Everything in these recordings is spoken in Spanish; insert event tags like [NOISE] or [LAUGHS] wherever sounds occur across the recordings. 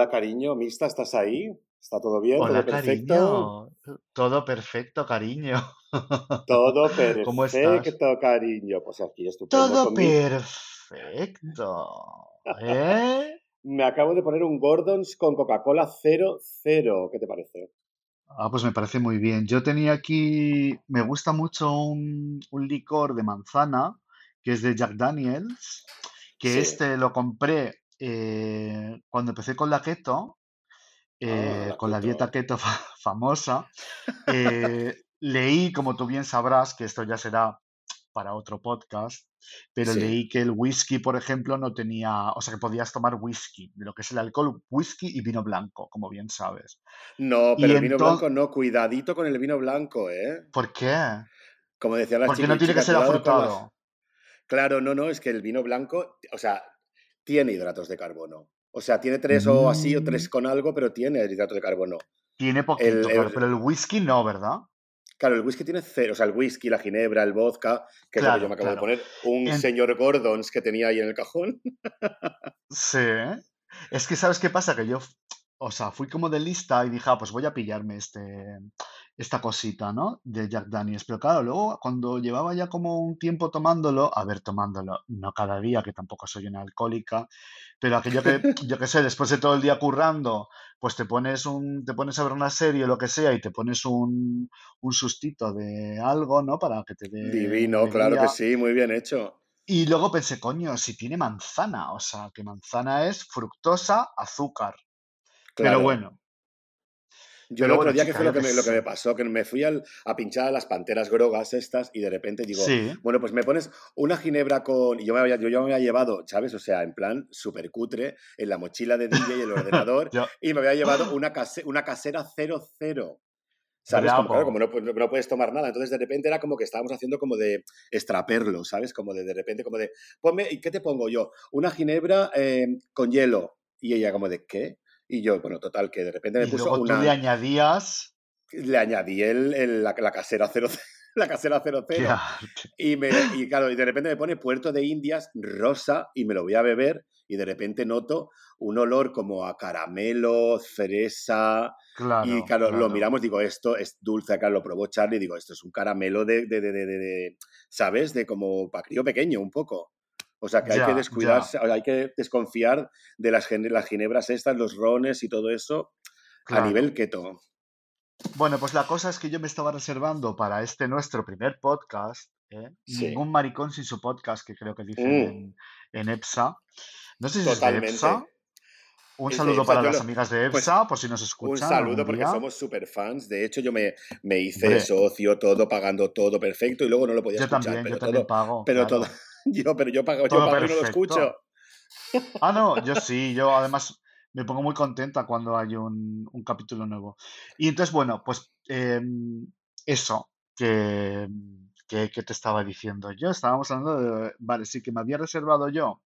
Hola, cariño, Mista, ¿estás ahí? ¿Está todo bien? Hola, ¿Todo perfecto? cariño. Todo perfecto, cariño. [LAUGHS] Todo ¿Cómo estás? perfecto, cariño. Pues aquí, estupendo Todo perfecto. ¿Eh? Me acabo de poner un Gordon's con Coca-Cola cero cero. ¿Qué te parece? Ah, pues me parece muy bien. Yo tenía aquí, me gusta mucho un, un licor de manzana, que es de Jack Daniels, que Sí. este lo compré eh, cuando empecé con la keto, Ah, eh, la con la dieta keto. keto fa- [LAUGHS] famosa. Eh, [LAUGHS] leí, como tú bien sabrás, que esto ya será para otro podcast, pero Sí. leí que el whisky, por ejemplo, no tenía, o sea, que podías tomar whisky, de lo que es el alcohol, whisky y vino blanco, como bien sabes. No, pero Y el vino blanco no. Cuidadito con el vino blanco, ¿eh? ¿por qué? Como decían las Porque no tiene que ser las... afrutado. Claro, no, no, es que el vino blanco, o sea, tiene hidratos de carbono. O sea, tiene tres o así, o tres Mm, con algo, pero tiene hidratos de carbono. tiene El, poquito, claro, pero el whisky no, ¿verdad? Claro, el whisky tiene cero, o sea, el whisky, la ginebra, el vodka, que es lo que yo me Claro, acabo de claro. poner, un En- señor Gordons que tenía ahí en el cajón. sí. Es que, ¿sabes qué pasa? Que yo, o sea, fui como de lista y dije, ah, pues voy a pillarme este, esta cosita, ¿no? De Jack Daniels. Pero claro, luego cuando llevaba ya como un tiempo tomándolo, a ver, tomándolo, no cada día, que tampoco soy una alcohólica, pero aquello que, [LAUGHS] yo qué sé, después de todo el día currando, pues te pones un, te pones a ver una serie o lo que sea y te pones un, un sustito de algo, ¿no? Para que te dé Divino, claro que sí, muy bien hecho. Y luego pensé, coño, si tiene manzana, o sea, que manzana es fructosa, azúcar. Pero Claro. bueno, Yo el otro bueno, día, ¿qué chica, fue lo que me, lo que me pasó? Que me fui al- a pinchar a las panteras grogas estas y de repente digo, Sí, bueno, pues me pones una ginebra con... Y yo me había, yo, yo me había llevado, ¿sabes? O sea, en plan súper cutre, en la mochila de DJ y el [LAUGHS] ordenador, yo, y me había llevado [GASPS] una, case- una casera 00. ¿Sabes? Como, claro, como no, no puedes tomar nada. Entonces, de repente era como que estábamos haciendo como de extraperlo, ¿sabes? Como de, de repente, como de, ponme, ¿y qué te pongo yo? Una ginebra eh, con hielo. Y ella como de, ¿qué? Y yo, bueno, total, que de repente me Y puso luego tú le una, añadías, le añadí el, el- la, la casera 00, [LAUGHS] la casera qué 00 arte. y, me, y claro, y de repente me pone Puerto de Indias rosa y me lo voy a beber y de repente noto un olor como a caramelo, cereza y Claro, claro, lo claro. miramos, digo, esto es dulce, claro, lo probó Charlie, digo, esto es un caramelo de, de, de, de, de- de- ¿sabes? De como para crío pequeño un poco. O sea, que hay que descuidarse, hay que desconfiar de las, las ginebras estas, los rones y todo eso a nivel Claro. keto. Bueno, pues la cosa es que yo me estaba reservando para este nuestro primer podcast, ¿eh? Sí. Ningún maricón sin su podcast, que creo que dicen Mm, en, en EPSA. No sé si es de EPSA. totalmente. Un saludo para yo las lo, amigas de pues EPSA, por si nos un escuchan saludo algún porque somos super fans. De hecho, yo me, me hice Hombre, socio, todo, pagando todo perfecto y luego no lo podía yo escuchar, también, yo pero también todo, pago, pero todo, claro. [LAUGHS] yo, pero yo pago, yo pago y no lo escucho. Ah, no, yo sí, yo además me pongo muy contenta cuando hay un, un capítulo nuevo. Y entonces, bueno, pues em, eso que, que, que te estaba diciendo yo, estábamos hablando de, vale, sí que me había reservado yo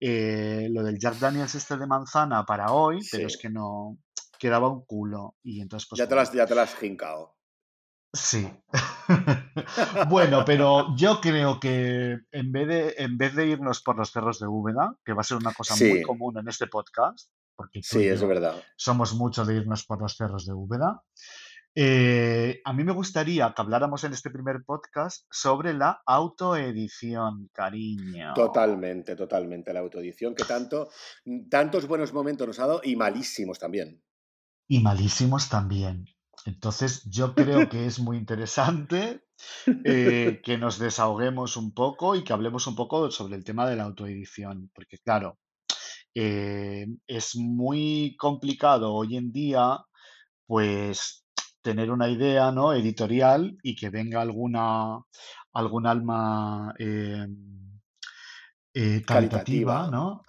eh, lo del Jack Daniels este de manzana para hoy, pero es que no quedaba un culo. Y entonces, pues ya te las, bueno, ya te las has jincao. Sí. [LAUGHS] Bueno, pero yo creo que en vez de, en vez de irnos por los cerros de Úbeda, que va a ser una cosa muy común en este podcast, porque sí, es verdad. somos mucho de irnos por los cerros de Úbeda, eh, a mí me gustaría que habláramos en este primer podcast sobre la autoedición, cariño. Totalmente, totalmente. La autoedición que tanto, tantos buenos momentos nos ha dado y malísimos también. Y malísimos también. Entonces, yo creo que [LAUGHS] es muy interesante eh, que nos [LAUGHS] desahoguemos un poco y que hablemos un poco sobre el tema de la autoedición, porque claro, eh, es muy complicado hoy en día, pues, tener una idea, ¿no? editorial y que venga alguna, algún alma eh, eh, caritativa, Caritativa. ¿no?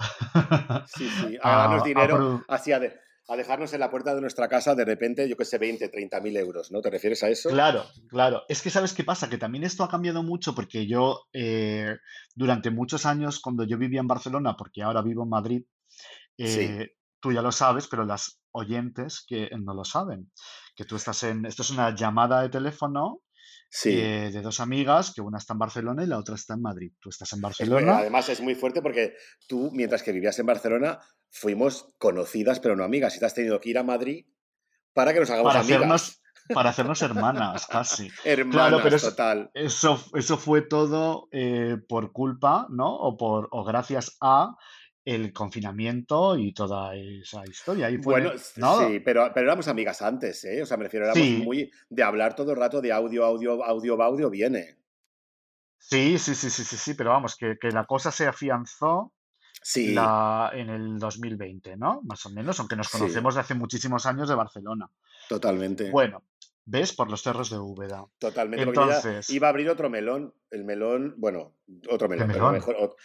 Sí, sí, [LAUGHS] ganarnos a, dinero, a, de- a dejarnos en la puerta de nuestra casa de repente, yo que sé, 20, 30 mil euros, ¿no? ¿Te refieres a eso? Claro, claro. Es que sabes qué pasa, que también esto ha cambiado mucho porque yo eh, durante muchos años, cuando yo vivía en Barcelona, porque ahora vivo en Madrid, Sí, eh, tú ya lo sabes, pero las oyentes que no lo saben, que tú estás en, esto es una llamada de teléfono Sí. eh, de dos amigas, que una está en Barcelona y la otra está en Madrid. Tú estás en Es muy- Barcelona. además es muy fuerte porque tú, mientras que vivías en Barcelona, fuimos conocidas pero no amigas. Y te has tenido que ir a Madrid para que nos hagamos Para amigas. hacernos, para hacernos hermanas, casi. Hermanas, pero es- total. Eso, eso fue todo eh, por culpa, ¿no? O, por, o gracias a el confinamiento y toda esa historia. Ahí fue, Bueno, ¿no? sí, pero, pero éramos amigas antes, ¿eh? O sea, me refiero, éramos Sí. muy de hablar todo el rato de audio, audio, audio, audio, viene. Sí, sí, sí, sí, sí, sí, pero vamos, que, que la cosa se afianzó Sí, la, en el 2020, ¿no? Más o menos, aunque nos Sí. conocemos de hace muchísimos años de Barcelona. totalmente. Bueno, ¿ves? Por los cerros de Úbeda. Totalmente, Entonces- iba a abrir otro melón, el melón, bueno, otro melón, pero melón? mejor,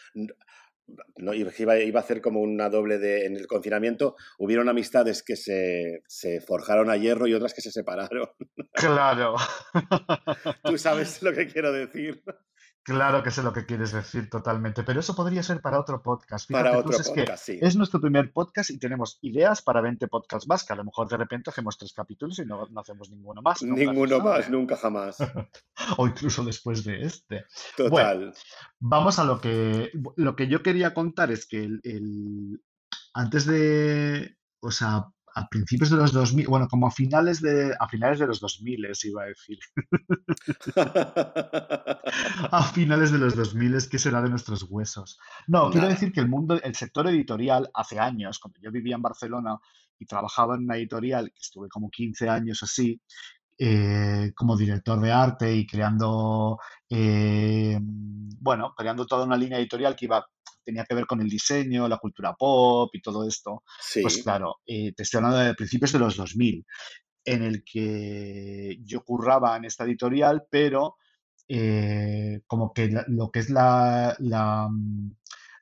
no, iba, iba a hacer como una doble de, en el confinamiento, hubieron amistades que se, se forjaron a hierro y otras que se separaron. Claro, [LAUGHS] Tú sabes [LAUGHS] lo que quiero decir. Claro que sé lo que quieres decir totalmente, pero eso podría ser para otro podcast. Fíjate Para otro que podcast, sí. es nuestro primer podcast y tenemos ideas para 20 podcasts más, que a lo mejor de repente hacemos tres capítulos y no, no hacemos ninguno más. Ninguno más, nunca jamás. [LAUGHS] O incluso después de este. Total. Vamos a lo que, lo que yo quería contar es que el, el- antes de, o sea, a principios de los 2000, bueno, como a finales de, a finales de los 2000 iba a decir, [LAUGHS] a finales de los 2000 ¿qué será de nuestros huesos? No, quiero decir que el mundo, el sector editorial hace años, cuando yo vivía en Barcelona y trabajaba en una editorial, que estuve como 15 años así, eh, como director de arte y creando, eh, bueno, creando toda una línea editorial que iba, tenía que ver con el diseño, la cultura pop y todo esto. Sí, Pues claro, eh, te estoy hablando de principios de los 2000, en el que yo curraba en esta editorial, pero eh, como que la- lo que es la, la, mm,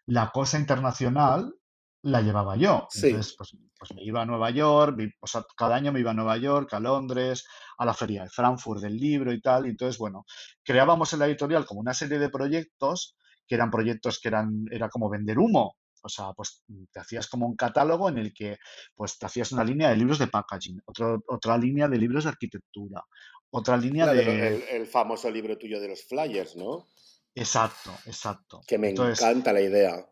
la cosa internacional la llevaba yo. Sí. Entonces, pues, pues me iba a Nueva York, o sea, cada año me iba a Nueva York, a Londres, a la feria de Frankfurt del libro y tal. Y entonces, bueno, creábamos en la editorial como una serie de proyectos que eran proyectos que eran, era como vender humo. O sea, pues te hacías como un catálogo en el que pues te hacías una línea de libros de packaging, otro- otra línea de libros de arquitectura, otra línea de- el, el famoso libro tuyo de los flyers, ¿no? Exacto, exacto. Que me Entonces, encanta la idea.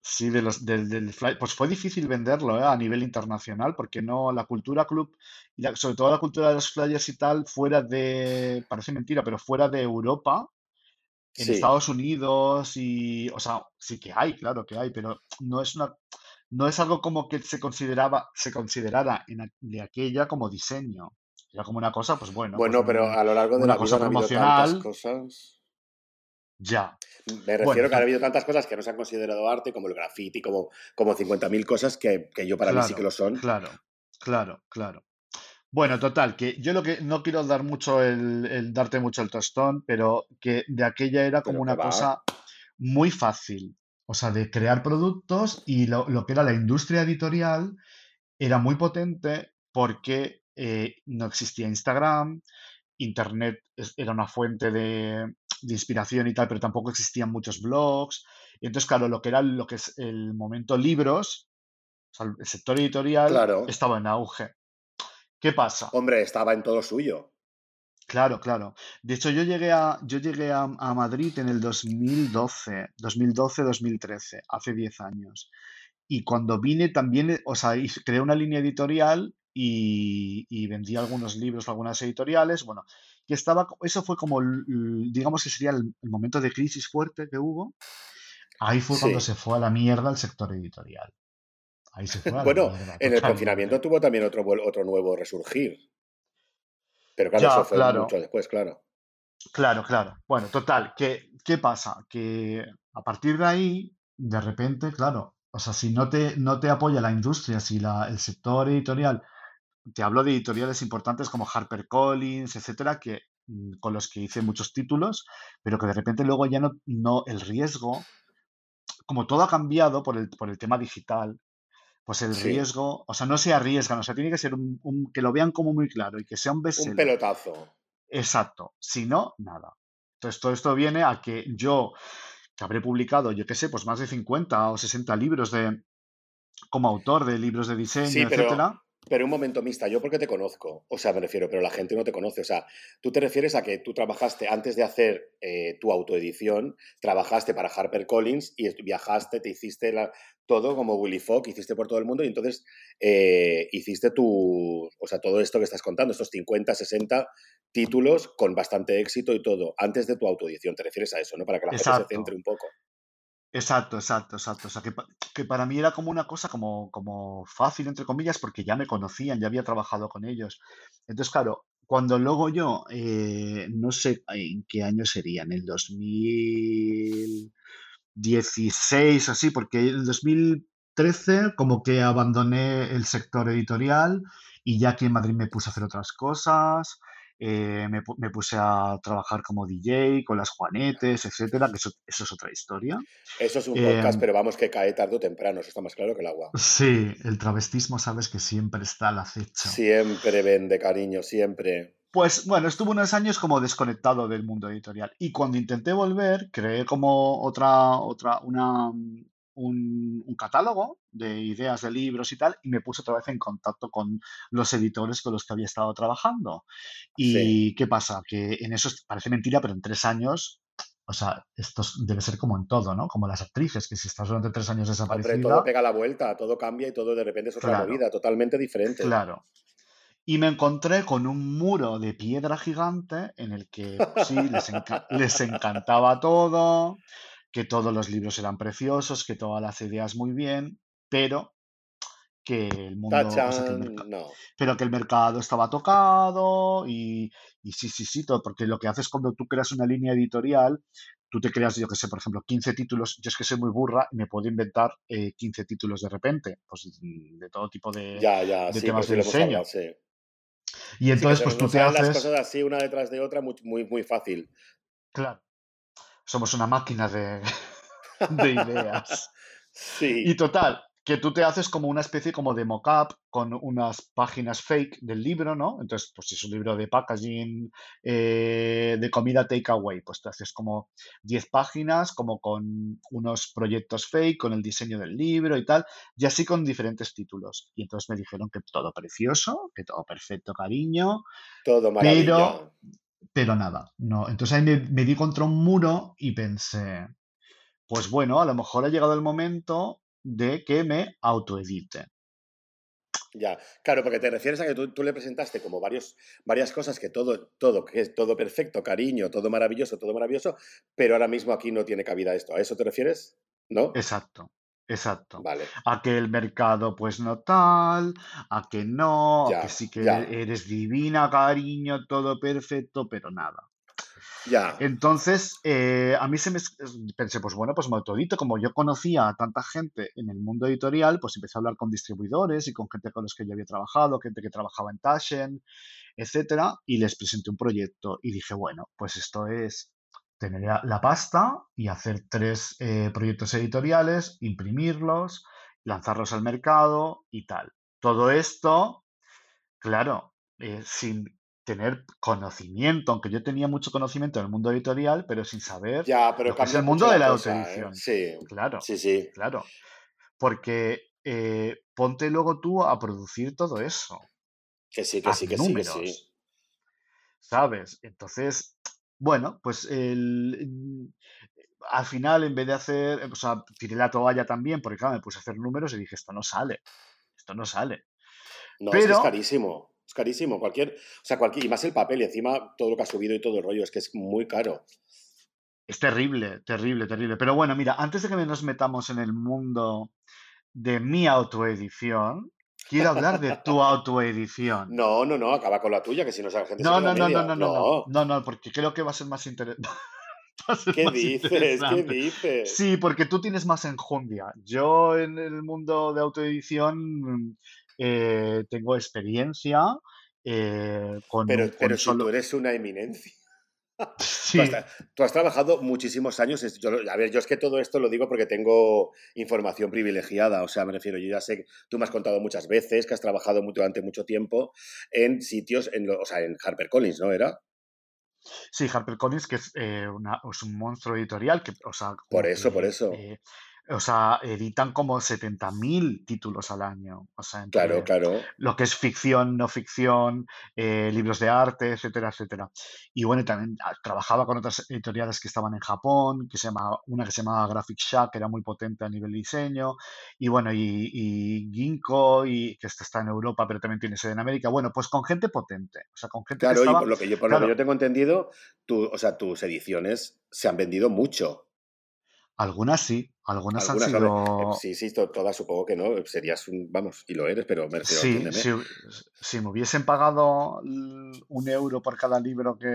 sí, de los, del, del fly- pues fue difícil venderlo, ¿eh? a nivel internacional, porque no, la cultura club, sobre todo la cultura de los flyers y tal, fuera de, parece mentira, pero fuera de Europa, en Sí. Estados Unidos y, o sea, sí que hay, claro que hay, pero no es una, no es algo como que se consideraba, se considerara en, de aquella como diseño. Era como una cosa, pues bueno, pues Bueno, pero a lo largo de una la cosa vida promocional. tantas cosas. ya. Me refiero Bueno, que ha habido tantas cosas que no se han considerado arte, como el graffiti, como, como 50.000 cosas que, que yo para mí sí que lo son. claro, claro, claro. Bueno, total, que yo lo que no quiero dar mucho el, el darte mucho el tostón, pero que de aquella era como Pero una cosa muy fácil, o sea, de crear productos y lo, lo que era la industria editorial era muy potente porque eh, no existía Instagram, Internet era una fuente de, de inspiración y tal, pero tampoco existían muchos blogs. Y entonces, claro, lo que era lo que es el momento libros, o sea, el sector editorial Claro. estaba en auge. ¿Qué pasa? Hombre, estaba en todo suyo. Claro, claro. De hecho, yo llegué a, yo llegué a, a Madrid en el 2012, 2012-2013, hace 10 años. Y cuando vine también, eh, o sea, creé una línea editorial y, y vendí algunos libros, algunas editoriales, bueno, que estaba, eso fue como, digamos que sería el, el momento de crisis fuerte que hubo. Ahí fue cuando Sí. se fue a la mierda el sector editorial. Ahí se fue Bueno, en el confinamiento tuvo también otro, otro nuevo resurgir. Pero claro, Ya, eso fue claro. mucho después, claro. Claro, claro. Bueno, total, ¿qué, qué pasa? Que a partir de ahí, de repente, claro, o sea, si no te, no te apoya la industria, si la, el sector editorial, te hablo de editoriales importantes como HarperCollins, etcétera, que mm, con los que hice muchos títulos, pero que de repente luego ya no, no, el riesgo, como todo ha cambiado por el, por el tema digital, pues el Sí. riesgo, o sea, no se arriesgan, o sea, tiene que ser un, un- que lo vean como muy claro y que sea un Un bestseller. pelotazo. Exacto. Si no, nada. Entonces, todo esto viene a que yo, que habré publicado, yo qué sé, pues más de 50 o 60 libros de, como autor de libros de diseño, Sí, pero, etcétera. Pero un momento mixta, yo porque te conozco, o sea, me refiero, pero la gente no te conoce, o sea, tú te refieres a que tú trabajaste, antes de hacer eh, tu autoedición, trabajaste para HarperCollins y viajaste, te hiciste la, todo como Willy Fogg, hiciste por todo el mundo y entonces eh, hiciste tu, o sea, todo esto que estás contando, estos 50, 60 títulos con bastante éxito y todo, antes de tu autoedición, te refieres a eso, ¿no? Para que la gente se centre un poco. Exacto, exacto, exacto. O sea, que, que, para mí era como una cosa como, como fácil, entre comillas, porque ya me conocían, ya había trabajado con ellos. Entonces, claro, cuando luego yo, eh, no sé en qué año sería, en el 2016 así, porque en el 2013 como que abandoné el sector editorial y ya aquí en Madrid me puse a hacer otras cosas. Eh, me, me, puse a trabajar como DJ con las Juanetes, etcétera, que eso, es otra historia. Eso es un podcast, em, pero vamos que cae tarde o temprano, eso está más claro que el agua. Sí, el travestismo sabes que siempre está al acecho. Siempre vende, cariño, siempre. Pues bueno, estuve unos años como desconectado del mundo editorial y cuando intenté volver creé como otra, otra, una, un, catálogo de ideas de libros y tal, y me puse otra vez en contacto con los editores con los que había estado trabajando. ¿Y qué pasa? Que en eso parece mentira, pero en tres años o sea, esto debe ser como en todo, ¿no? Como las actrices, que si estás durante tres años desaparecida... todo pega la vuelta, todo cambia y todo de repente es otra vida totalmente diferente. Claro. Y me encontré con un muro de piedra gigante en el que sí, les, les encantaba todo, que todos los libros eran preciosos, que todas las ideas muy bien, pero que el mundo, pero que el mercado estaba tocado y, sí, sí, sí, todo, porque lo que haces cuando tú creas una línea editorial, tú te creas, yo que sé, por ejemplo, 15 títulos, yo es que soy muy burra y me puedo inventar 15 eh, títulos de repente, pues de todo tipo de, temas pues de diseño. Y entonces, pues tú te haces... las cosas así una detrás de otra muy, muy, muy fácil. Claro somos una máquina de, [LAUGHS] de ideas. [LAUGHS] Sí. Y total, que tú te haces como una especie como de mock-up con unas páginas fake del libro, ¿no? Entonces, pues si es un libro de packaging, eh, de comida takeaway, pues te haces como 10 páginas, como con unos proyectos fake, con el diseño del libro y tal, y así con diferentes títulos. Y entonces me dijeron que todo precioso, que todo perfecto, cariño. Todo maravilloso. Pero pero nada, no. Entonces ahí me, di contra un muro y pensé, pues bueno, a lo mejor ha llegado el momento de que me autoedite. Ya, claro, porque te refieres a que tú, le presentaste como varios, varias cosas que todo, todo, que es todo perfecto, cariño, todo maravilloso, todo maravilloso, pero ahora mismo aquí no tiene cabida esto. ¿A eso te refieres? ¿No? Exacto. Exacto. Vale. A que el mercado pues no tal, a que no, a que sí que eres divina, cariño, todo perfecto, pero nada. Ya. Entonces, eh, a mí se me pensé, pues bueno, pues me como yo conocía a tanta gente en el mundo editorial, pues empecé a hablar con distribuidores y con gente con los que yo había trabajado, gente que trabajaba en Taschen, etcétera, y les presenté un proyecto y dije, bueno, pues esto es tener la pasta y hacer tres eh, proyectos editoriales, imprimirlos, lanzarlos al mercado y tal. Todo esto, claro, eh, sin tener conocimiento, aunque yo tenía mucho conocimiento en el mundo editorial, pero sin saber ya, pero lo que es el mundo de la, autoedición. Sí, claro, sí, sí. Claro, porque eh, ponte luego tú a producir todo eso. Que sí, que sí, que sí, que sí. ¿Sabes? Entonces, bueno, pues el, al final, en vez de hacer, o sea, tiré la toalla también, porque claro, me puse a hacer números y dije, esto no sale, esto no sale. No, es, que es carísimo, es carísimo. Cualquier, o sea, cualquier, y más el papel, y encima todo lo que ha subido y todo el rollo, es que es muy caro. Es terrible, terrible, terrible. Pero bueno, mira, antes de que nos metamos en el mundo de mi autoedición, Quiero hablar de tu autoedición. No, no, no, acaba con la tuya, que si no la gente no, se no, no, no, no, no, no, no, porque creo que va a ser más interesante. [LAUGHS] ¿Qué dices? ¿Qué dices? Sí, porque tú tienes más enjundia. Yo en el mundo de autoedición eh, tengo experiencia eh, con. Pero, con pero si tú eres una eminencia. Sí. Tú, has, trabajado muchísimos años. Yo, a ver, yo es que todo esto lo digo porque tengo información privilegiada. O sea, me refiero, yo ya sé, tú me has contado muchas veces que has trabajado durante mucho tiempo en sitios, en o sea, en HarperCollins, ¿no era? Sí, HarperCollins, que es, eh, un monstruo editorial. Que, o sea, por eso, por eso. Eh, o sea, editan como 70.000 títulos al año. O sea, Claro, claro. lo que es ficción, no ficción, eh, libros de arte, etcétera, etcétera. Y bueno, también ah, trabajaba con otras editoriales que estaban en Japón, que se llamaba, una que se llamaba Graphic Shack, que era muy potente a nivel diseño. Y bueno, y, y Ginkgo, y, que está en Europa, pero también tiene sede en América. Bueno, pues con gente potente. O sea, con gente que Claro, y por lo que yo, por lo que yo tengo entendido, tú, o sea, tus ediciones se han vendido mucho. Algunas sí, algunas han Algunas, eh, sido. sí, sí, to- todas supongo que no, serías un, vamos, y lo eres, pero me refiero, Sí, si, si me hubiesen pagado un euro por cada libro que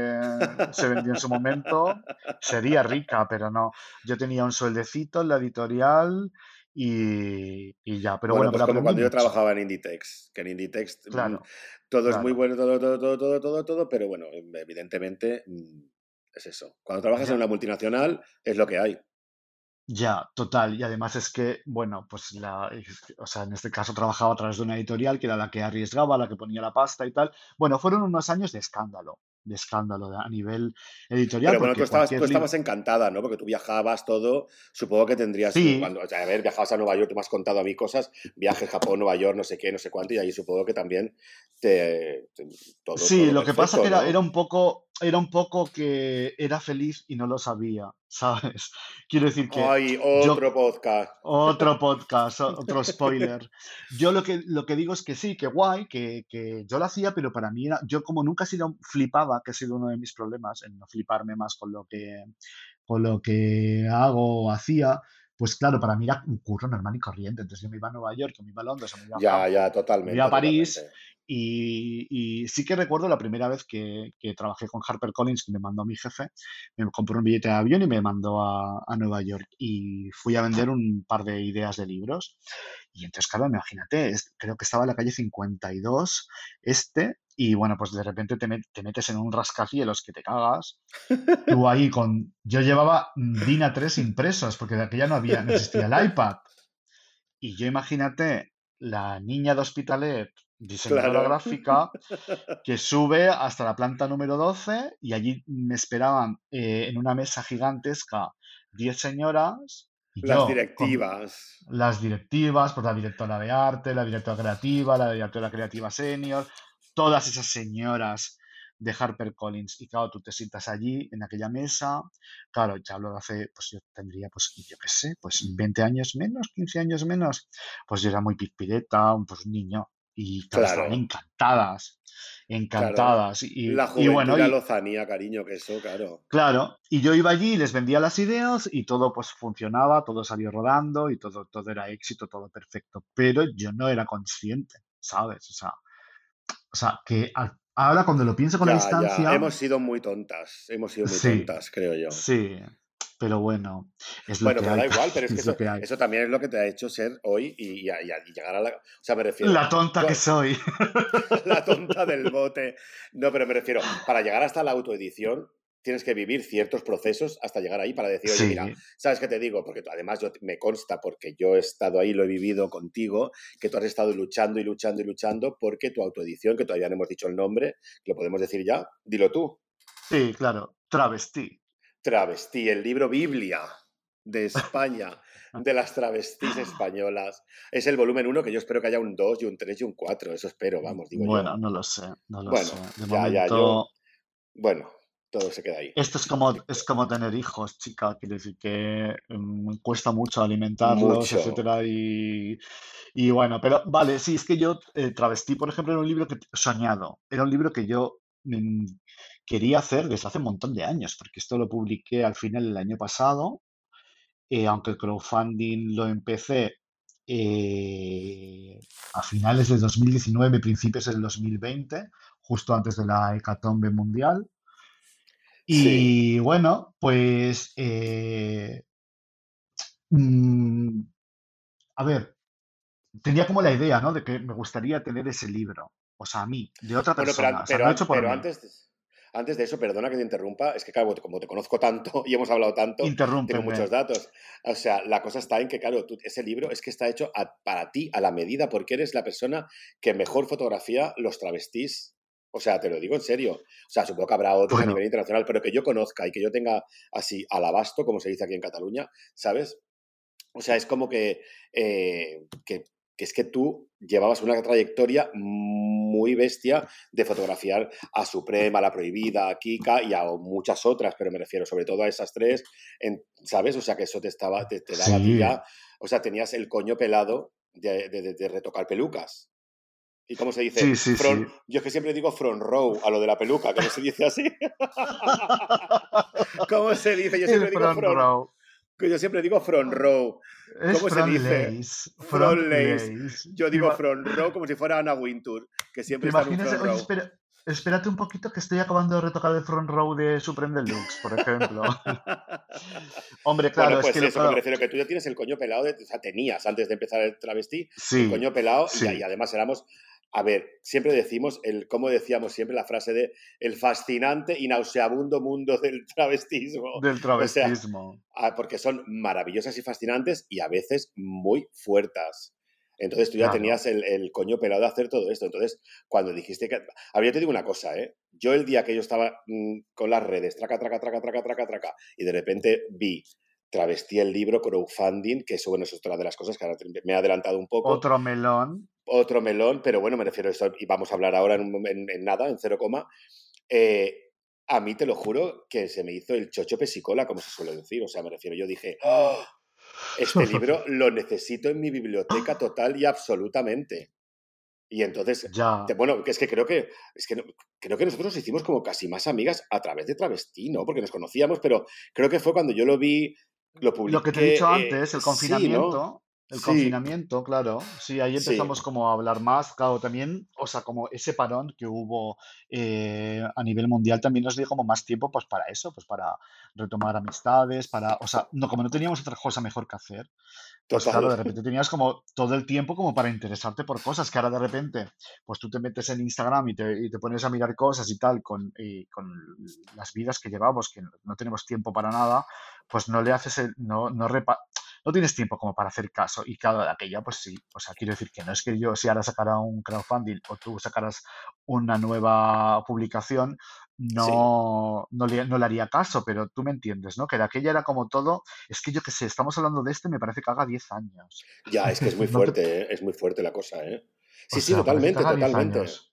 se vendió en su momento, sería rica, pero no. Yo tenía un sueldecito en la editorial y, y ya. Pero Bueno, bueno, pues como cuando yo trabajaba en Inditex, que en Inditex mm, Claro, todo es muy bueno, todo, todo, todo, todo, todo, todo, pero bueno, em, evidentemente mm, es eso. Cuando trabajas en una multinacional es lo que hay. Ya, total. Y además es que, bueno, pues la, que, o sea, en este caso trabajaba a través de una editorial que era la que arriesgaba, la que ponía la pasta y tal. Bueno, fueron unos años de escándalo, de escándalo a nivel editorial, Pero bueno, tú estabas, tú estabas encantada, ¿no? Porque tú viajabas todo, supongo que tendrías, eh, Sí, cuando, o sea, a ver, viajabas a Nueva York, tú me has contado a mí cosas, viajes, Japón, Nueva York, no sé qué, no sé cuánto, y ahí supongo que también te, te- todo, Sí, todo lo que pasa que perfecto, era, era ¿no? un poco, era un poco que era feliz y no lo sabía, [LAUGHS] ¿sabes? Quiero decir que Ay, yo, otro podcast. otro podcast, otro [LAUGHS] spoiler. Yo lo que, lo que digo es que sí, que guay, que, que yo lo hacía, pero para mí era, yo como nunca he sido flipaba, que ha sido uno de mis problemas, en no fliparme más con lo que, con lo que hago o hacía, pues claro, para mí era un curro normal y corriente. Entonces yo me iba a Nueva York, me iba a Londres, me iba a Ya, ya, o me iba a totalmente, París, totalmente. y, y sí que recuerdo la primera vez que, que trabajé con HarperCollins, que me mandó mi jefe, me compró un billete de avión y me mandó a, a Nueva York. Y fui a vender un par de ideas de libros. Y entonces, claro, imagínate, es- creo que estaba en la calle 52, este, y bueno, pues de repente te, met- te metes en un rascacielos que te cagas. Tú ahí [LAUGHS] con... Yo llevaba mm, DIN A3 impresos, porque de aquella no había, no existía el iPad. Y yo imagínate la niña de Hospitalet, diseñadora Claro. gráfica, [LAUGHS] que sube hasta la planta número 12 y allí me esperaban eh, en una mesa gigantesca 10 señoras Las yo directivas. las directivas, pues la directora de arte, la directora creativa, la directora creativa senior, todas esas señoras de HarperCollins. Y claro, tú te sientas allí en aquella mesa, claro, ya hablo de hace, pues yo tendría, pues yo qué sé, pues 20 años menos, 15 años menos, pues yo era muy pizpireta, un, pues un niño. Y claro, estaban encantadas, claro. encantadas. Y, La juventud bueno, y la y, lozanía, cariño, que eso, claro. Claro, y yo iba allí, les vendía las ideas y todo pues funcionaba, todo salió rodando y todo, todo era éxito, todo perfecto, pero yo no era consciente, ¿sabes? O sea, o sea, que ahora cuando lo pienso con la ya. distancia, Hemos sido muy tontas. Hemos sido muy sí, tontas, creo yo. sí, pero bueno, es lo Bueno, que pero da hay, igual, pero [LAUGHS] es que es eso, que hay. eso también es lo que te ha hecho ser hoy y, llegar a la... O sea, me refiero, La tonta que soy. [LAUGHS] la tonta del [LAUGHS] bote. No, pero me refiero, para llegar hasta la autoedición tienes que vivir ciertos procesos hasta llegar ahí para decir, oye, mira, ¿sabes qué te digo? Porque tú- además yo, me consta, porque yo he estado ahí, lo he vivido contigo, que tú has estado luchando y luchando y luchando porque tu autoedición, que todavía no hemos dicho el nombre, lo podemos decir ya, dilo tú, sí, claro, travestí. Travestí, el libro Biblia de España, [LAUGHS] de las travestis españolas. Es el volumen 1 que yo espero que haya un 2 y un 3 y un 4, eso espero, vamos, digo yo. Bueno, no lo sé, no lo Bueno, sé. De ya, ya, yo, bueno, todo se queda ahí. Esto es como, es como tener hijos, chica, quiere decir que mm, cuesta mucho alimentarlos, Mucho. etcétera, y, y bueno, pero vale, sí, es que yo eh, Travestí, por ejemplo, era un libro que soñado, era un libro que yo mm, quería hacer desde hace un montón de años, porque esto lo publiqué al final del año pasado, eh, aunque el crowdfunding lo empecé eh, a finales de 2019, principios del 2020, justo antes de la hecatombe mundial. Sí, Y bueno, pues, eh, mm, a ver, tenía como la idea, ¿no? De que me gustaría tener ese libro, o sea, a mí, de otra bueno, pero, persona, an- o sea, pero, hecho por pero antes, antes de eso, perdona que te interrumpa, es que claro, como te conozco tanto [LAUGHS] y hemos hablado tanto, tengo muchos datos. O sea, la cosa está en que, claro, tú- ese libro es que está hecho a- para ti, a la medida, porque eres la persona que mejor fotografía los travestís. O sea, te lo digo en serio. O sea, supongo que habrá otros a nivel internacional, pero que yo conozca y que yo tenga así al abasto, como se dice aquí en Cataluña, ¿sabes? o sea, es como que, eh, que, que es que tú llevabas una trayectoria muy bestia de fotografiar a Suprema, a La Prohibida, a Kika y a muchas otras, pero me refiero sobre todo a esas tres, en- ¿sabes? O sea, que eso te, estaba, te, te daba a ti Sí, ya, o sea, tenías el coño pelado de, de- de- de retocar pelucas. ¿Y cómo se dice? sí, sí, sí. Yo es que siempre digo front row a lo de la peluca, que no se dice así. [LAUGHS] ¿Cómo se dice? Yo El siempre digo front front, row. yo siempre digo front row. Es ¿Cómo se dice? lace. Front lace. lace. Yo ¿Te digo front row como si fuera Anna Wintour, que ¿Te siempre está en un imaginas? front Oye, row. espera, espérate un poquito que estoy acabando de retocar el front row de Supreme Deluxe, por ejemplo. [LAUGHS] Hombre, Bueno, claro, es pues que lo eso, que me refiero que tú ya tienes el coño pelado, de, o sea, tenías antes de empezar el travesti, el coño pelado y, además éramos, a ver, siempre decimos, el, como decíamos siempre la frase de el fascinante y nauseabundo mundo del [LAUGHS] travestismo. del O sea, travestismo. ah, porque son maravillosas y fascinantes y a veces muy fuertes. Entonces tú ya Claro. tenías el, el coño pelado de hacer todo esto. Entonces, cuando dijiste que... A ver, yo te digo una cosa, ¿eh? Yo el día que yo estaba mm, con las redes, traca, traca, traca, traca, traca, traca, y de repente vi, travestí el libro crowdfunding, que eso, bueno, eso es otra de las cosas que ahora me he adelantado un poco, Otro melón. Otro melón, pero bueno, me refiero a eso, y vamos a hablar ahora en, un en- en nada, en cero coma. Eh, a mí te lo juro que se me hizo el chocho pesicola, como se suele decir. O sea, me refiero, yo dije, "Oh, este [LAUGHS] libro lo necesito en mi biblioteca total y absolutamente. Y entonces, Ya. te- bueno, es que creo que, es que no- creo que nosotros nos hicimos como casi más amigas a través de Travestí, ¿no? Porque nos conocíamos, pero creo que fue cuando yo lo vi, lo Lo que te he dicho publiqué, eh, antes, el sí, ¿no? El Sí, confinamiento, claro, sí, ahí sí, empezamos como a hablar más, claro, también, o sea, como ese parón que hubo eh, a nivel mundial también nos dio como más tiempo pues para eso, pues para retomar amistades, para, o sea, no, como no teníamos otra cosa mejor que hacer, pues claro, total. de repente tenías como todo el tiempo como para interesarte por cosas que ahora de repente, pues tú te metes en Instagram y te, y te pones a mirar cosas y tal con, y con las vidas que llevamos, que no no tenemos tiempo para nada, pues no le haces, el- no, no, repa- no tienes tiempo como para hacer caso. Y claro, de aquella, pues sí, o sea, quiero decir que no es que yo si ahora sacara un crowdfunding o tú sacaras una nueva publicación, Sí. no, no, le, no le haría caso, pero tú me entiendes, ¿no? Que de aquella era como todo, es que yo qué sé, estamos hablando de este, me parece que haga 10 años. Ya, es que es [LAUGHS] muy No te, fuerte, ¿eh? Es muy fuerte la cosa, ¿eh? o Sí, sí, sea, totalmente, haga 10 totalmente. años.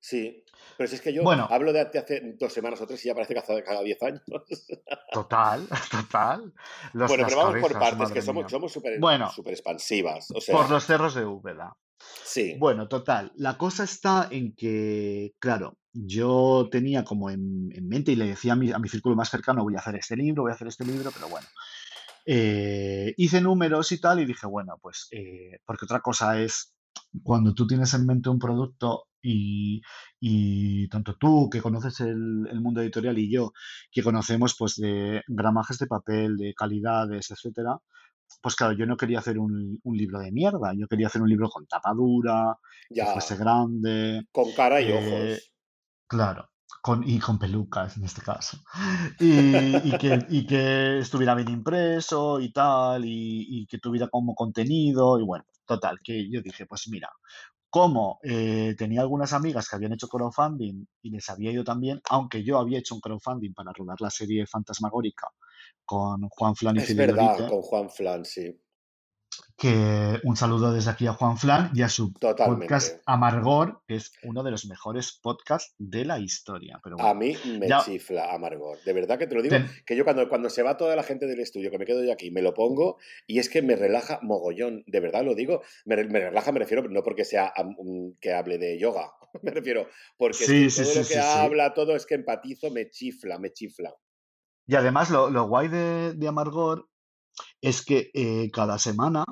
Sí. Pero si es que yo Bueno, hablo de, hace dos semanas o tres y ya parece que hace cada diez años. [LAUGHS] total, [LAUGHS] total. Los, Bueno, pero vamos por partes, que somos mía. somos súper Bueno, súper expansivas. O por los cerros de Úbeda. sí, Bueno, total, la cosa está en que, claro, yo tenía como en, en mente y le decía a mi, a mi círculo más cercano, voy a hacer este libro, voy a hacer este libro, pero bueno, eh, hice números y tal y dije, bueno, pues, eh, porque otra cosa es cuando tú tienes en mente un producto y, y tanto tú que conoces el, el mundo editorial y yo que conocemos pues de gramajes de papel, de calidades, etcétera, pues claro, yo no quería hacer un, un libro de mierda, yo quería hacer un libro con tapa dura, que fuese ya, grande, con cara y eh, ojos. claro, con, y con pelucas en este caso, [LAUGHS] y, y que, y que estuviera bien impreso y tal, y, y que tuviera como contenido, y bueno, total, que yo dije, pues mira, como eh, tenía algunas amigas que habían hecho crowdfunding y les había ido también, aunque yo había hecho un crowdfunding para rodar la serie Fantasmagórica con Juan Flan y Es verdad, con Juan Flan, sí. Que un saludo desde aquí a Juan Flan y a su podcast Totalmente. Amargor, que es uno de los mejores podcasts de la historia. Pero A mí me ya chifla Amargor. De verdad que te lo digo, ten- que yo cuando, cuando se va toda la gente del estudio, que me quedo yo aquí, me lo pongo y es que me relaja mogollón. De verdad lo digo. Me, re- me relaja, me refiero, no porque sea un- que hable de yoga, [LAUGHS] me refiero, porque sí, sí, todo sí, lo que habla, todo es que empatizo, me chifla, me chifla. Y además lo, lo guay de, de Amargor es que eh, cada semana,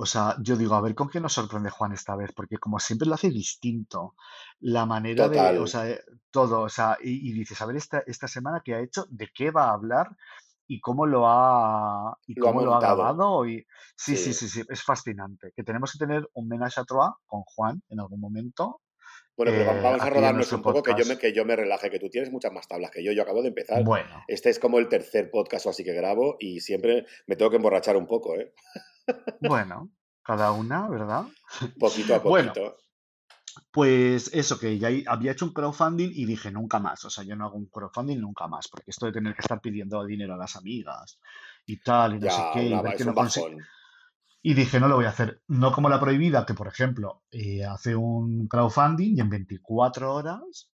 o sea, yo digo, a ver con qué nos sorprende Juan esta vez, porque como siempre lo hace distinto, la manera de, o Total. sea, eh, todo, o sea, y, y dices, a ver esta, esta semana qué ha hecho, de qué va a hablar y cómo lo ha, y Lo ha cómo lo ha grabado. Y sí, sí, Sí. sí, sí, es fascinante. Que tenemos que tener un menage à trois con Juan en algún momento, Bueno, pero eh, vamos a rodarnos un poco, que yo, me, que yo me relaje, que tú tienes muchas más tablas que yo. Yo acabo de empezar. Bueno, Este es como el tercer podcast o así que grabo y siempre me tengo que emborrachar un poco, ¿eh? Bueno, cada una, ¿verdad? [LAUGHS] Poquito a Bueno, poquito. Pues eso, que ya había hecho un crowdfunding y dije nunca más, o sea, yo no hago un crowdfunding nunca más, porque esto de tener que estar pidiendo dinero a las amigas y tal, y no sé qué, y ver que no. Y dije, no lo voy a hacer. No como la prohibida, que por ejemplo, eh, hace un crowdfunding y en 24 horas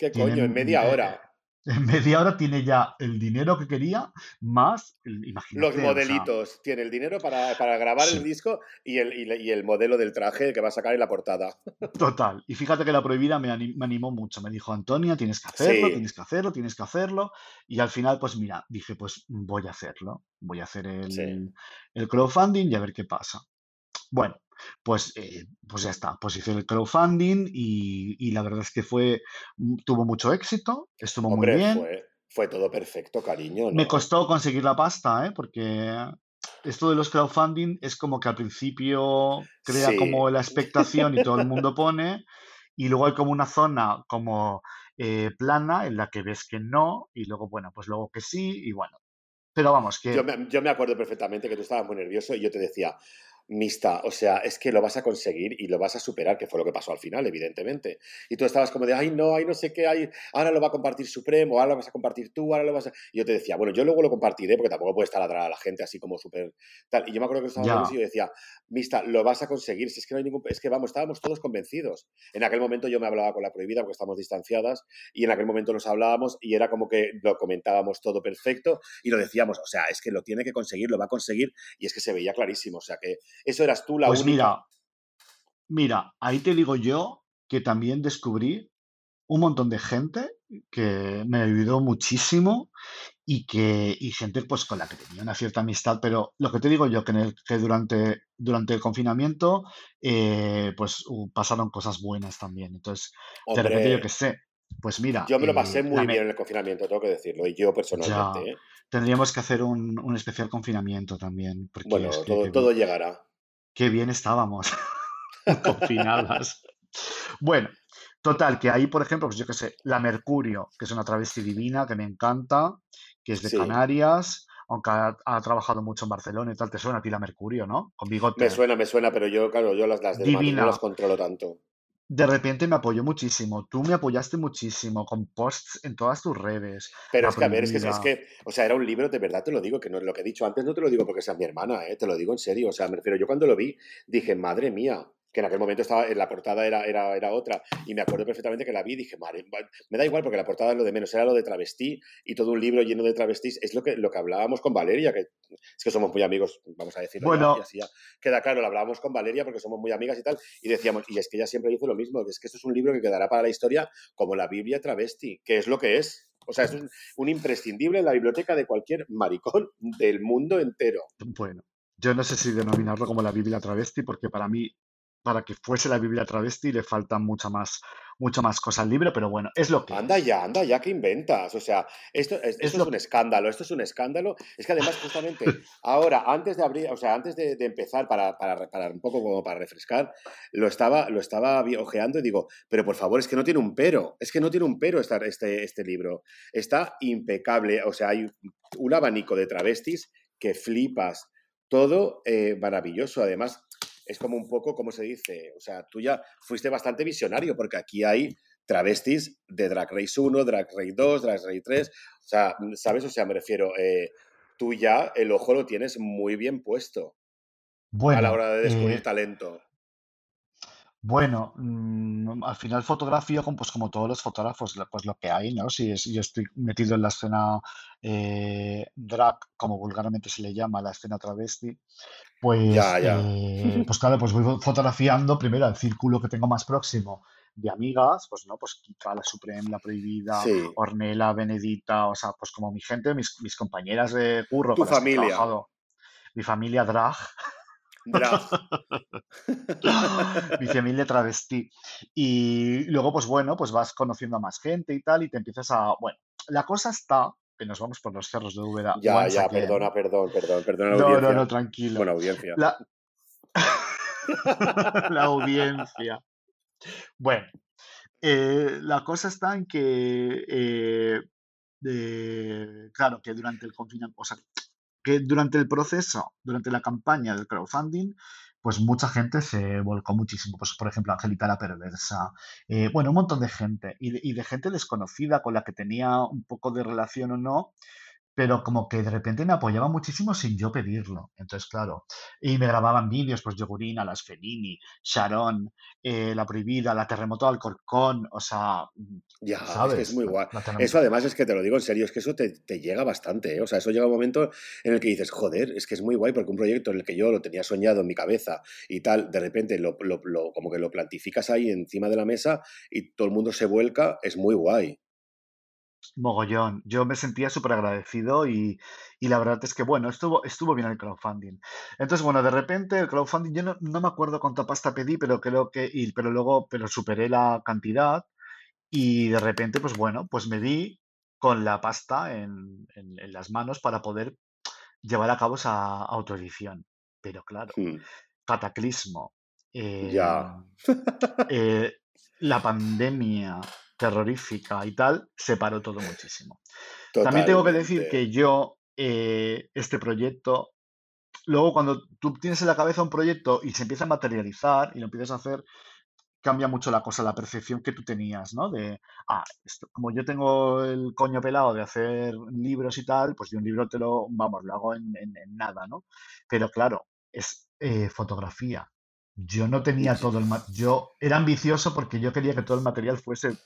¿Qué coño? En media eh, hora. En media hora tiene ya el dinero que quería, más, Los imagínate, o sea, modelitos. Tiene el dinero para, para grabar el disco y el, y, el modelo del traje que va a sacar en la portada. Total. Y fíjate que la prohibida me, ani- me animó mucho. Me dijo, Antonia, tienes que hacerlo, Sí, tienes que hacerlo, tienes que hacerlo. Y al final, pues mira, dije, pues voy a hacerlo. Voy a hacer sí. el, el crowdfunding y a ver qué pasa. Bueno, pues, eh, pues ya está. Pues hice el crowdfunding y, y la verdad es que fue, mm, tuvo mucho éxito, estuvo muy bien. fue, fue todo perfecto, cariño, Me costó conseguir la pasta, ¿eh? Porque esto de los crowdfunding es como que al principio crea como la expectación y todo el mundo pone, y luego hay como una zona como eh, plana en la que ves que no, y luego, bueno, pues luego que sí, y bueno. Pero vamos, Yo que me, yo me acuerdo perfectamente que tú estabas muy nervioso y yo te decía, Mista, o sea, es que lo vas a conseguir y lo vas a superar, que fue lo que pasó al final, evidentemente. Y tú estabas como de, ay, no, ay, no sé qué, ay, ahora lo va a compartir Supremo, ahora lo vas a compartir tú, ahora lo vas a... Y yo te decía, bueno, yo luego lo compartiré porque tampoco puedes taladrar a la gente así como súper tal. Y yo me acuerdo que nervioso y yo decía, Mista, lo vas a conseguir, si es que no hay ningún... Es que vamos, estábamos todos convencidos. En aquel momento yo me hablaba con la prohibida porque estamos distanciadas y en aquel momento nos hablábamos y era como que lo comentábamos todo perfecto y lo decíamos, o sea, es que lo tiene que conseguir, lo va a conseguir y es que se veía clarísimo, o sea que eso eras tú la pues única. mira, mira, ahí te digo yo que también descubrí un montón de gente que me ayudó muchísimo y que y gente pues con la que tenía una cierta amistad, pero lo que te digo yo que, en el- que durante, durante el confinamiento eh, pues uh, pasaron cosas buenas también. Entonces, de repente yo Hombre, sé, pues mira, yo me lo eh, pasé la muy bien en el confinamiento, tengo que decirlo, y yo personalmente, ya ¿eh? tendríamos que hacer un, un especial confinamiento también, porque es Bueno, que todo, llegará. Qué bien estábamos [LAUGHS] confinadas. Bueno, total, que ahí, por ejemplo, pues yo qué sé, la Mercurio, que es una travesti divina, que me encanta, que es de Sí, Canarias, aunque ha, ha trabajado mucho en Barcelona y tal, te suena a ti la Mercurio, ¿no? Con me bigote. suena, me suena, pero yo, claro, yo las, las de Madrid no las Divina. controlo tanto. De repente me apoyó muchísimo, tú me apoyaste muchísimo con posts en todas tus redes, Pero es que, a ver, es que, es que, o sea, era un libro, de verdad te lo digo, que no es lo que he dicho antes, no te lo digo porque sea mi hermana, ¿eh? Te lo digo en serio, o sea, me refiero, yo cuando lo vi, dije, madre mía, que en aquel momento estaba, en la portada era, era, era otra, y me acuerdo perfectamente que la vi y dije, madre, me da igual porque la portada es lo de menos, era lo de travestí, y todo un libro lleno de travestis, es lo que, lo que hablábamos con Valeria, que es que somos muy amigos, vamos a decirlo ya, y Bueno, así ya queda claro, lo hablábamos con Valeria porque somos muy amigas y tal, y decíamos, y es que ella siempre dice lo mismo, que es que esto es un libro que quedará para la historia como la Biblia travesti, que es lo que es. O sea, es un, un imprescindible en la biblioteca de cualquier maricón del mundo entero. bueno, yo no sé si denominarlo como la Biblia travesti, porque para mí para que fuese la Biblia travesti le falta mucha más, mucha más cosa al libro, pero bueno, es lo que Anda ya, anda ya, ¿qué inventas? O sea, esto, es- Es esto es lo un que... escándalo, esto es un escándalo. Es que además, justamente, [LAUGHS] ahora, antes de abrir, o sea, antes de, de empezar, para, para, para un poco como para refrescar, lo estaba, lo estaba ojeando y digo, pero por favor, es que no tiene un pero, es que no tiene un pero este, este libro. Está impecable, o sea, hay un abanico de travestis que flipas. Todo eh, maravilloso, además. Es como un poco, ¿cómo se dice? O sea, tú ya fuiste bastante visionario, porque aquí hay travestis de Drag Race 1, Drag Race 2, Drag Race 3. O sea, ¿sabes? O sea, me refiero, eh, tú ya el ojo lo tienes muy bien puesto a la Bueno, hora de descubrir eh, talento. Bueno, mm, al final fotografía, como- pues como todos los fotógrafos, pues lo que hay, ¿no? Si es- yo estoy metido en la escena eh, drag, como vulgarmente se le llama, la escena travesti, pues, Ya, ya. eh, pues [LAUGHS] claro, pues voy fo- fotografiando primero al círculo que tengo más próximo de amigas, pues no, pues Kika, la Supreme, la Prohibida, Sí. Ornella, Benedita, o sea, pues como mi gente, mis, mis compañeras de curro Tu con las que he familia. trabajado, mi familia drag, Drag. [LAUGHS] mi familia travesti. Y luego, pues bueno, pues vas conociendo a más gente y tal, y te empiezas a, bueno, la cosa está, que nos vamos por los cerros de Úbeda Ya, ya, again. perdona, perdón, perdón, perdona la No, no, no, tranquilo. Bueno, audiencia. La, [LAUGHS] la audiencia. Bueno, eh, la cosa está en que, eh, eh, claro, que durante el confinamiento, o sea, que durante el proceso, durante la campaña del crowdfunding, pues mucha gente se volcó muchísimo. Pues, por ejemplo, Angelita la Perversa, eh, bueno, un montón de gente, y de, y de gente desconocida con la que tenía un poco de relación o no, pero como que de repente me apoyaba muchísimo sin yo pedirlo. Entonces, claro, y me grababan vídeos, pues Yogurina, Las Fellini, Sharon, eh, La Prohibida, La Terremoto de Alcorcón, o sea, Ya, es que es ¿sabes? muy guay. Eso además es que te lo digo en serio, es que eso te, te llega bastante, ¿eh? O sea, eso llega un momento en el que dices, joder, es que es muy guay porque un proyecto en el que yo lo tenía soñado en mi cabeza y tal, de repente lo, lo- lo- como que lo plantificas ahí encima de la mesa y todo el mundo se vuelca, es muy guay. Mogollón. Yo me sentía súper agradecido y, y la verdad es que, bueno, estuvo, estuvo bien el crowdfunding. Entonces, bueno, de repente el crowdfunding, yo no, no me acuerdo cuánta pasta pedí, pero creo que, y, pero luego, pero superé la cantidad y de repente, pues bueno, pues me vi con la pasta en, en- en las manos para poder llevar a cabo esa autoedición. Pero claro, cataclismo, Ya, eh, [LAUGHS] eh, la pandemia terrorífica y tal, separó todo muchísimo. También tengo que decir totalmente. que yo, eh, este proyecto, luego cuando tú tienes en la cabeza un proyecto y se empieza a materializar y lo empiezas a hacer, cambia mucho la cosa, la percepción que tú tenías, ¿no? De, ah, esto- como yo tengo el coño pelado de hacer libros y tal, pues yo un libro te lo, vamos, lo hago en, en- en nada, ¿no? Pero claro, es eh, fotografía. Yo no tenía todo el... Yo era ambicioso porque yo quería que todo el material fuese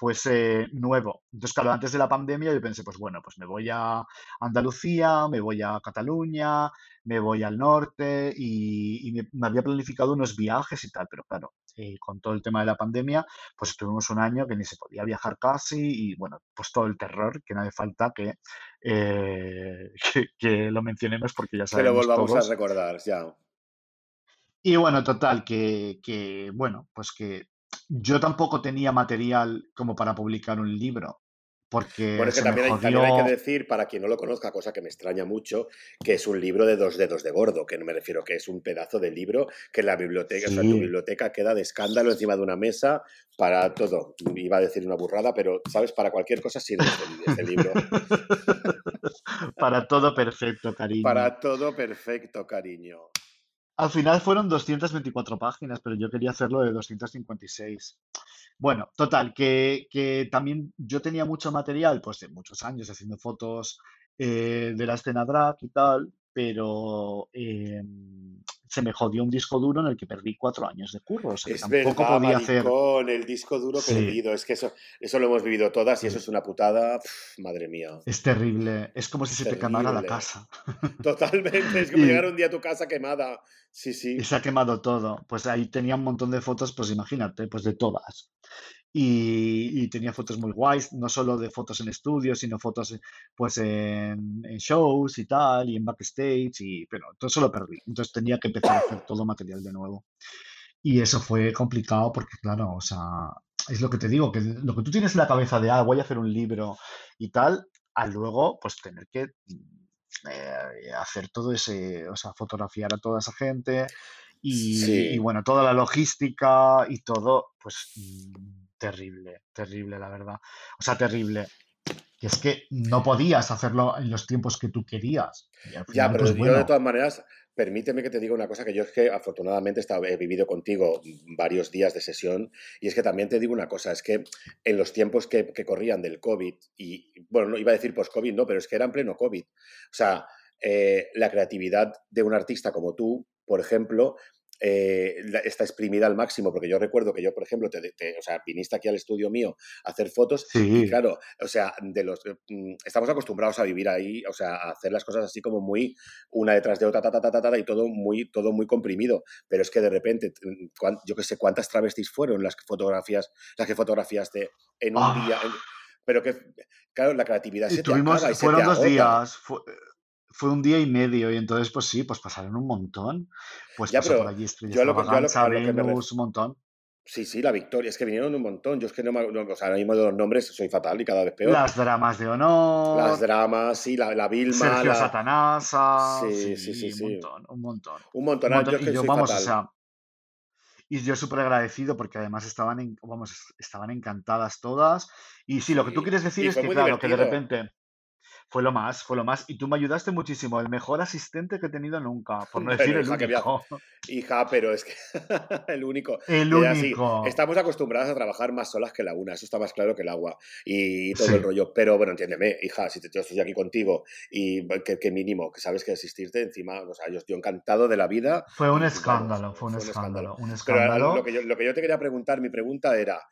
fuese nuevo. Entonces, claro, antes de la pandemia yo pensé, pues bueno, pues me voy a Andalucía, me voy a Cataluña, me voy al norte y, y me, me había planificado unos viajes y tal, pero claro, eh, con todo el tema de la pandemia, pues estuvimos un año que ni se podía viajar casi y bueno, pues todo el terror, que no hace falta que, eh, [LAUGHS] que, que lo mencionemos porque ya Que lo sabemos volvamos a recordar, ya. Y bueno, total, que, que bueno, pues que yo tampoco tenía material como para publicar un libro, porque Bueno, es que también hay, también hay que decir, para quien no lo conozca, cosa que me extraña mucho, que es un libro de dos dedos de gordo, que no me refiero que es un pedazo de libro que en la biblioteca, o sea, en tu biblioteca queda de escándalo encima de una mesa para todo. Iba a decir una burrada, pero, ¿sabes? Para cualquier cosa sirve este, este libro. [LAUGHS] para todo perfecto, cariño. Para todo perfecto, cariño. Al final fueron 224 páginas, pero yo quería hacerlo de 256. Bueno, total, que, también yo tenía mucho material, pues de muchos años haciendo fotos eh, de la escena drag y tal, pero eh, se me jodió un disco duro en el que perdí cuatro años de curro, o sea Es tampoco verdad, podía hacer... maricón, el disco duro Sí, perdido. Es que eso, eso lo hemos vivido todas y eso es una putada. madre mía. es terrible, es como si se te quemara la casa. [LAUGHS] Totalmente. Es como llegar Y, un día a tu casa quemada. Sí, y sí. se ha quemado todo. Pues ahí tenía un montón de fotos, pues imagínate, pues de todas. Y, y tenía fotos muy guays, no solo de fotos en estudio, sino fotos pues en, en shows y tal, y en backstage, y, pero todo eso lo perdí. Entonces tenía que empezar a hacer todo material de nuevo. Y eso fue complicado porque, claro, o sea, es lo que te digo, que lo que tú tienes en la cabeza de, ah, voy a hacer un libro y tal, a luego, pues tener que eh, hacer todo ese, o sea, fotografiar a toda esa gente y, y Sí. bueno, toda la logística y todo, pues mm, terrible, terrible, la verdad. O sea, terrible. Que es que no podías hacerlo en los tiempos que tú querías. Ya, pero pues yo de bueno, todas maneras, permíteme que te diga una cosa que yo es que afortunadamente he vivido contigo varios días de sesión y es que también te digo una cosa, es que en los tiempos que, que corrían del COVID y, bueno, no iba a decir post-COVID, no, pero es que era en pleno COVID. O sea, eh, la creatividad de un artista como tú, por ejemplo, eh, está exprimida al máximo, porque yo recuerdo que yo, por ejemplo, te, te- o sea, viniste aquí al estudio mío a hacer fotos y sí, claro, o sea, de los mm, estamos acostumbrados a vivir ahí, o sea, a hacer las cosas así como muy una detrás de otra, ta, ta, ta, ta, y todo muy, todo muy comprimido. Pero es que de repente, mm, yo qué sé, cuántas travestis fueron las que fotografías, las que fotografiaste en un día. Ah, pero que, claro, la creatividad y se te tuvimos, acaba y se te fueron dos agota. días, fue un día y medio, y entonces, pues sí, pues pasaron un montón. Pues Ya, pasó por allí Estrella un montón. Sí, sí, la victoria. Es que vinieron un montón. Yo es que no me. no, o sea, ahora mismo de los nombres soy fatal y cada vez peor. Las dramas de Las honor, dramas, sí, la, la Vilma, Sergio la. Satanasa, Sí, sí, sí, sí, un sí. montón, un montón, Un un montón. Yo montón. es Y que yo, soy vamos, o fatal. sea, y yo súper agradecido porque además estaban, en- vamos, es- estaban encantadas todas. Y sí, lo que tú quieres decir Y es que, claro, que de divertido. repente Fue lo más, fue lo más. Y tú me ayudaste muchísimo. El mejor asistente que he tenido nunca, [LAUGHS] por no decir el único. Hija, pero es que [LAUGHS] el único. El único. Estamos acostumbradas a trabajar más solas que la una, eso está más claro que el agua y todo el rollo. Pero bueno, entiéndeme, hija, si te, yo estoy aquí contigo y que, mínimo, que sabes que asistirte encima, o sea, yo estoy encantado de la vida. Fue un escándalo, fue un, escándalo, un escándalo. lo, que yo, lo que yo te quería preguntar, mi pregunta era,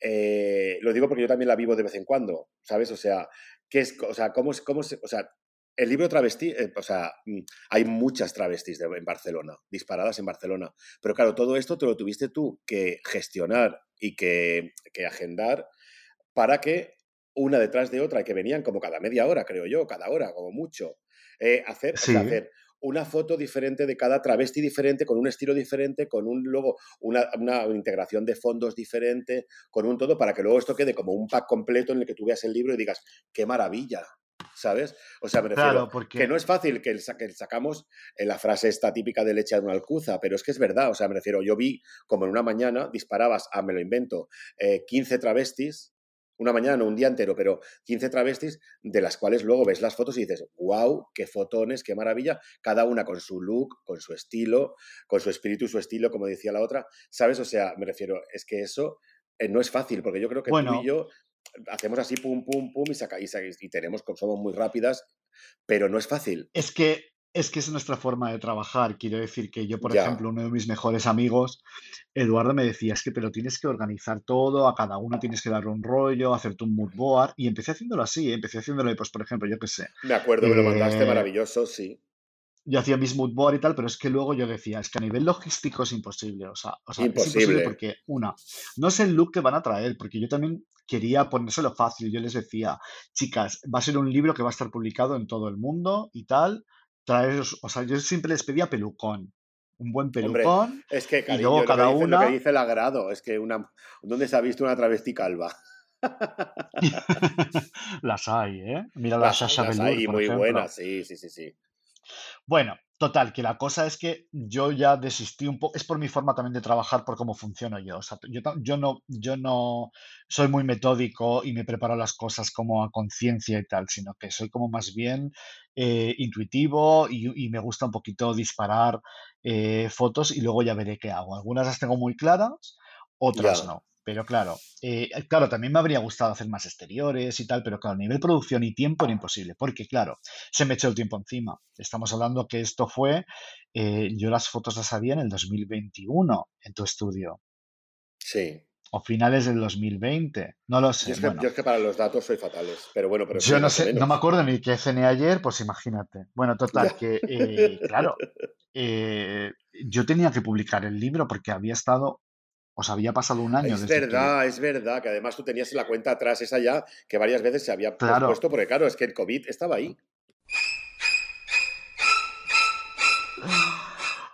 eh, lo digo porque yo también la vivo de vez en cuando, ¿sabes? O sea, ¿qué es, o sea, cómo, cómo se, o sea, el libro travesti, eh, o sea, mm, hay muchas travestis en Barcelona, disparadas en Barcelona, pero claro, todo esto te lo tuviste tú que gestionar y que, que agendar para que una detrás de otra, y que venían como cada media hora, creo yo, cada hora, como mucho, eh, hacer, hacer una foto diferente de cada travesti diferente, con un estilo diferente, con un luego una, integración de fondos diferente, con un todo, para que luego esto quede como un pack completo en el que tú veas el libro y digas, qué maravilla, ¿sabes? O sea, me refiero que no es fácil que, el, sacamos la frase esta típica de leche de una alcuza, pero es que es verdad, o sea, me refiero, yo vi como en una mañana disparabas a, me lo invento, 15 eh, travestis una mañana, no un día entero, pero 15 travestis, de las cuales luego ves las fotos y dices, wow, qué fotones, qué maravilla, cada una con su look, con su estilo, con su espíritu y su estilo, como decía la otra, ¿sabes? O sea, me refiero, es que eso eh, no es fácil, porque yo creo que tú y yo hacemos así, pum, pum, pum, y, saca, y, y tenemos, somos muy rápidas, pero no es fácil. Es que es que es nuestra forma de trabajar. Quiero decir que yo, por ejemplo, uno de mis mejores amigos, Eduardo, me decía, es que pero tienes que organizar todo, a cada uno tienes que darle un rollo, hacerte un mood board. Y empecé haciéndolo así, ¿eh? empecé haciéndolo, pues, por ejemplo, yo qué sé. Me acuerdo, me lo mandaste, eh, maravilloso, sí. Yo hacía mis mood board y tal, pero es que luego yo decía, es que a nivel logístico es imposible. O sea, es imposible porque, una, no es el look que van a traer, porque yo también quería ponérselo fácil. Yo les decía, chicas, va a ser un libro que va a estar publicado en todo el mundo y tal traer, o sea, yo siempre les pedía pelucón, un buen pelucón. es que, y luego cada una. Lo que dice el agrado, es que una. ¿Dónde se ha visto una travesti calva? [LAUGHS] las hay, ¿eh? Mira la, Sasha Las hay, muy buenas, sí, sí, sí, sí. Bueno, total, que la cosa es que yo ya desistí un poco, es por mi forma también de trabajar, por cómo funciono yo. O sea, yo, yo, no, yo no soy muy metódico y me preparo las cosas como a conciencia y tal, sino que soy como más bien eh, intuitivo y, me gusta un poquito disparar eh, fotos y luego ya veré qué hago. Algunas las tengo muy claras, otras no. Pero claro, eh, claro, también me habría gustado hacer más exteriores y tal, pero claro, a nivel producción y tiempo era imposible, porque claro, se me echó el tiempo encima. Estamos hablando que esto fue, eh, yo las fotos las había en el 2021 en tu estudio. Sí. O finales del 2020, no lo sé. Yo es, que, para los datos soy fatales, pero bueno, pero... Yo no sé, no me acuerdo ni qué cené ayer, pues imagínate. Bueno, total, que eh, [LAUGHS] claro, yo tenía que publicar el libro porque había estado os había pasado un año. Es verdad, es verdad, que además tú tenías la cuenta atrás esa ya, que varias veces se había puesto, porque claro, es que el COVID estaba ahí.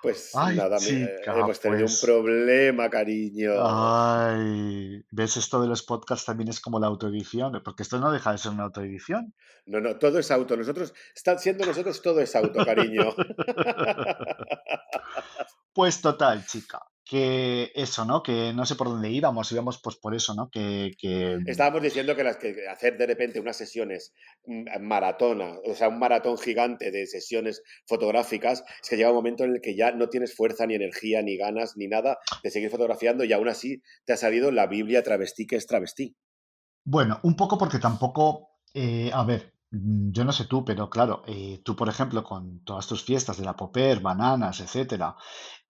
Pues nada, hemos tenido un pues. problema, cariño. Ay, ¿ves esto de los podcasts también es como la autoedición? Porque esto no deja de ser una autoedición. No, no, todo es auto. Nosotros, están siendo nosotros, todo es auto, cariño. [LAUGHS] pues total, chica que eso, ¿no? Que no sé por dónde íbamos, íbamos pues por eso, ¿no? Que, Estábamos diciendo que, las, que hacer de repente unas sesiones mm, maratona, o sea, un maratón gigante de sesiones fotográficas, es que llega un momento en el que ya no tienes fuerza, ni energía, ni ganas, ni nada de seguir fotografiando y aún así te ha salido la Biblia travestí que es travestí. Bueno, un poco porque tampoco, eh, a ver, Mm, yo no sé tú, pero claro, eh, tú, por ejemplo, con todas tus fiestas de la Popper, bananas, etcétera,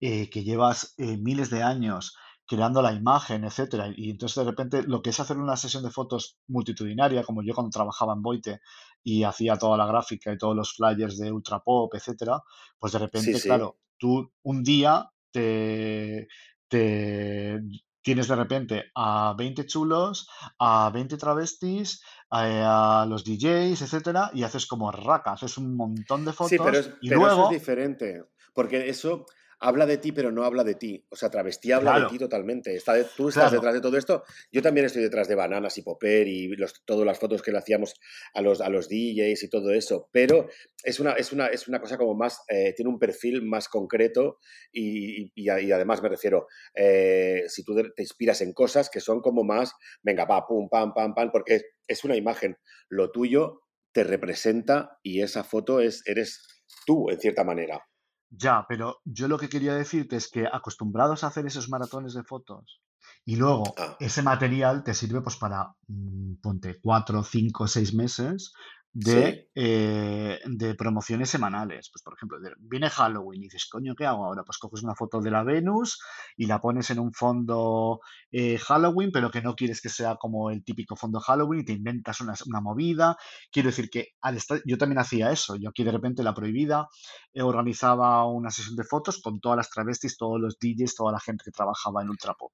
eh, que llevas eh, miles de años creando la imagen, etcétera, y entonces de repente lo que es hacer una sesión de fotos multitudinaria, como yo cuando trabajaba en Boite y hacía toda la gráfica y todos los flyers de Ultra Pop, etcétera, pues de repente, claro, tú un día te, te tienes de repente a 20 chulos, a 20 travestis, a, los DJs, etcétera, y haces como raca, haces un montón de fotos. Sí, pero, y luego... eso es diferente, porque eso habla de ti, pero no habla de ti. O sea, travestí habla de ti totalmente. Está tú estás detrás de todo esto. Yo también estoy detrás de Bananas y Popper y los, todas las fotos que le hacíamos a los, a los DJs y todo eso. Pero es una, es una, es una cosa como más, eh, tiene un perfil más concreto y, y, además me refiero, eh, si tú te inspiras en cosas que son como más, venga, pa, pum, pam, pam, pam, porque es una imagen. Lo tuyo te representa y esa foto es, eres tú, en cierta manera. Ya, pero yo lo que quería decirte es que acostumbrados a hacer esos maratones de fotos y luego Ah, ese material te sirve pues para, mm, ponte, cuatro, cinco, seis meses sí, de, eh, de promociones semanales. Pues por ejemplo, viene Halloween y dices, coño, ¿qué hago ahora? Pues coges una foto de la Venus y la pones en un fondo eh, Halloween, pero que no quieres que sea como el típico fondo Halloween y te inventas una, una movida. Quiero decir que al estar, yo también hacía eso. Yo aquí de repente La Prohibida eh, organizaba una sesión de fotos con todas las travestis, todos los DJs, toda la gente que trabajaba en Ultrapop.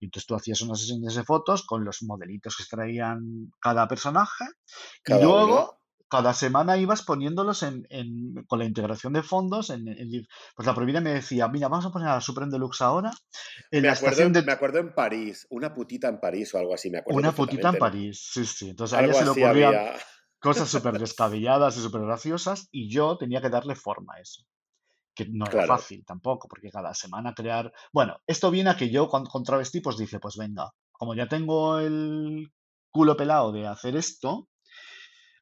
Y entonces tú hacías unas sesiones de fotos con los modelitos que traían cada personaje y uno. Cada semana ibas poniéndolos en, en- con la integración de fondos. En, en- pues la prohibida me decía, mira, vamos a poner a la Supreme Deluxe ahora en Me la acuerdo, estación me acuerdo en París, una putita en París o algo así, me acuerdo una putita en. París. Sí, sí. Entonces a ella Algo se le ocurrían había. cosas [LAUGHS] súper descabelladas y súper graciosas y yo tenía que darle forma a eso. Que no era fácil tampoco, porque cada semana crear... Bueno, esto viene a que yo con travesti pues dije, pues venga, como ya tengo el culo pelado de hacer esto,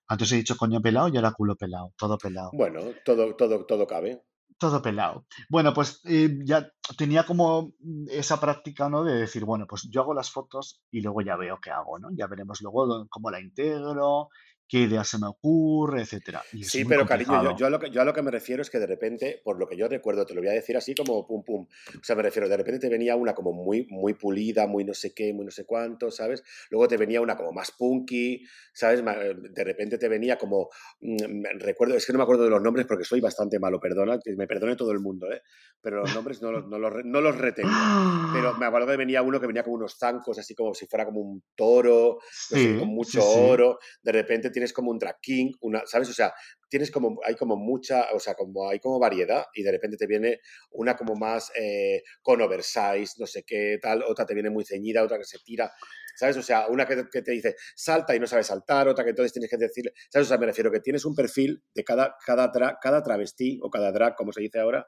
antes he dicho coño pelado y ahora culo pelado, todo pelado. bueno, todo, todo, todo cabe. Todo pelado. Bueno, pues eh, ya tenía como esa práctica, ¿no? De decir, bueno, pues yo hago las fotos y luego ya veo qué hago, ¿no? Ya veremos luego cómo la integro, qué idea se me ocurre, etcétera. Y Sí, pero cariño, yo, a lo que, yo a lo que me refiero es que de repente, por lo que yo recuerdo, te lo voy a decir así como pum pum. O sea, me refiero, de repente te venía una como muy, muy pulida, muy no sé qué, muy no sé cuánto, ¿sabes? Luego te venía una como más punky, ¿sabes? Eh, De repente te venía como, mm, recuerdo, es que no me acuerdo de los nombres porque soy bastante malo, perdona, que me perdone todo el mundo, ¿eh? Pero los nombres no, los- no, los, no los retengo. Pero [GASPS] me acuerdo que venía uno que venía como unos zancos, así como si fuera como un toro, no sé, con mucho sí, sí. oro, de repente tienes como un drag una, ¿sabes? O sea, tienes como, hay como mucha, o sea, como hay como variedad y de repente te viene una como más eh, con oversize, no sé qué, tal, otra te viene muy ceñida, otra que se tira, ¿sabes? O sea, una que, te dice salta y no sabe saltar, otra que entonces tienes que decirle, ¿sabes? O sea, me refiero que tienes un perfil de cada, cada, cada travestí o cada drag, como se dice ahora,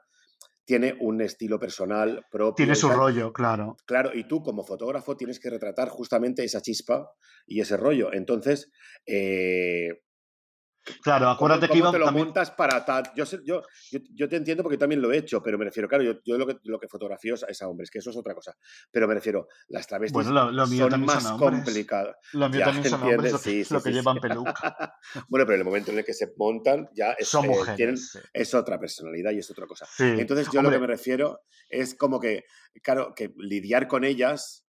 tiene un estilo personal propio Tiene su rollo, claro. Claro, y tú como fotógrafo tienes que retratar justamente esa chispa y ese rollo. Entonces, eh, Claro, ¿cómo, acuérdate que cómo iba te lo también. montas para tal? Yo, sé- yo, yo, yo te entiendo porque también lo he hecho, pero me refiero, claro, yo, yo lo, que, lo que fotografío es a- es a hombres, que eso es otra cosa. Pero me refiero, las Bueno, travestis lo, lo mío son más complicadas. Lo mío Ya, también son lo que, Sí, sí, lo que sí, sí. llevan peluca. [LAUGHS] Bueno, pero en el momento en el que se montan ya es, Son eh, mujeres, es otra personalidad y es otra cosa. Entonces yo lo que me Hombre, refiero es como que, claro, que lidiar con ellas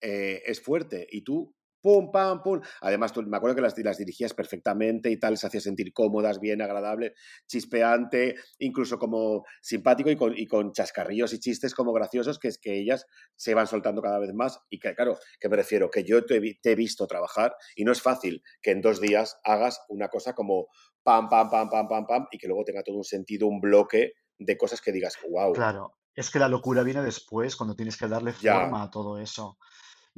eh, es fuerte y tú, pum, pam, pum. Además, tú, me acuerdo que las, las dirigías perfectamente y tal, se hacía sentir cómodas, bien, agradable, chispeante, incluso como simpático y con, y con chascarrillos y chistes como graciosos que es que ellas se van soltando cada vez más y que, claro, que me refiero, que yo te, te he visto trabajar y no es fácil que en dos días hagas una cosa como pam, pam, pam, pam, pam, pam y que luego tenga todo un sentido, un bloque de cosas que digas, wow, claro, es que la locura viene después, cuando tienes que darle ya, forma a todo eso.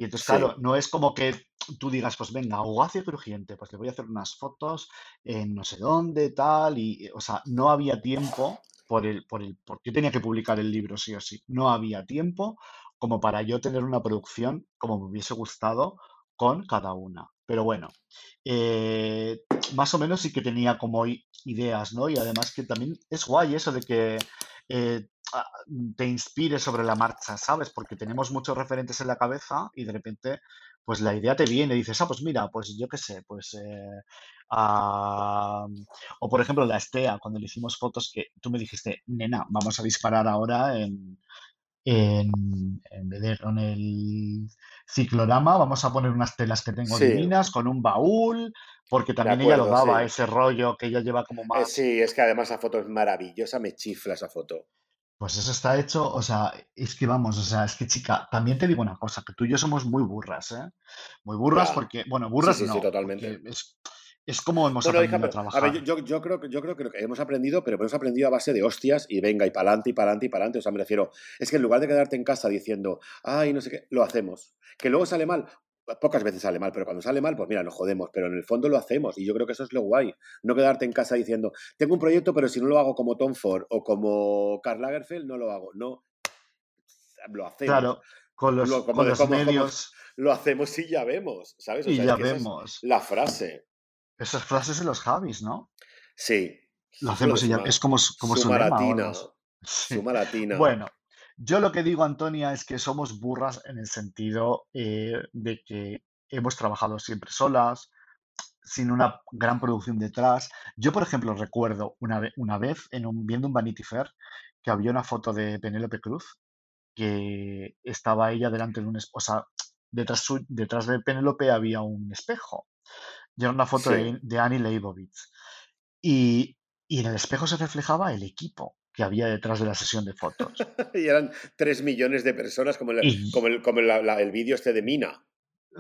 Y entonces, sí. claro, no es como que tú digas, pues venga, aguacio crujiente, pues le voy a hacer unas fotos en no sé dónde, tal, y, o sea, no había tiempo por el, por el, porque yo tenía que publicar el libro sí o sí, no había tiempo como para yo tener una producción como me hubiese gustado con cada una. Pero bueno, eh, más o menos sí que tenía como ideas, ¿no? Y además que también es guay eso de que eh, te inspire sobre la marcha, ¿sabes? Porque tenemos muchos referentes en la cabeza y de repente, pues la idea te viene y dices, ah, pues mira, pues yo qué sé, pues... eh, ah, o por ejemplo la Estea, cuando le hicimos fotos que tú me dijiste, nena, vamos a disparar ahora en, en, en vez de con el ciclorama, vamos a poner unas telas que tengo Sí, divinas con un baúl, porque también ella lo daba, sí. ese rollo que ella lleva como Eh, más sí, es que además esa foto es maravillosa, me chifla esa foto. Pues eso está hecho, o sea, es que vamos, o sea, es que chica, también te digo una cosa, que tú y yo somos muy burras, ¿eh? Muy burras porque, bueno, sí, burras sí, sí, no, porque totalmente. es, es como hemos Bueno, hija, aprendido a pero, a ver, yo, trabajar. yo, creo, que- yo creo que hemos aprendido, pero hemos aprendido a base de hostias y venga, y pa'lante, y pa'lante, y pa'lante. O sea, me refiero, es que en lugar de quedarte en casa diciendo, ay, no sé qué, lo hacemos. Que luego sale mal, pocas veces sale mal, pero cuando sale mal, pues mira, nos jodemos, pero en el fondo lo hacemos y yo creo que eso es lo guay. No quedarte en casa diciendo, tengo un proyecto, pero si no lo hago como Tom Ford o como Karl Lagerfeld, no lo hago. No, lo hacemos. Claro, con Lo, los, como con medios lo hacemos y ya vemos, ¿sabes? O y sea, ya es que esa es vemos. la frase. Esas frases de los Javis, ¿no? Sí. Lo hacemos y ya, es como, como su. Sumaratina. Bueno, yo lo que digo, Antonia, es que somos burras en el sentido eh, de que hemos trabajado siempre solas, sin una gran producción detrás. Yo, por ejemplo, recuerdo una, ve- una vez en un, viendo un Vanity Fair que había una foto de Penélope Cruz que estaba ella delante de un espejo, o sea, detrás, su- detrás de Penélope había un espejo. Y era una foto Sí. de, de Annie Leibovitz. Y, y en el espejo se reflejaba el equipo que había detrás de la sesión de fotos. [LAUGHS] Y eran tres millones de personas como el, Y como el, como la- la- el vídeo este de Mina.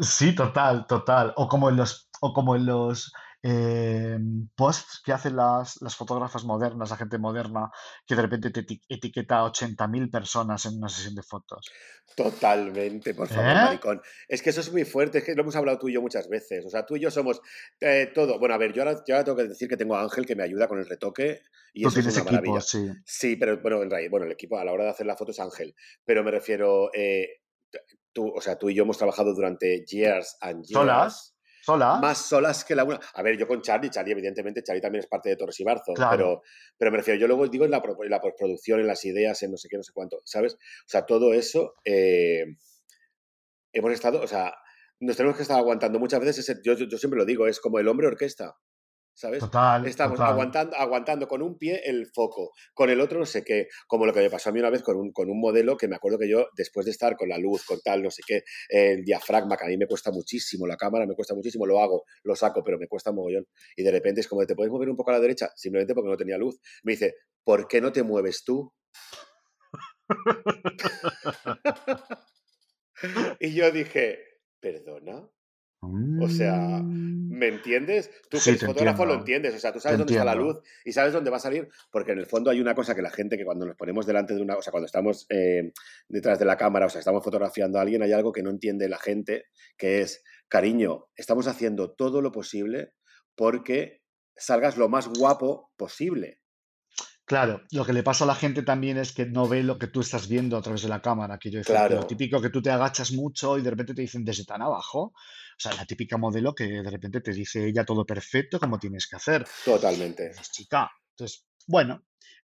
sí, total, total. O como en los, o como en los eh, posts que hacen las, las fotógrafas modernas, la gente moderna, que de repente te eti- etiqueta a 80.000 personas en una sesión de fotos. Totalmente, por favor, ¿Eh? maricón. Es que eso es muy fuerte, es que lo hemos hablado tú y yo muchas veces. O sea, tú y yo somos eh, todo. Bueno, a ver, yo ahora, yo ahora tengo que decir que tengo a Ángel que me ayuda con el retoque y Tú eso es tienes una equipo, maravilla. sí. Sí, pero bueno, en realidad, bueno, el equipo a la hora de hacer la foto es Ángel. Pero me refiero, eh, tú, o sea, tú y yo hemos trabajado durante years and years. ¿Solas? Más solas que la una. A ver, yo con Charlie, Charlie, evidentemente, Charlie también es parte de Torres y Barzos, Claro. pero, pero me refiero, yo luego digo en la, en la postproducción, en las ideas, en no sé qué, no sé cuánto, ¿sabes? O sea, todo eso eh, hemos estado, o sea, nos tenemos que estar aguantando muchas veces, ese- yo siempre lo digo, es como el hombre orquesta, ¿sabes? Total, Estamos total. aguantando, aguantando con un pie el foco, con el otro no sé qué, como lo que me pasó a mí una vez con un, con un modelo que me acuerdo que yo, después de estar con la luz, con tal, no sé qué, el diafragma, que a mí me cuesta muchísimo, la cámara me cuesta muchísimo, lo hago, lo saco, pero me cuesta mogollón. Y de repente es como, ¿te puedes mover un poco a la derecha? Simplemente porque no tenía luz. Me dice, ¿por qué no te mueves tú? [LAUGHS] [LAUGHS] y yo dije, ¿perdona? O sea, Mm, ¿Me entiendes? Tú que Sí, eres fotógrafo lo entiendes, o sea, tú Te sabes dónde está la luz y sabes dónde va a salir, porque en el fondo hay una cosa que la gente que cuando nos ponemos delante de una, o sea, cuando estamos eh, detrás de la cámara, o sea, estamos fotografiando a alguien, hay algo que no entiende la gente, que es, cariño, estamos haciendo todo lo posible porque salgas lo más guapo posible. Claro, lo que le pasa a la gente también es que no ve lo que tú estás viendo a través de la cámara. Que lo Claro, típico que tú te agachas mucho y de repente te dicen desde tan abajo. O sea, la típica modelo que de repente te dice ella todo perfecto como tienes que hacer. Totalmente. dices, chica. Entonces, bueno,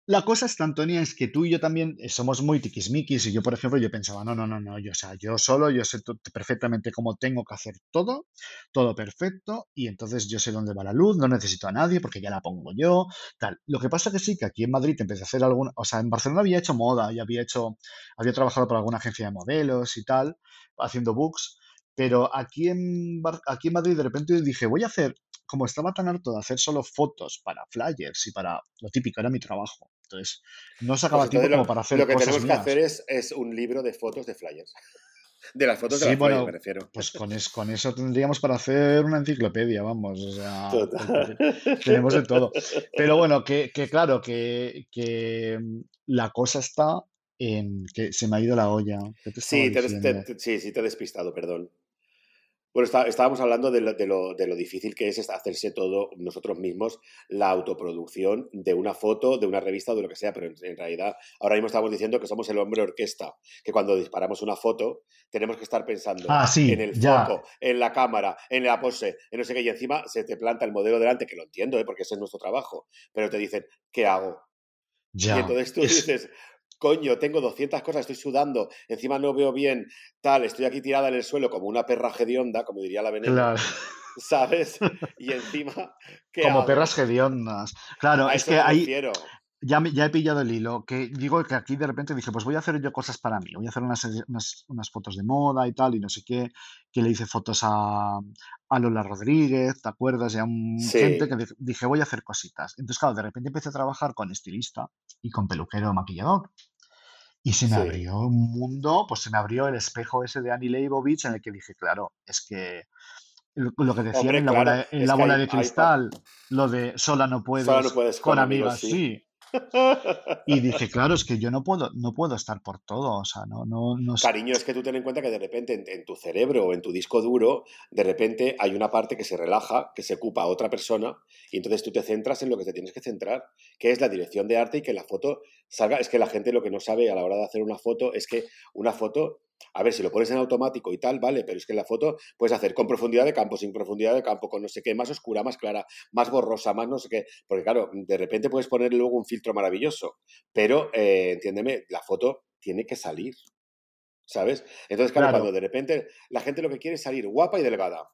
la cosa es, Antonia, es que tú y yo también eh, somos muy tiquismiquis y yo, por ejemplo, yo pensaba, no, no, no, no, yo, o sea, yo solo, yo sé perfectamente cómo tengo que hacer todo, todo perfecto y entonces yo sé dónde va la luz, no necesito a nadie porque ya la pongo yo, tal. Lo que pasa que sí, que aquí en Madrid empecé a hacer alguna, o sea, en Barcelona había hecho moda y había hecho, había trabajado para alguna agencia de modelos y tal, haciendo books, pero aquí en, Bar- aquí en Madrid de repente dije, voy a hacer, como estaba tan harto de hacer solo fotos para flyers y para lo típico, era mi trabajo. Entonces, no Pues sacaba tiempo entonces como para hacer lo que cosas tenemos que hacer es, es un libro de fotos de flyers. [LAUGHS] De las fotos de Sí, las flyers, me bueno, refiero. pues con, es- con eso tendríamos para hacer una enciclopedia, vamos, o sea, Total. tenemos de todo. Pero [LAUGHS] bueno, que, que claro, que, que mm, la cosa está en que se me ha ido la olla. ¿Qué te estaba Sí, te, te- sí, sí, te he despistado, perdón. Bueno, está- estábamos hablando de lo, de, lo, de lo difícil que es hacerse todo nosotros mismos, la autoproducción de una foto, de una revista o de lo que sea, pero en, en realidad ahora mismo estamos diciendo que somos el hombre orquesta, que cuando disparamos una foto tenemos que estar pensando Ah, en el ya, foco, en la cámara, en la pose, en no sé qué, y encima se te planta el modelo delante, que lo entiendo, ¿eh? porque ese es nuestro trabajo, pero te dicen, ¿qué hago? Y entonces tú Es, dices, coño, tengo 200 cosas, estoy sudando, encima no veo bien, tal, estoy aquí tirada en el suelo como una perra hedionda, como diría la veneno, claro, ¿sabes? [LAUGHS] Y encima, ¿qué como hago? perras hediondas. Claro, A es que ahí. Ya, ya he pillado el hilo, que digo que aquí de repente dije, pues voy a hacer yo cosas para mí, voy a hacer unas, unas, unas fotos de moda y tal, y no sé qué, que le hice fotos a, a Lola Rodríguez, ¿te acuerdas? Y a un gente que dije, voy a hacer cositas. Entonces, claro, de repente empecé a trabajar con estilista y con peluquero maquillador. Y se me sí. abrió un mundo, pues se me abrió el espejo ese de Annie Leibovitz en el que dije, claro, es que lo, que decían en la claro, bola, en la bola hay, de hay cristal, lo de sola no Sola no puedes, con con amigos, sí. Y [LAUGHS] dije, claro, es que yo no puedo, no puedo estar por todo, o sea, no, no, no, Cariño, es que tú ten en cuenta que de repente en, en tu cerebro o en tu disco duro, de repente hay una parte que se relaja, que se ocupa a otra persona, y entonces tú te centras en lo que te tienes que centrar, que es la dirección de arte y que la foto salga. Es que la gente lo que no sabe a la hora de hacer una foto es que una foto a ver, si lo pones en automático y tal, vale, pero es que en la foto puedes hacer con profundidad de campo, sin profundidad de campo, con no sé qué, más oscura, más clara, más borrosa, más no sé qué. Porque claro, de repente puedes poner luego un filtro maravilloso, pero, eh, entiéndeme, la foto tiene que salir. ¿Sabes? Entonces, claro, cuando de repente la gente lo que quiere es salir guapa y delgada.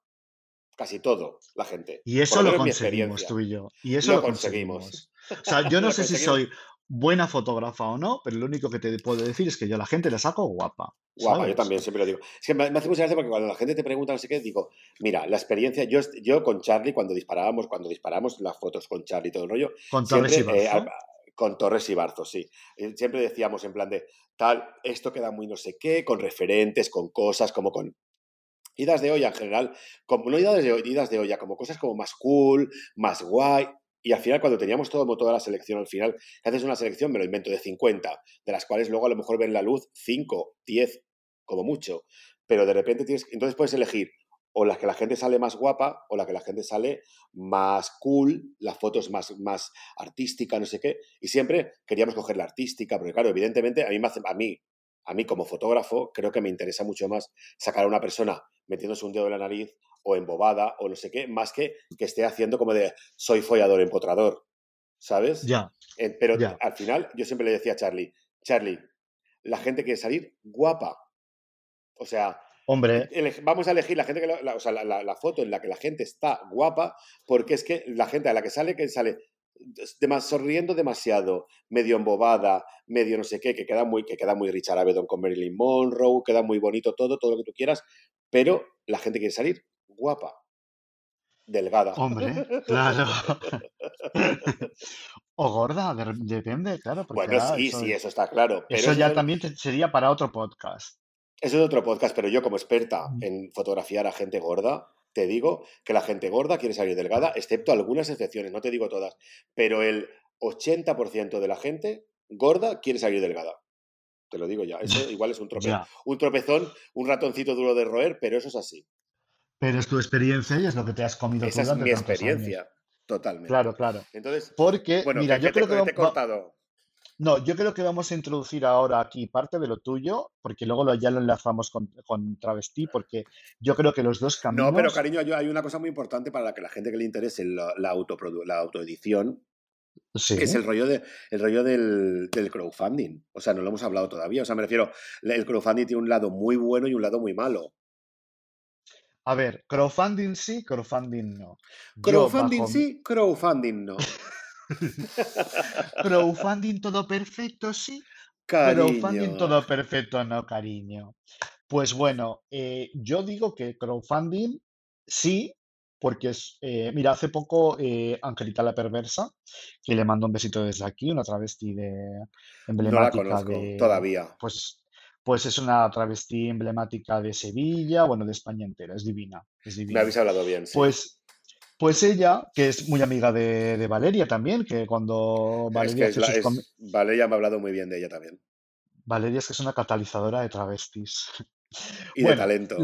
Casi todo, la gente. Y eso lo conseguimos tú y yo. Y eso lo, conseguimos. O sea, yo [LAUGHS] no sé si soy buena fotógrafa o no, pero lo único que te puedo decir es que yo a la gente la saco guapa. Guapa, yo también siempre lo digo. Es que me, hace mucha gracia porque cuando la gente te pregunta no sé qué, digo, mira, la experiencia, yo, yo con Charlie, cuando disparábamos, cuando disparamos las fotos con Charlie y todo el rollo. Con Torres y eh, Barzo. con Torres y Barzo, sí. Eh, siempre decíamos en plan de, tal, esto queda muy no sé qué, con referentes, con cosas, como con idas de olla en general, como no idas de, idas de olla, como cosas como más cool, más guay, y al final, cuando teníamos todo, toda la selección, al final, haces una selección, me lo invento, de 50, de las cuales luego a lo mejor ven la luz 5, 10, como mucho. Pero de repente tienes. Entonces puedes elegir o la que la gente sale más guapa o la que la gente sale más cool, la foto es más, más artística, no sé qué. Y siempre queríamos coger la artística, porque claro, evidentemente a mí, me hace, a mí, a mí como fotógrafo, creo que me interesa mucho más sacar a una persona metiéndose un dedo en la nariz o embobada o no sé qué, más que que esté haciendo como de soy follador, empotrador, ¿sabes? Ya. Eh, pero al final yo siempre le decía a Charlie, Charlie, la gente quiere salir guapa. O sea, Hombre. Vamos a elegir la gente que la, o sea, la, foto en la que la gente está guapa, porque es que la gente a la que sale, que sale sonriendo demasiado, medio embobada, medio no sé qué, que queda muy, que queda muy Richard Avedon con Marilyn Monroe, queda muy bonito todo, todo lo que tú quieras, pero la gente quiere salir guapa, delgada. Hombre, claro. o gorda, depende, claro. bueno, sí, sí, eso está claro. eso ya también sería para otro podcast. Eso es otro podcast, pero yo como experta mm. en fotografiar a gente gorda, te digo que la gente gorda quiere salir delgada, excepto algunas excepciones, no te digo todas, pero el 80% de la gente gorda quiere salir delgada. Te lo digo ya, eso [LAUGHS] igual es un, tropezón, un tropezón, un ratoncito duro de roer, pero eso es así. Pero es tu experiencia y es lo que te has comido Esa es mi experiencia, totalmente. Claro, claro. Entonces, porque, mira, yo creo que... Te he cortado. No, yo creo que vamos a introducir ahora aquí parte de lo tuyo, porque luego ya lo enlazamos con, travestí, porque yo creo que los dos caminos... No, pero cariño, hay una cosa muy importante para que la gente que le interese la, la, la autoedición, sí. es el rollo, de, el rollo del, del, crowdfunding. O sea, no lo hemos hablado todavía. O sea, me refiero, el crowdfunding tiene un lado muy bueno y un lado muy malo. A ver, crowdfunding sí, crowdfunding no. Crowdfunding sí, crowdfunding no. [LAUGHS] [LAUGHS] [LAUGHS] crowdfunding todo perfecto, sí. Crowdfunding todo perfecto, no, cariño. Pues bueno, eh, yo digo que crowdfunding sí, porque es, eh, mira, hace poco eh, Angelita la Perversa, que le mando un besito desde aquí, una travesti de emblemática no la de todavía. Pues pues es una travesti emblemática de Sevilla, bueno, de España entera, es divina, es Me habéis hablado bien, sí. Pues, pues ella, que es muy amiga de, Valeria también, que cuando Valeria... Valeria me ha hablado muy bien de ella también. Valeria es que es una catalizadora de travestis. [LAUGHS] Y de talento.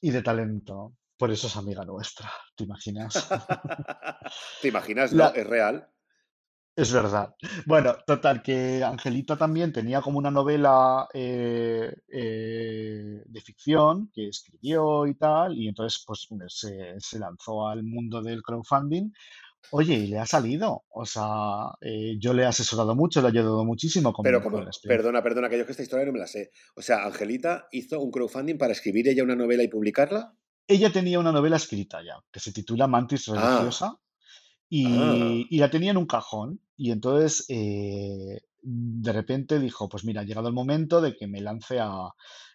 y de talento. Por eso es amiga nuestra, ¿te imaginas? [LAUGHS] ¿Te imaginas? [LAUGHS] No, es real. Es verdad. Bueno, total, que Angelita también tenía como una novela eh, eh, de ficción que escribió y tal, y entonces pues se, lanzó al mundo del crowdfunding. Oye, y le ha salido. O sea, eh, yo le he asesorado mucho, le he ayudado muchísimo. Con Pero como, perdona, perdona, que yo que esta historia no me la sé. O sea, Angelita hizo un crowdfunding para escribir ella una novela y publicarla. Ella tenía una novela escrita ya, que se titula Mantis ah. Ah. Y, la tenía en un cajón. Y entonces, eh, de repente dijo, pues mira, ha llegado el momento de que me lance a...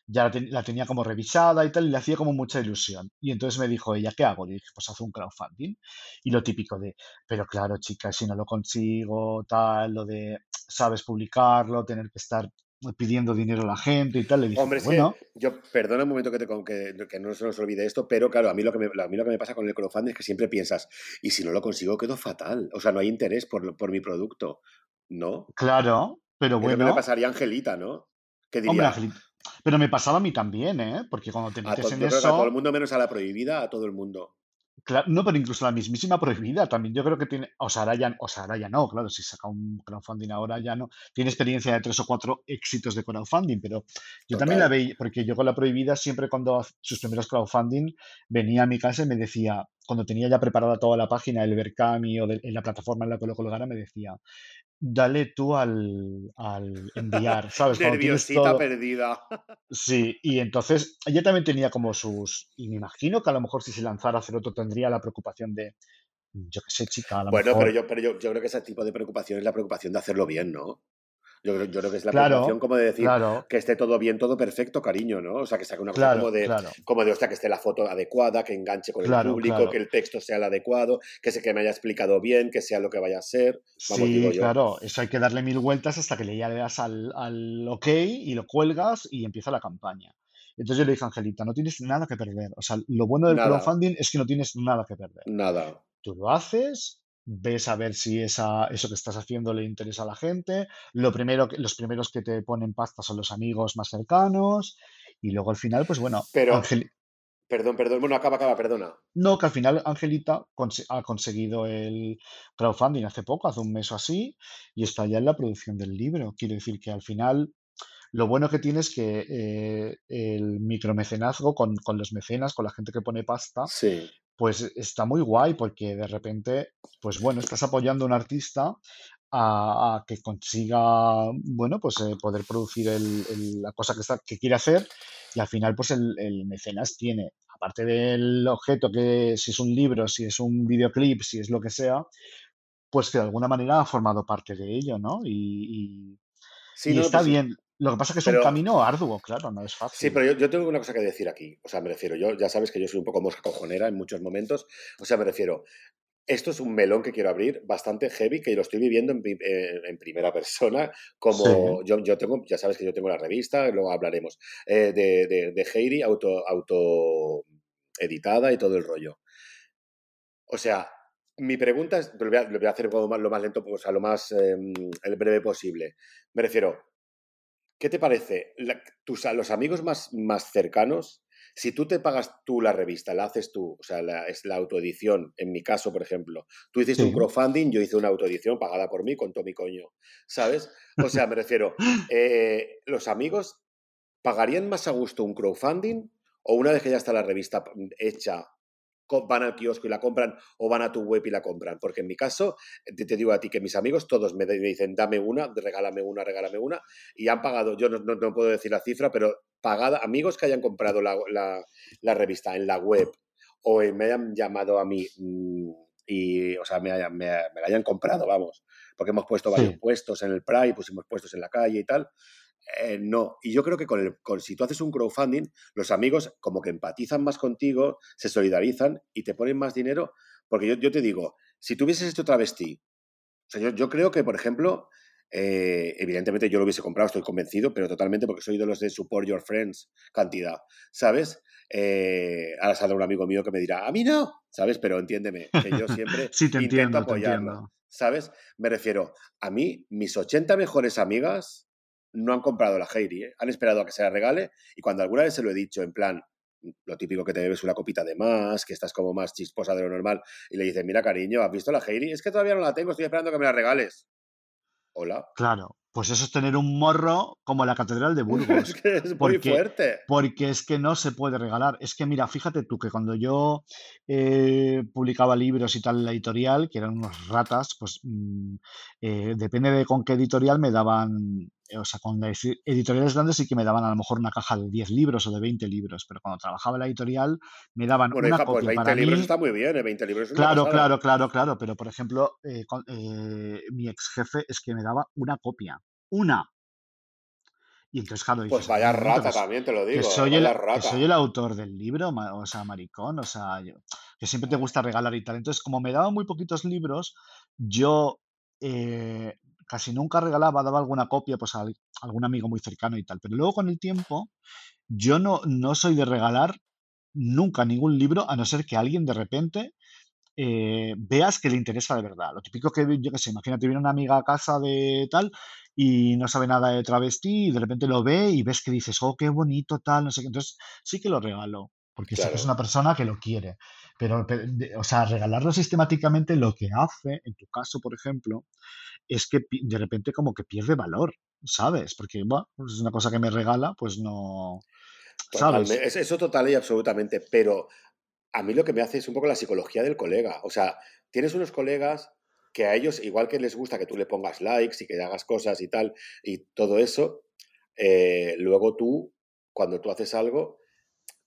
Ya la, tenía como revisada y tal, y le hacía como mucha ilusión. Y entonces me dijo ella, ¿qué hago? Y dije, pues haz un crowdfunding. Y lo típico de, pero claro, chica, si no lo consigo, tal, lo de, sabes, publicarlo, tener que estar pidiendo dinero a la gente y tal. Le dije, Hombre, bueno. yo, perdona un momento que, te, que, que, no se nos olvide esto, pero claro, a mí, lo que me, a mí lo que me pasa con el crowdfunding es que siempre piensas, y si no lo consigo, quedo fatal. O sea, no hay interés por, por mi producto, ¿no? Claro, pero bueno. me pasaría a Angelita, ¿no? Que diría, Pero me pasaba a mí también, ¿eh? Porque cuando te metes en eso... A todo el mundo menos a la prohibida, a todo el mundo. Claro, no, pero incluso la mismísima prohibida también. Yo creo que tiene, o sea, ahora ya, o sea, ahora ya no, claro, si saca un crowdfunding ahora ya no. Tiene experiencia de tres o cuatro éxitos de crowdfunding, pero yo también la veía, porque yo con la prohibida siempre cuando sus primeros crowdfunding venía a mi casa y me decía, cuando tenía ya preparada toda la página, el Berkami o de- en la plataforma en la que lo colgara, me decía, dale tú al, al enviar, [LAUGHS] ¿sabes? Nerviosita todo, perdida. Sí, y entonces ella también tenía como sus, y me imagino que a lo mejor si se lanzara a hacer otro tendría la preocupación de, yo qué sé, chica, a lo Bueno, pero yo, pero yo, yo creo que ese tipo de preocupación es la preocupación de hacerlo bien, ¿no? Yo creo, yo creo que es la preocupación claro, como de decir claro, que esté todo bien, todo perfecto, cariño, ¿no? O sea, que saque una cosa como de, como de, hostia, que esté la foto adecuada, que enganche con el público, que el texto sea el adecuado, que se que me haya explicado bien, que sea lo que vaya a ser. Vamos, Sí, claro, eso hay que darle mil vueltas hasta que le ya le das al, al OK y lo cuelgas y empieza la campaña. Entonces yo le dije Angelita, no tienes nada que perder. O sea, lo bueno del Nada, crowdfunding es que no tienes nada que perder. nada. Tú lo haces, ves a ver si esa, eso que estás haciendo le interesa a la gente. Lo primero, que- los primeros que te ponen pasta son los amigos más cercanos. Y luego al final, pues bueno, Pero, perdón, perdón, bueno, acaba, acaba, perdona. no, que al final Angelita ha conseguido el crowdfunding hace poco, hace un mes o así, y está ya en la producción del libro. Quiero decir que al final lo bueno que tiene es que eh, el micromecenazgo con, con los mecenas, con la gente que pone pasta, Sí. Pues está muy guay porque de repente, pues bueno, estás apoyando a un artista a, a que consiga, bueno, pues eh, poder producir el- el- la cosa que, está, que quiere hacer y al final, pues el, el mecenas tiene, aparte del objeto que si es un libro, si es un videoclip, si es lo que sea, pues que de alguna manera ha formado parte de ello, ¿no? Y, y- Sí, y no, está pues sí. bien. Lo que pasa es que es un camino arduo, claro, no es sí, fácil. pero yo, yo tengo una cosa que decir aquí. O sea, me refiero, yo ya sabes que yo soy un poco mosca cojonera en muchos momentos. O sea, me refiero, esto es un melón que quiero abrir bastante heavy, que lo estoy viviendo en, eh, en primera [LAUGHS] persona, Sí, como yo, yo tengo, ya sabes que yo tengo la revista, luego hablaremos, eh, de, de, de Heidi, auto, auto editada y todo el rollo. O sea, mi pregunta es, lo voy a, lo voy a hacer más- lo más lento, o sea, lo más eh, el breve posible. Me refiero, ¿qué te parece? La- tus, a los amigos más, más cercanos, si tú te pagas tú la revista, la haces tú, o sea, la, es la autoedición, en mi caso, por ejemplo, tú hiciste un crowdfunding, yo hice una autoedición pagada por mí con todo mi coño, ¿sabes? O sea, me refiero, [LAUGHS] eh, los amigos ¿Pagarían más a gusto un crowdfunding o una vez que ya está la revista hecha, van al kiosco y la compran o van a tu web y la compran? Porque en mi caso, te, te digo a ti que mis amigos todos me, dicen, dame una, regálame una, regálame una, y han pagado, yo no, no- no puedo decir la cifra, pero pagada, amigos que hayan comprado la, la- la revista en la web o en- me hayan llamado a mí mm, y, o sea, me, hayan- me, me la hayan comprado, vamos, porque hemos puesto varios Sí, puestos en el Pride, pusimos puestos en la calle y tal, eh, no, y yo creo que con el, con, si tú haces un crowdfunding, los amigos como que empatizan más contigo, se solidarizan y te ponen más dinero, porque yo, yo te digo, si tuvieses este travesti, o sea, yo, yo creo que, por ejemplo, eh, evidentemente yo lo hubiese comprado, estoy convencido, pero totalmente porque soy de los de support your friends cantidad, ¿sabes? Eh, ahora saldrá un amigo mío que me dirá, a mí no, ¿sabes? Pero entiéndeme, que yo siempre [LAUGHS] sí, te intento entiendo, apoyarlo. ¿sabes? Me refiero, a mí, mis 80 mejores amigas no han comprado la Heidi, ¿eh? han esperado a que se la regale y cuando alguna vez se lo he dicho en plan, lo típico que te bebes una copita de más, que estás como más chisposa de lo normal y le dices, mira cariño, ¿has visto la Heidi? Es que todavía no la tengo, estoy esperando que me la regales. Hola. Claro, pues eso es tener un morro como la Catedral de [LAUGHS] es Burgos, que es muy porque, fuerte. porque es que no se puede regalar. Es que mira, fíjate tú que cuando yo eh, publicaba libros y tal en la editorial, que eran unos ratas, pues mm, eh, depende de con qué editorial me daban, o sea, con editoriales grandes sí que me daban a lo mejor una caja de 10 libros o de 20 libros, pero cuando trabajaba en la editorial me daban Bueno, una hija, pues copia 20 para libros mí está muy bien, ¿eh? 20 libros Claro, claro, claro, claro, pero por ejemplo, eh, con- eh, mi ex jefe es que me daba una copia, una. Y entonces, claro, Pues dices, ver, vaya rata también, te lo que digo, soy el, vaya que soy el autor del libro, o sea, maricón, o sea, yo- que siempre te gusta regalar y tal. Entonces, como me daban muy poquitos libros, yo eh, casi nunca regalaba, daba alguna copia pues a al- algún amigo muy cercano y tal. Pero luego con el tiempo, yo no, no soy de regalar nunca ningún libro, a no ser que alguien de repente eh, veas que le interesa de verdad. Lo típico que, yo qué sé, imagínate, viene una amiga a casa de tal y no sabe nada de travesti y de repente lo ve y ves que dices, oh, qué bonito, tal, no sé qué. Entonces, sí que lo regalo. Porque sé que es una persona que lo quiere. Pero, o sea, regalarlo sistemáticamente lo que hace, en tu caso, por ejemplo, es que de repente como que pierde valor, ¿sabes? Porque, bueno, pues es una cosa que me regala, pues no... ¿Sabes? Eso total y absolutamente, pero a mí lo que me hace es un poco la psicología del colega. O sea, tienes unos colegas que a ellos, igual que les gusta que tú le pongas likes y que hagas cosas y tal, y todo eso, eh, luego tú, cuando tú haces algo,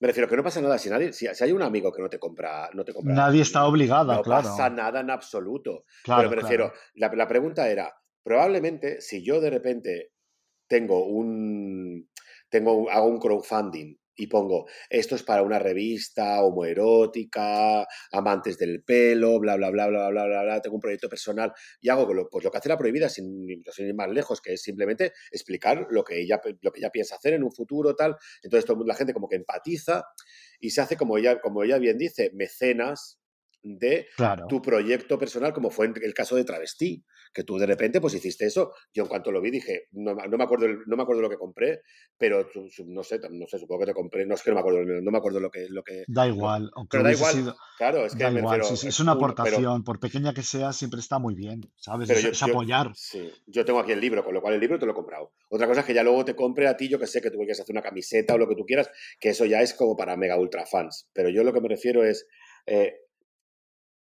me refiero que no pasa nada si nadie, si, hay un amigo que no te compra, no te compra. Nadie está obligado, no claro. No pasa nada en absoluto. Pero me refiero, la, la, pregunta era, probablemente si yo de repente tengo un, tengo, hago un crowdfunding y pongo, esto es para una revista homoerótica, amantes del pelo, bla, bla, bla, bla, bla, bla, bla, tengo un proyecto personal y hago lo, pues lo que hace la prohibida sin, ir más lejos, que es simplemente explicar lo que, ella, lo que ella piensa hacer en un futuro, tal. Entonces todo, la gente como que empatiza y se hace, como ella, como ella bien dice, mecenas de tu proyecto personal, como fue el caso de Travestí, que tú de repente pues hiciste eso. Yo en cuanto lo vi dije, no, no me acuerdo no me acuerdo lo que compré, pero no sé, no sé, supongo que te compré, no es que no me acuerdo, no me acuerdo lo que... Lo que da igual, pero da igual, claro, es que da igual, es una aportación, por pequeña que sea, siempre está muy bien, ¿sabes? es, apoyar. sí, yo tengo aquí el libro, con lo cual el libro te lo he comprado. Otra cosa es que ya luego te compre a ti, yo que sé, que tú quieres hacer una camiseta o lo que tú quieras, que eso ya es como para mega ultra fans, pero yo lo que me refiero es... Eh,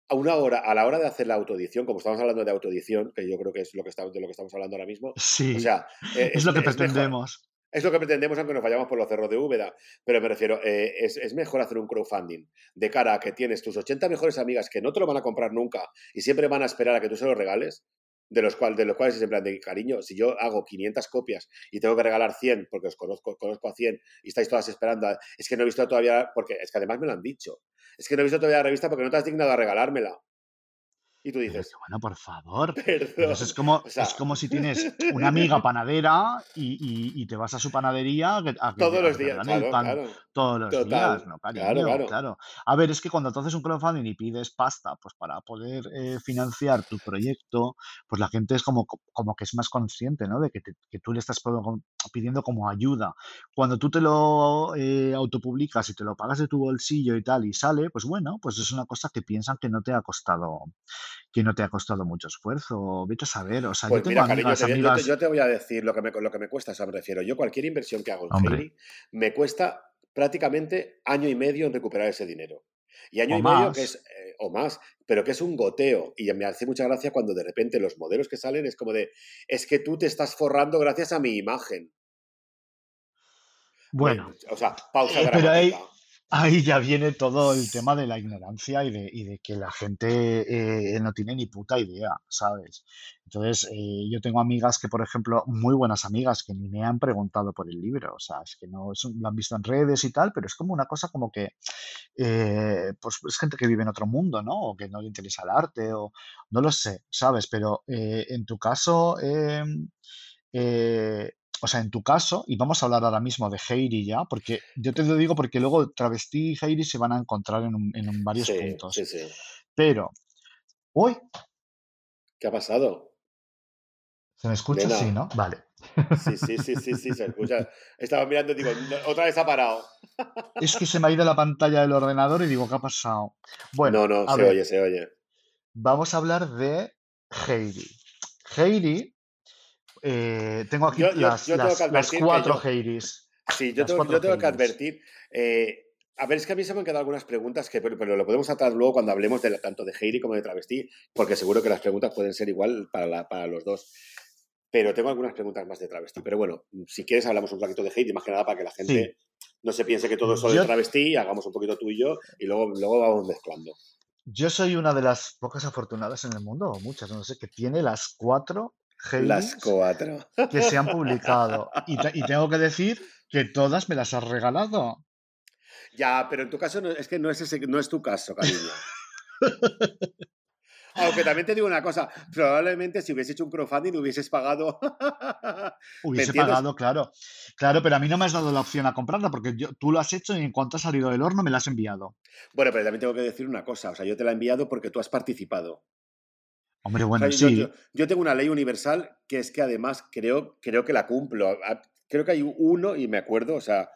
a una hora, a la hora de hacer la autoedición, como estamos hablando de autoedición, que yo creo que es lo que estamos, de lo que estamos hablando ahora mismo. Sí. O sea, eh, [LAUGHS] es, lo que pretendemos. Es lo que pretendemos, aunque nos vayamos por los cerros de Úbeda. Pero me refiero, eh, es, es, mejor hacer un crowdfunding de cara a que tienes tus 80 mejores amigas que no te lo van a comprar nunca y siempre van a esperar a que tú se lo regales, de los, cual, de los cuales es en plan de cariño, si yo hago 500 copias y tengo que regalar 100 porque os conozco, conozco a 100 y estáis todas esperando, es que no he visto todavía, porque es que además me lo han dicho, es que no he visto todavía la revista porque no te has dignado a regalármela. Y tú dices, bueno, por favor. es, como, es como si tienes [LAUGHS] una amiga panadera y, te vas a su panadería a todos los días, todos los días, ¿no? Cariño, claro, A ver, es que cuando tú haces un crowdfunding y pides pasta pues para poder eh, financiar tu proyecto, pues la gente es como, como que es más consciente, ¿no? De que, que tú le estás pidiendo como ayuda. Cuando tú te lo eh, autopublicas y te lo pagas de tu bolsillo y tal y sale, pues bueno, pues es una cosa que piensan que no te ha costado que no te ha costado mucho esfuerzo. Vete a saber. O sea, yo pues amigas, yo, te, voy a decir lo que me, lo que me cuesta, o me refiero. Yo cualquier inversión que hago en Heidi me cuesta prácticamente año y medio en recuperar ese dinero. Y año y medio que es, eh, o más, pero que es un goteo. Y me hace mucha gracia cuando de repente los modelos que salen es como de, es que tú te estás forrando gracias a mi imagen. Bueno. o sea, pausa eh, dramática. Ahí ya viene todo el tema de la ignorancia y de, y de que la gente eh, no tiene ni puta idea, ¿sabes? Entonces, eh, yo tengo amigas que, por ejemplo, muy buenas amigas que ni me han preguntado por el libro, o sea, es que no lo han visto en redes y tal, pero es como una cosa como que, eh, pues es gente que vive en otro mundo, ¿no? O que no le interesa el arte, o no lo sé, ¿sabes? Pero en tu caso, em, o sea, en tu caso, y vamos a hablar ahora mismo de Heidi ya, porque yo te lo digo porque luego Travesti y Heidi se van a encontrar en, en varios puntos. Sí, sí. Pero, uy. ¿Qué ha pasado? ¿Se me escucha? Sí, ¿no? Vale. Sí, sí, sí, sí, sí, se escucha. Estaba mirando y digo, otra vez ha parado. Es que se me ha ido la pantalla del ordenador y digo, ¿qué ha pasado? Bueno, no, no, se oye, se oye. Vamos a hablar de Heidi. Heidi eh, tengo aquí las, cuatro Heiris. Sí, yo tengo, que advertir. Eh, a ver, es que a mí se me han quedado algunas preguntas que, pero, lo podemos tratar luego cuando hablemos de, tanto de Heidi como de Travesti, porque seguro que las preguntas pueden ser igual para, para los dos. Pero tengo algunas preguntas más de Travesti. Pero bueno, si quieres hablamos un poquito de Heidi, más que nada para que la gente no se piense que todo es solo de Travesti, hagamos un poquito tú y yo y luego, luego vamos mezclando. Yo soy una de las pocas afortunadas en el mundo, o muchas, no sé, que tiene las cuatro las cuatro. [LAUGHS] que se han publicado. Y, tengo que decir que todas me las has regalado. Ya, pero en tu caso no, es que no es, ese, no es tu caso, cariño. [LAUGHS] Aunque también te digo una cosa, probablemente si hubiese hecho un crowdfunding hubieses pagado. [LAUGHS] Hubiese pagado, claro. Claro, pero a mí no me has dado la opción a comprarla porque tú lo has hecho y en cuanto ha salido del horno me la has enviado. Bueno, pero también tengo que decir una cosa, o sea, yo te la he enviado porque tú has participado. Hombre, bueno, sí. Yo, tengo una ley universal que es que además creo, creo que la cumplo. Creo que hay uno, y me acuerdo, o sea,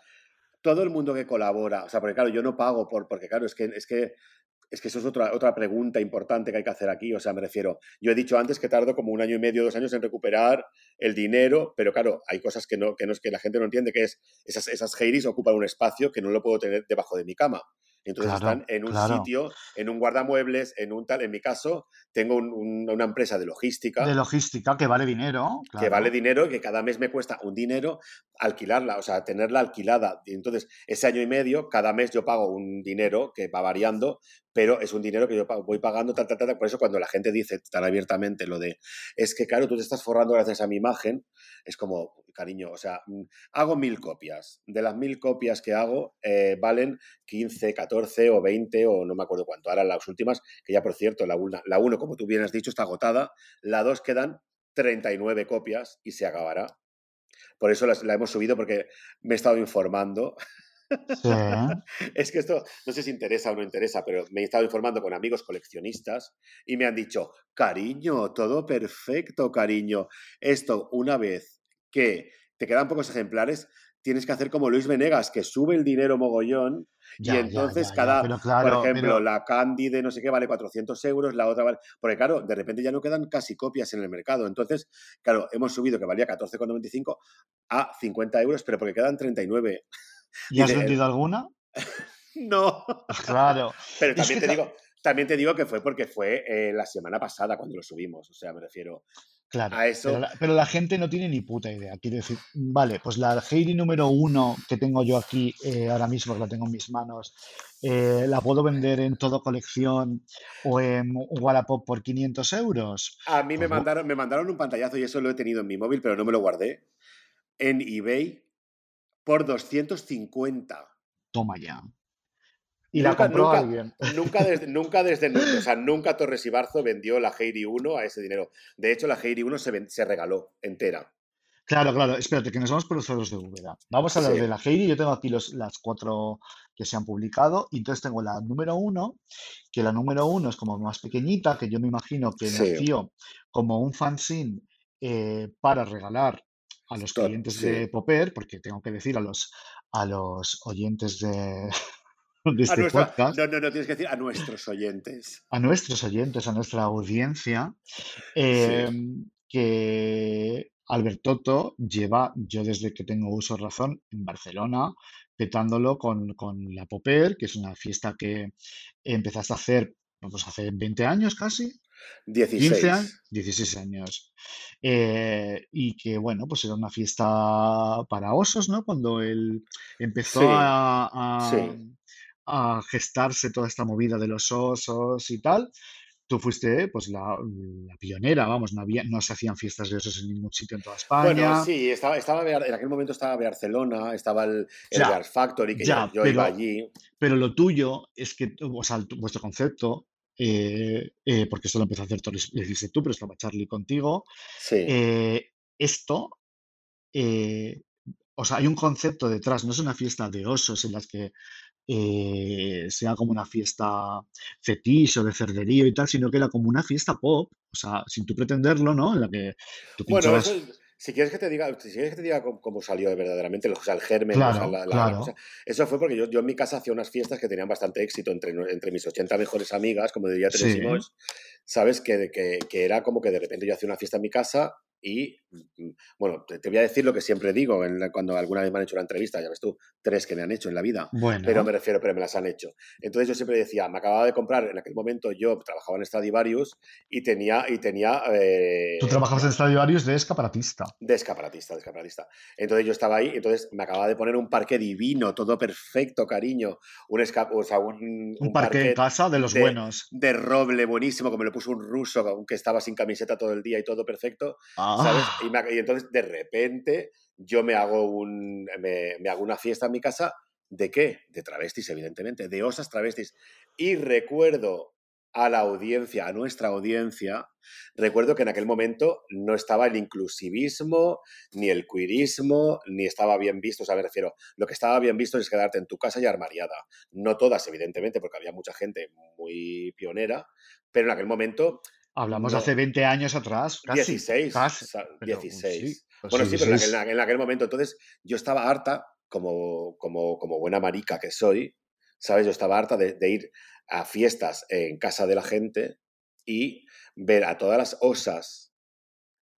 todo el mundo que colabora, o sea, porque claro, yo no pago por, porque claro, es que, es que es que eso es otra, otra pregunta importante que hay que hacer aquí. O sea, me refiero, yo he dicho antes que tardo como un año y medio, dos años en recuperar el dinero, pero claro, hay cosas que no, que no es que la gente no entiende, que es esas, esas ocupan un espacio que no lo puedo tener debajo de mi cama. Entonces están en un sitio, en un guardamuebles, en un tal. En mi caso, tengo una empresa de logística. De logística que vale dinero. Que vale dinero y que cada mes me cuesta un dinero alquilarla, o sea, tenerla alquilada. Y entonces, ese año y medio, cada mes yo pago un dinero que va variando, pero es un dinero que yo voy pagando, tal, tal, tal. Por eso cuando la gente dice tan abiertamente lo de, es que claro, tú te estás forrando gracias a mi imagen, es como, cariño, o sea, mm, hago mil copias. De las mil copias que hago, eh, valen 15, 14 o 20 o no me acuerdo cuánto. Ahora las últimas, que ya por cierto, la 1, la uno, como tú bien has dicho, está agotada. La 2 quedan 39 copias y se acabará. Por eso la hemos subido porque me he estado informando. [LAUGHS] es que esto no sé si interesa o no interesa, pero me he estado informando con amigos coleccionistas y me han dicho, cariño, todo perfecto, cariño. Esto, una vez que te quedan pocos ejemplares, tienes que hacer como Luis Venegas, que sube el dinero mogollón y entonces cada, por ejemplo, la Candy de no sé qué vale 400 euros, la otra vale... Porque claro, de repente ya no quedan casi copias en el mercado. Entonces, claro, hemos subido que valía 14,95 a 50 euros, pero porque quedan 39. ¿Y has vendido alguna? [LAUGHS] no. Claro. Pero también te digo, también te digo que fue porque fue eh, la semana pasada cuando lo subimos, o sea, me refiero claro, a eso. Pero la, gente no tiene ni puta idea. Quiero decir, vale, pues la Heidi número uno que tengo yo aquí eh, ahora mismo, que la tengo en mis manos, eh, la puedo vender en todo colección o en Wallapop por 500 euros. A mí me, pues mandaron, me mandaron un pantallazo y eso lo he tenido en mi móvil, pero no me lo guardé. En eBay por 250. Toma ya. Y la compró alguien. Nunca desde, [LAUGHS] nunca desde, o sea, nunca Torres Ibarzo vendió la Heiri 1 a ese dinero. De hecho, la Heiri 1 se, se regaló entera. Claro, claro, espérate, que nos vamos por los ceros de Úbeda. Vamos a hablar de la Heidi. Yo tengo aquí los, las cuatro que se han publicado. Y entonces tengo la número uno, que la número uno es como más pequeñita, que yo me imagino que nació como un fanzine eh, para regalar a los clientes de Popper, porque tengo que decir a los, a los oyentes de, [LAUGHS] este podcast. No, no, no, tienes que decir a nuestros oyentes. A nuestros oyentes, a nuestra audiencia, em, que Albertoto lleva, yo desde que tengo uso razón, en Barcelona, petándolo con, con la Popper, que es una fiesta que empezaste a hacer pues hace 20 años casi. 16. años, 16 años. Eh, y que, bueno, pues era una fiesta para osos, ¿no? Cuando él empezó a, a, gestarse toda esta movida de los osos y tal. Tú fuiste pues la, pionera, vamos, no había, no se hacían fiestas de osos en ningún sitio en toda España. Bueno, sí, estaba, estaba en aquel momento estaba Barcelona, estaba el, el Factory, que yo, iba allí. Pero lo tuyo es que, o sea, vuestro concepto eh, eh, porque esto lo empezó a hacer tú, tú, pero estaba Charlie contigo. Eh, esto, o sea, hay un concepto detrás, no es una fiesta de osos en las que sea como una fiesta fetiche o de cerderío y tal, sino que era como una fiesta pop, o sea, sin tú pretenderlo, ¿no? En la que tú Bueno, si quieres que te diga, si quieres que te diga cómo, salió verdaderamente, o sea, el germen, eso fue porque yo, yo, en mi casa hacía unas fiestas que tenían bastante éxito entre, entre mis 80 mejores amigas, como diría Teresa ¿sabes? Que, que, que, era como que de repente yo hacía una fiesta en mi casa y mm, bueno, te, voy a decir lo que siempre digo cuando alguna vez me han hecho una entrevista, ya ves tú, tres que me han hecho en la vida, pero me refiero, pero me las han hecho. Entonces yo siempre decía, me acababa de comprar, en aquel momento yo trabajaba en Stradivarius y tenía... Y tenía eh, Tú trabajabas en Stradivarius de escaparatista. De escaparatista, de escaparatista. Entonces yo estaba ahí, entonces me acababa de poner un parque divino, todo perfecto, cariño. Un, o sea, un, un, parque en casa de los buenos. De roble buenísimo, como me lo puso un ruso, aunque estaba sin camiseta todo el día y todo perfecto. Ah. Y, entonces de repente yo me hago, un, me, hago una fiesta en mi casa. ¿De qué? De travestis, evidentemente, de osas travestis. Y recuerdo a la audiencia, a nuestra audiencia, recuerdo que en aquel momento no estaba el inclusivismo, ni el queerismo, ni estaba bien visto. O sea, me refiero, lo que estaba bien visto es quedarte en tu casa y armariada. No todas, evidentemente, porque había mucha gente muy pionera, pero en aquel momento Hablamos hace 20 años atrás, casi. 16. 16. bueno, sí, pero En, aquel, momento. Entonces, yo estaba harta como, como, como buena marica que soy, ¿sabes? Yo estaba harta de, de ir a fiestas en casa de la gente y ver a todas las osas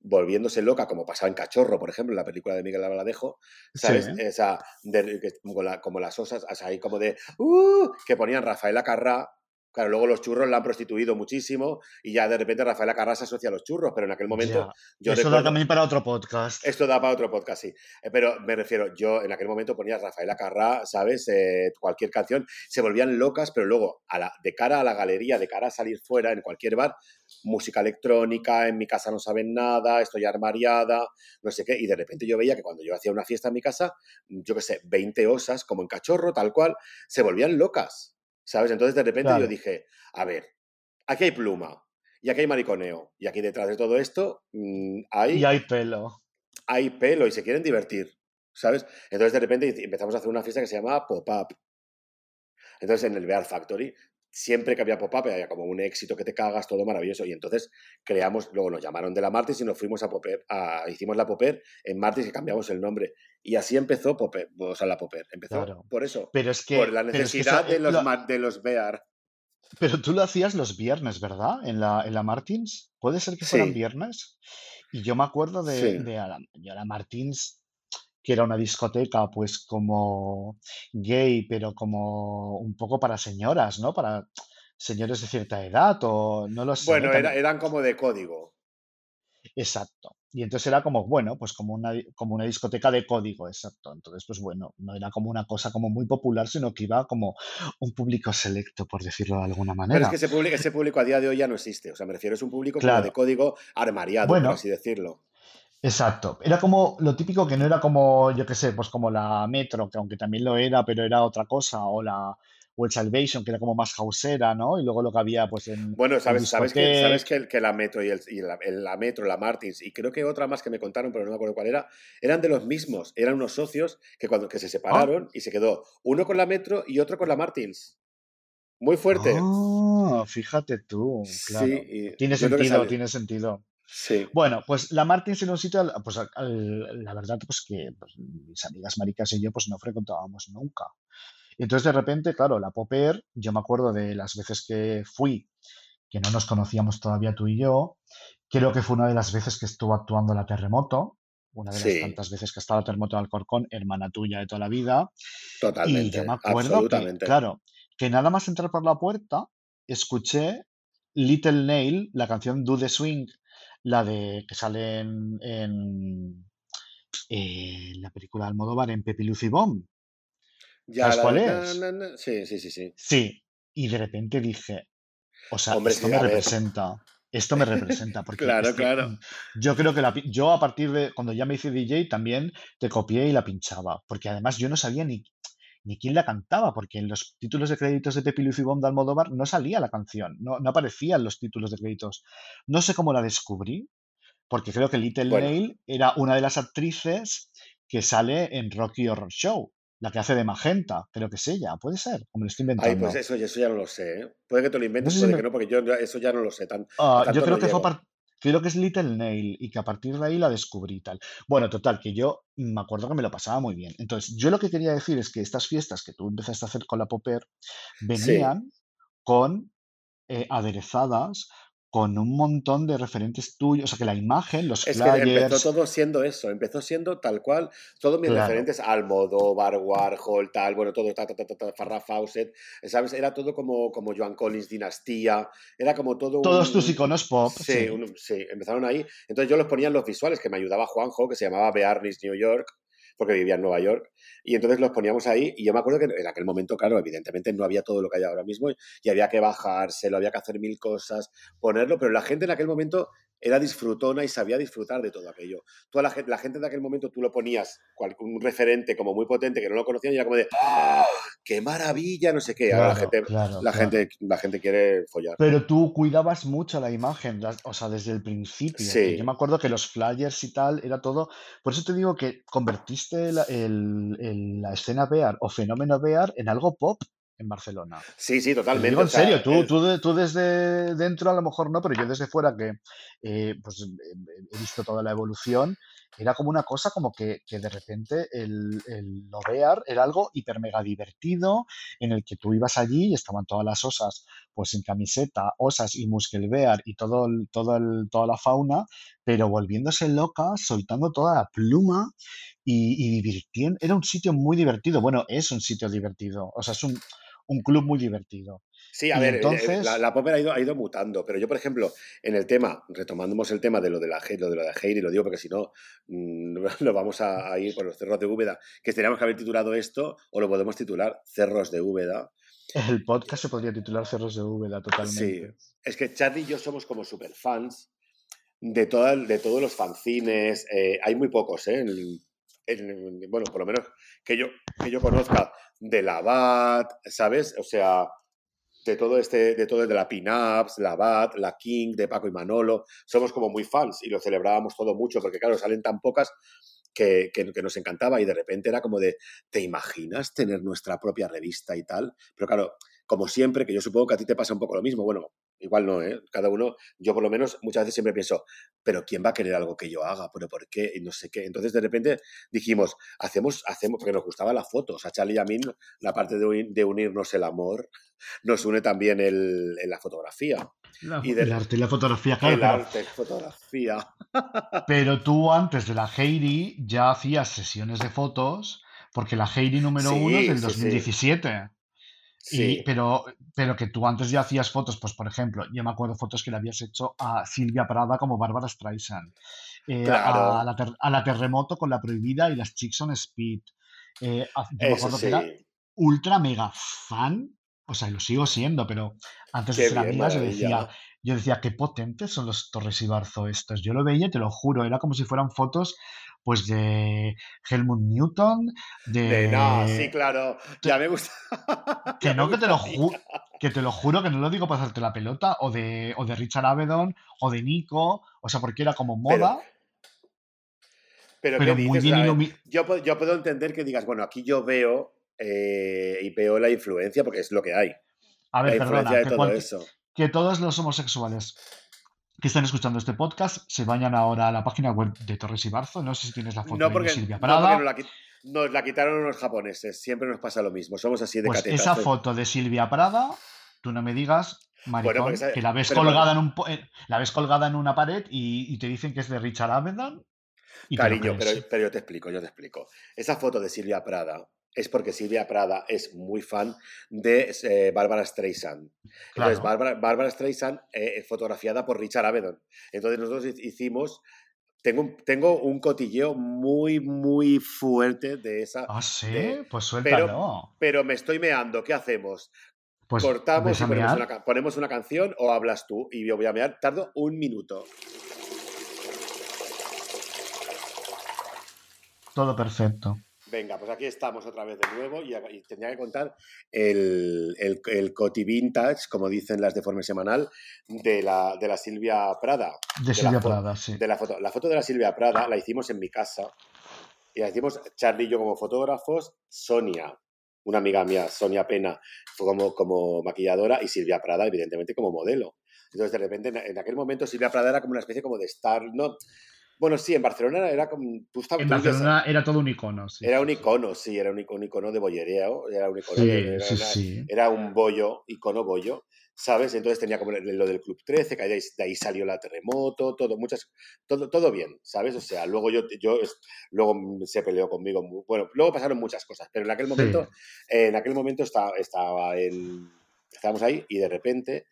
volviéndose loca, como pasaba en Cachorro, por ejemplo, en la película de Miguel Albaladejo, ¿sabes? Sí. Esa, de- como, la- como las osas, o sea, ahí como de, ¡uh! que ponían Rafaela Carrá, claro, luego los churros la han prostituido muchísimo y ya de repente Rafaela Carrá se asocia a los churros, pero en aquel momento Ya. yo Eso da también para otro podcast. Esto da para otro podcast, sí. Eh, Pero me refiero, yo en aquel momento ponía Rafaela Carrá, ¿sabes? Eh, cualquier canción, se volvían locas, pero luego, a la, de cara a la galería, de cara a salir fuera, en cualquier bar, música electrónica, en mi casa no saben nada, estoy armariada, no sé qué, y de repente yo veía que cuando yo hacía una fiesta en mi casa, yo qué sé, 20 osas, como en cachorro, tal cual, se volvían locas, ¿sabes? Entonces de repente yo dije, a ver, aquí hay pluma, y aquí hay mariconeo, y aquí detrás de todo esto mm, hay Y hay pelo. hay pelo y se quieren divertir, ¿sabes? Entonces de repente empezamos a hacer una fiesta que se llamaba Pop-Up. Entonces en el Bear Factory, siempre que había Pop-Up había como un éxito que te cagas, todo maravilloso. Y entonces creamos, luego nos llamaron de la Martis y nos fuimos a Popper, a- hicimos la Popper en Martis y cambiamos el nombre. Y así empezó Popper, o sea, la Popper. Empezó Claro. por eso, Pero es que. por la pero es que necesidad de los, de Bear. pero tú lo hacías los viernes, ¿verdad? En la, en la Martins. ¿Puede ser que fueran Sí, viernes? Y yo me acuerdo de, sí. de a la, yo a la Martins, que era una discoteca, pues como gay, pero como un poco para señoras, ¿no? Para señores de cierta edad, o no lo sé, Bueno, era- eran como de código. Exacto. Y entonces era como, bueno, pues como una, como una discoteca de código, exacto. Entonces, pues bueno, no era como una cosa como muy popular, sino que iba como un público selecto, por decirlo de alguna Pero es manera. que ese público, ese público a día de hoy ya no existe. O sea, me refiero, es un público como de código armariado, por así decirlo. exacto. Era como lo típico que no era como, yo qué sé, pues como la Metro, que aunque también lo era, pero era otra cosa, o la o el Salvation, que era como más hausera, ¿no? Y luego lo que había pues en, Bueno, en sabes, sabes que, sabes que, el- que la Metro y, el, y la, el- la Metro, la Martins, y creo que otra más que me contaron, pero no me acuerdo cuál era, eran de los mismos. Eran unos socios que cuando que se Ah, separaron y se quedó uno con la Metro y otro con la Martins. Muy fuerte. ah, fíjate tú, Sí, claro. y Tiene sentido, tiene sentido. Sí. Bueno, pues la Martins en un sitio, pues al- la verdad, pues que pues, mis amigas maricas y yo pues no frecuentábamos nunca. Y entonces de repente, claro, la Popper, yo me acuerdo de las veces que fui, que no nos conocíamos todavía tú y yo, creo que fue una de las veces que estuvo actuando la Terremoto, una de las Sí, tantas veces que ha estado la Terremoto de Alcorcón, hermana tuya de toda la vida, y yo totalmente, me acuerdo que, claro, que nada más entrar por la puerta, escuché Little Nail, la canción Do the Swing, la de que sale en, en, eh, la película de Almodóvar en Pepi Lucy Bomb. Ya, ¿Sabes la cuál de... es? na, na, Sí, sí, sí, sí. Sí, y de repente dije, o sea, Hombre, esto sí, me ver. representa, esto me representa, [LAUGHS] porque Claro, claro. yo creo que la, yo a partir de cuando ya me hice DJ también te copié y la pinchaba, porque además yo no sabía ni, ni quién la cantaba, porque en los títulos de créditos de Pepi Lucy Bomb de Almodóvar no salía la canción, no, no aparecían los títulos de créditos. No sé cómo la descubrí, porque creo que Little Bueno, Nail era una de las actrices que sale en Rocky Horror Show, la que hace de Magenta, creo que es ella, puede ser, o me lo estoy ay, pues inventando. eso, eso ya no lo sé, ¿eh? Puede que te lo No inventes, si puede me, que no, porque yo eso ya no lo sé, tan, Ah, yo creo no que fue creo que es Little Nail y que a partir de ahí la descubrí tal. Bueno, total, que yo me acuerdo que me lo pasaba muy bien. Entonces, yo lo que quería decir es que estas fiestas que tú empezaste a hacer con la Popper Sí. venían con eh, aderezadas con un montón de referentes tuyos, o sea, que la imagen, los Es que empezó todo siendo eso, empezó siendo tal cual, todos mis claro, referentes, Almodóvar, Warhol, tal, bueno, todo, ta, ta, ta, ta, Farrah Fawcett, ¿sabes? Era todo como, como Joan Collins, Dinastía, era como todo todos tus un... iconos pop, Sí, sí, un- sí, empezaron ahí. Entonces yo los ponía en los visuales, que me ayudaba Juanjo, que se llamaba Bearnis New York, porque vivía en Nueva York, y entonces los poníamos ahí, y yo me acuerdo que en aquel momento, claro, evidentemente no había todo lo que hay ahora mismo, y había que bajárselo, había que hacer mil cosas, ponerlo, pero la gente en aquel momento era disfrutona y sabía disfrutar de todo aquello. Toda la gente, la gente de aquel momento tú lo ponías, cual- un referente como muy potente que no lo conocían y era como de ¡Ah! ¡Qué maravilla! No sé qué. Ahora la claro, gente, claro, la claro. gente, la gente quiere follar. Pero tú cuidabas mucho la imagen, o sea, desde el principio, que yo Sí, me acuerdo que los flyers y tal era todo. Por eso te digo que convertiste la, el- el- la escena Bear o fenómeno Bear en algo pop en Barcelona. sí, sí, digo totalmente. En serio, sea, tú, tú, tú desde dentro a lo mejor no, pero yo desde fuera que eh, pues, eh, he visto toda la evolución era como una cosa como que, que de repente el, el era algo hiper mega divertido, en el que tú ibas allí y estaban todas las osas, pues en camiseta, osas y muskelbear y todo, el- todo el- toda la fauna, pero volviéndose locas, soltando toda la pluma y, y divirtiendo. Era un sitio muy divertido. Bueno, es un sitio divertido. O sea, es un, un club muy divertido. Sí, a Y ver, eh, eh, entonces, la, la Popper ha ido, ha ido mutando, pero yo, por ejemplo, en el tema, retomándonos el tema de lo de la, lo de, lo de la Heidi, lo digo porque si no, mm, [LAUGHS] lo vamos a, a ir por los cerros de Úbeda, que teníamos que haber titulado esto, o lo podemos titular Cerros de Úbeda. el podcast se podría titular Cerros de Úbeda Sí, totalmente. es que Charlie y yo somos como super fans de, toda, de todos los fanzines, eh, hay muy pocos, ¿eh? En- bueno, por lo menos que yo, que yo conozca de la BAT, ¿sabes? O sea, de todo este, de todo el de la Pin-Ups, la BAT, la King, de Paco y Manolo, somos como muy fans y lo celebrábamos todo mucho porque claro, salen tan pocas que, que- que nos encantaba y de repente era como de, ¿te imaginas tener nuestra propia revista y tal? Pero claro, como siempre, que yo supongo que a ti te pasa un poco lo mismo, bueno, igual no, ¿eh? Cada uno, yo por lo menos muchas veces siempre pienso, pero ¿quién va a querer algo que yo haga? ¿Pero por qué? Y no sé qué. Entonces de repente dijimos, hacemos, hacemos, porque nos gustaba la foto, o sea, Charlie y a mí, la parte de, de unirnos el amor, nos une también el, en la fotografía. La- Y el de, arte y la fotografía, claro, el pero, arte, fotografía. [LAUGHS] pero tú antes de la Heidi ya hacías sesiones de fotos, porque la Heidi número uno es Sí, del sí, sí, 2017. Y, sí, pero, pero que tú antes ya hacías fotos, pues por ejemplo, yo me acuerdo fotos que le habías hecho a Silvia Prada como Bárbara Streisand, eh, a, la ter- a la Terremoto con La Prohibida y las Chicks on Speed. Eh, yo me acuerdo que era ultra mega fan, o sea, y lo sigo siendo, pero antes de ser bien, amigas yo decía, yo decía, qué potentes son los Torres y Barzo estos. Yo lo veía, te lo juro, era como si fueran fotos pues de Helmut Newton, De no, sí, claro, ya me gusta, [LAUGHS] que ya no, que te lo ju- que te lo juro, que no lo digo para hacerte la pelota, o de, o de Richard Avedon, o de Nico, o sea, porque era como moda, pero ¿qué pero muy dices? Bien yo, yo puedo entender que digas, bueno, aquí yo veo eh, y veo la influencia, porque es lo que hay, A la ver, influencia perdona, de que, todo eso. que todos los homosexuales que están escuchando este podcast se vayan ahora a la página web de Torres y Barzo. No sé si tienes la foto No de porque, Silvia no porque nos, Prada. la, nos la quitaron los japoneses, siempre nos pasa lo mismo, somos así de Pues catetas. esa pues, foto de Silvia Prada, tú no me digas, bueno, maricón, esa- que la ves pero colgada en un eh, la ves colgada en una pared y, y te dicen que es de Richard Avedon Cariño, pero, pero yo te explico, yo te explico. Esa foto de Silvia Prada es porque Silvia Prada es muy fan de eh, Bárbara Streisand. Entonces, Claro. Bárbara, Bárbara Streisand eh, es fotografiada por Richard Avedon. Entonces, nosotros hi- hicimos. Tengo un, tengo un cotilleo muy, muy fuerte de esa. Ah, sí, De, pues pero, suéltalo. pero me estoy meando, ¿qué hacemos? Pues ¿Cortamos y ponemos una, ponemos una canción o hablas tú? Y yo voy a mear, tardo un minuto. todo perfecto. Venga, pues aquí estamos otra vez de nuevo y, y tendría que contar el, el, el coti vintage, como dicen las de forma semanal, de la, de la Silvia Prada. De Silvia Prada, sí. de la foto. La foto de la Silvia Prada la hicimos en mi casa y la hicimos Charlie y yo como fotógrafos, Sonia, una amiga mía, Sonia Pena, como, como maquilladora y Silvia Prada, evidentemente, como modelo. Entonces, de repente, en, en aquel momento, Silvia Prada era como una especie como de star, ¿no? Bueno, sí, en Barcelona era como... Tú estabas, En tú Barcelona era todo un icono, sí, era un icono, sí, era un icono, un icono de bollereo, era un icono de, Sí, era, sí, era- sí. era un bollo, icono bollo, ¿sabes? Entonces tenía como lo del Club 13, que de ahí, de ahí salió la terremoto, todo, muchas, todo, todo bien, ¿sabes? O sea, luego yo, yo luego se peleó conmigo, bueno, luego pasaron muchas cosas, pero en aquel momento, en aquel momento estaba, estaba en, estábamos ahí y de repente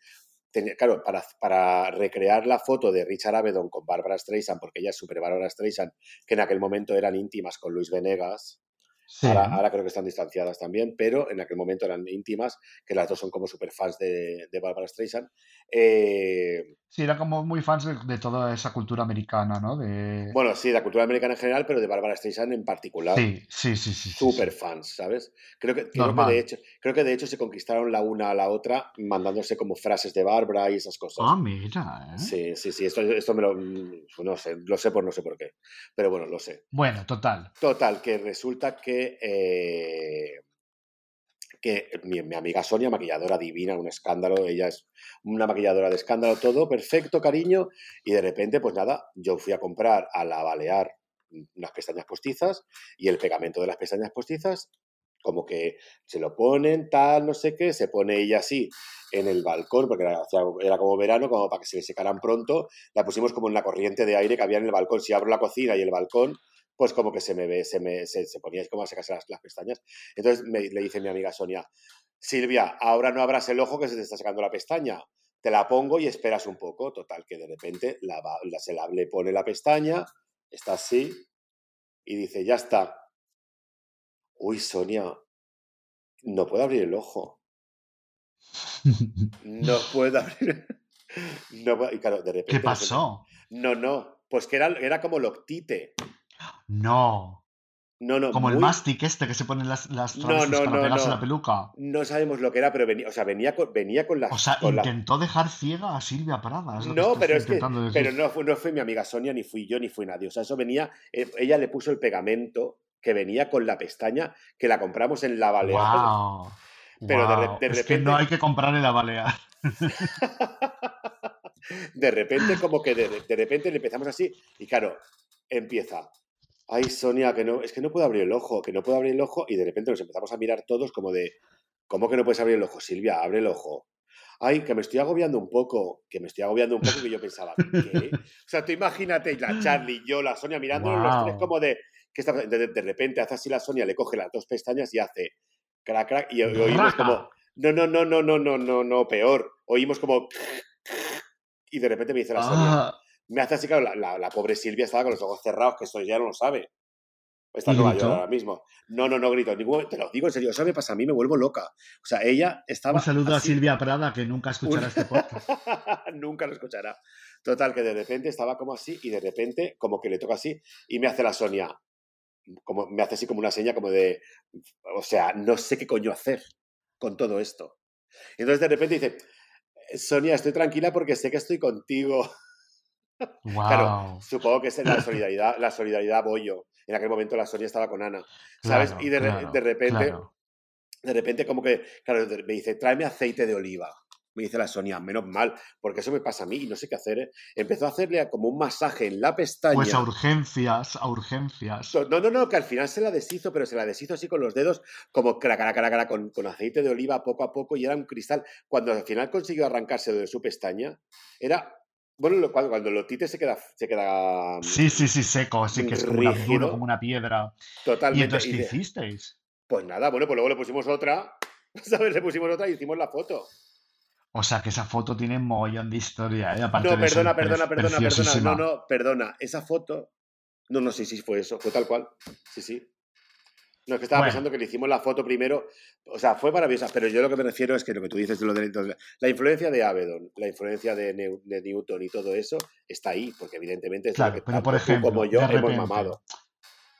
tenía- claro, para, para recrear la foto de Richard Avedon con Barbara Streisand, porque ella es super Barbara Streisand, que en aquel momento eran íntimas con Luis Venegas, Sí. ahora, ahora creo que están distanciadas también, pero en aquel momento eran íntimas, que las dos son como super fans de, de Barbara Streisand. Eh, Sí, era como muy fans de, de toda esa cultura americana, ¿no? De... bueno, sí, de la cultura americana en general, pero de Barbara Streisand en particular. Sí, sí, sí, sí, sí. fans, ¿sabes? Creo que, creo que, de hecho, creo que de hecho se conquistaron la una a la otra mandándose como frases de Bárbara y esas cosas. Ah, mira, ¿eh? Sí, sí, sí, esto, esto me lo, no sé, lo sé por no sé por qué, pero bueno, lo sé. Bueno, total. Total, que resulta que, eh, que mi, mi amiga Sonia, maquilladora divina, un escándalo, ella es una maquilladora de escándalo, todo perfecto, cariño, y de repente, pues nada, yo fui a comprar a la Balear unas pestañas postizas y el pegamento de las pestañas postizas como que se lo ponen, tal, no sé qué, se pone ella así en el balcón, porque era, era, como verano, como para que se secaran pronto, la pusimos como en la corriente de aire que había en el balcón. Si abro la cocina y el balcón, pues como que se me ve, se me se, ponía como a secarse las, las pestañas. Entonces me, le dice mi amiga Sonia, Silvia, ahora no abras el ojo que se te está sacando la pestaña. Te la pongo y esperas un poco. Total, que de repente la, se la, le pone la pestaña, está así, y dice, ya está, uy, Sonia, no puedo abrir el ojo. No [LAUGHS] puedo abrir. No, y claro, de repente. ¿Qué pasó? No, no. Pues que era, era como loctite. No. No, no. Como el mastic este que se ponen las, las no, no, para no, pegarse la peluca. No sabemos lo que era, pero venía, o sea, venía con, venía con las. O sea, intentó dejar ciega a Silvia Prada. no, pero es que. Pero no fue, no fue mi amiga Sonia, ni fui yo, ni fui nadie. O sea, eso venía. Eh, ella le puso el pegamento que venía con la pestaña que la compramos en la Balear. Wow, Pero de, repente. Es que no hay que comprar en la Balear. [LAUGHS] de repente, como que de, repente le empezamos así, y claro, empieza. Ay, Sonia, que no, es que no puedo abrir el ojo, que no puedo abrir el ojo, y de repente nos empezamos a mirar todos como de, ¿cómo que no puedes abrir el ojo, Silvia? Abre el ojo. Ay, que me estoy agobiando un poco, que me estoy agobiando un poco, que yo pensaba, ¿qué? O sea, tú imagínate, la Charlie, yo, la Sonia, mirándonos los tres como de, de, repente hace así la Sonia, le coge las dos pestañas y hace crack, crack, y, oímos como, no, no, no, no, no, no, no, no, peor. Oímos como, y de repente me dice la Sonia, ah. Me hace así, claro, la, la, pobre Silvia estaba con los ojos cerrados, que esto ya no lo sabe. Está en Nueva York ahora mismo. No, no, no grito. te lo digo en serio. Eso me pasa a mí, me vuelvo loca. O sea, ella estaba. Un saludo a Silvia Prada, que nunca escuchará este podcast. [LAUGHS] nunca lo escuchará. Total, que de repente estaba como así y de repente, como que le toca así y me hace la Sonia como, me hace así como una seña como de, o sea, no sé qué coño hacer con todo esto. Entonces de repente dice, Sonia, estoy tranquila porque sé que estoy contigo. Claro, supongo que es la solidaridad, la solidaridad Bollo. En aquel momento la Sonia estaba con Ana, ¿sabes? y de, de repente, de repente como que, claro, me dice, tráeme aceite de oliva me dice la Sonia, menos mal, porque eso me pasa a mí y no sé qué hacer. ¿eh? Empezó a hacerle como un masaje en la pestaña. Pues a urgencias, a urgencias. No, no, no, que al final se la deshizo, pero se la deshizo así con los dedos, como cara, cara, cara, cara, con, con aceite de oliva poco a poco y era un cristal. Cuando al final consiguió arrancarse de su pestaña, era bueno, cuando, cuando lo tite se queda, se queda. Mm, sí, sí, sí, seco, así que es como, una, como una piedra. Totalmente. ¿Y entonces qué hicisteis? Pues nada, bueno, pues luego le pusimos otra, [LAUGHS] ¿sabes? Le pusimos otra y hicimos la foto. O sea que esa foto tiene un mogollón de historia, ¿eh? no, perdona, perdona, perdona, perdona. No, no, perdona. Esa foto. No, no, sí, sí, fue eso. Fue tal cual. Sí, sí. No, es que estaba pensando que le hicimos la foto primero. O sea, fue maravillosa, pero yo lo que me refiero es que lo que tú dices de lo de la influencia de Avedon, la influencia de, Newton y todo eso está ahí, porque evidentemente es claro, que pero por ejemplo, como yo hemos mamado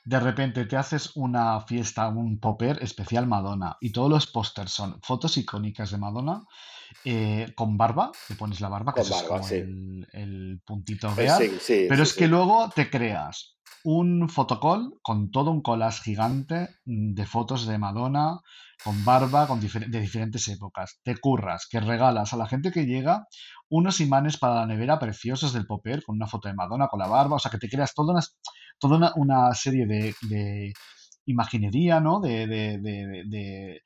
de repente te haces una fiesta, un popper especial Madonna y todos los pósters son fotos icónicas de Madonna eh, con barba, te pones la barba, que es como el, puntito real, pero es que luego te creas un fotocall con todo un collage gigante de fotos de Madonna con barba con de diferentes épocas. Te curras, que regalas a la gente que llega unos imanes para la nevera preciosos del popper con una foto de Madonna con la barba, o sea que te creas toda una, toda una, serie de, imaginería, ¿no? De, de,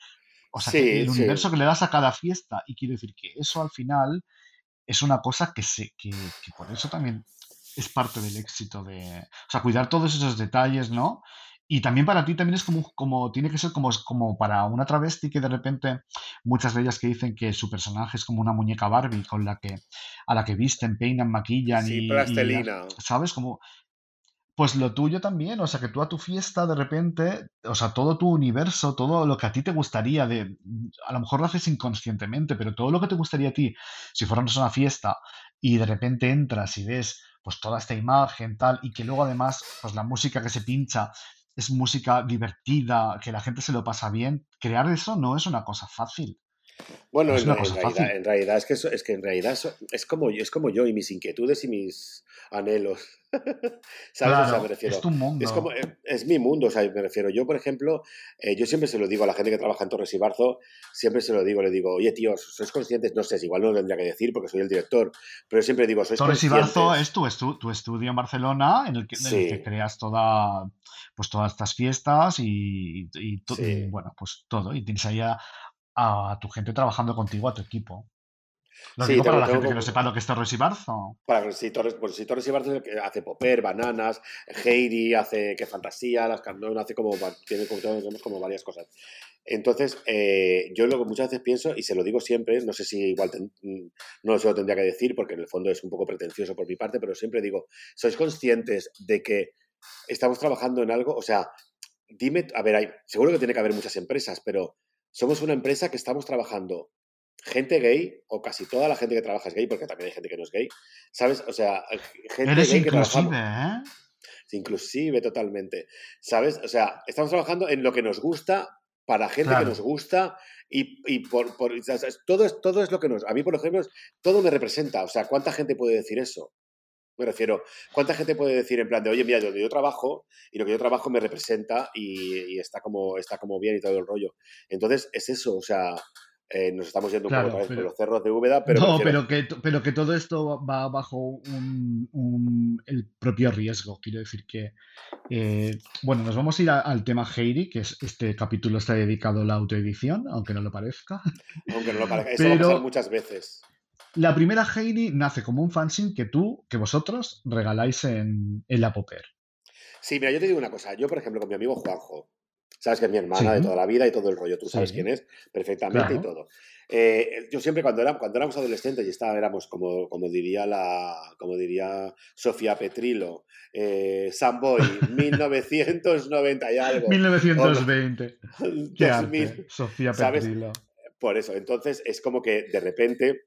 o sea, el universo que le das a cada fiesta. Y quiero decir que eso al final es una cosa que, se, que, que por eso también es parte del éxito de... O sea, cuidar todos esos detalles, ¿no? Y también para ti también es como, como tiene que ser como, como para una travesti que de repente muchas de ellas que dicen que su personaje es como una muñeca Barbie con la que a la que visten, peinan, maquillan y, plastelina. sabes como pues lo tuyo también, o sea, que tú a tu fiesta de repente, o sea, todo tu universo, todo lo que a ti te gustaría de, a lo mejor lo haces inconscientemente, pero todo lo que te gustaría a ti, si fuéramos una fiesta y de repente entras y ves pues toda esta imagen tal y que luego además pues la música que se pincha es música divertida, que la gente se lo pasa bien, crear eso no es una cosa fácil. Bueno, en, realidad, en realidad es que eso- es que en realidad es como es como yo y mis inquietudes y mis anhelos. [LAUGHS] ¿Sabes? O sea, me Claro, es refiero, tu es como mundo. eh, es mi mundo, o sea, me refiero, yo por ejemplo, eh, yo siempre se lo digo a la gente que trabaja en Torres y Barzo, siempre se lo digo, le digo, oye tíos, ¿sois conscientes? No sé, igual no lo tendría que decir porque soy el director, pero siempre digo, ¿sois Torres y Barzo es tu, estu- tu estudio en Barcelona en el que, en el que Sí, creas toda, pues todas estas fiestas y, y y, bueno, pues todo. Y tienes ahí a, a tu gente trabajando contigo, a tu equipo. Lo Sí, digo para la gente que no sepa lo que es Torres y Barzo. Para si Torres, pues Torres y es el que hace Popper, Bananas, Heidi, hace Que Fantasía, Las Candón, hace como, tiene como, tenemos como varias cosas. Entonces, eh, yo lo que muchas veces pienso, y se lo digo siempre, no sé si igual ten- mm, no se lo tendría que decir, porque en el fondo es un poco pretencioso por mi parte, pero siempre digo, ¿sois conscientes de que estamos trabajando en algo? O sea, dime, a ver, hay, seguro que tiene que haber muchas empresas, pero somos una empresa que estamos trabajando gente gay, o casi toda la gente que trabaja es gay, porque también hay gente que no es gay, ¿sabes? O sea, gente Eres gay que inclusive, ¿eh? inclusive totalmente, ¿sabes? O sea, estamos trabajando en lo que nos gusta, para gente que nos gusta, y, y por, todo, es, todo es lo que nos... A mí, por ejemplo, todo me representa. O sea, ¿cuánta gente puede decir eso? Me refiero, ¿cuánta gente puede decir en plan de, oye, mira, donde yo trabajo y lo que yo trabajo me representa y, y está, como, está como bien y todo el rollo? Entonces, es eso, o sea, eh, nos estamos yendo un poco otra por los cerros de Úbeda, pero no, refiero, pero que, pero que todo esto va bajo un, un- el propio riesgo. Quiero decir que, eh, bueno, nos vamos a ir a- al tema Heidi, que es este capítulo está dedicado a la autoedición, aunque no lo parezca. aunque no lo parezca, eso va a pasar muchas veces. La primera Heidi nace como un fanzine que tú, que vosotros regaláis en, en la Popper. Sí, mira, yo te digo una cosa. Yo, por ejemplo, con mi amigo Juanjo, sabes que es mi Sí, hermana de toda la vida y todo el rollo, tú sabes quién es perfectamente y todo. Eh, yo siempre cuando, era, cuando éramos adolescentes y estaba, éramos como, como diría la, como diría Sofía Petrilo, eh, Samboy, [LAUGHS] 1990 y algo, o 1920. [LAUGHS] Qué arte, 2000, Sofía ¿sabes? Petrilo. Por eso, entonces es como que de repente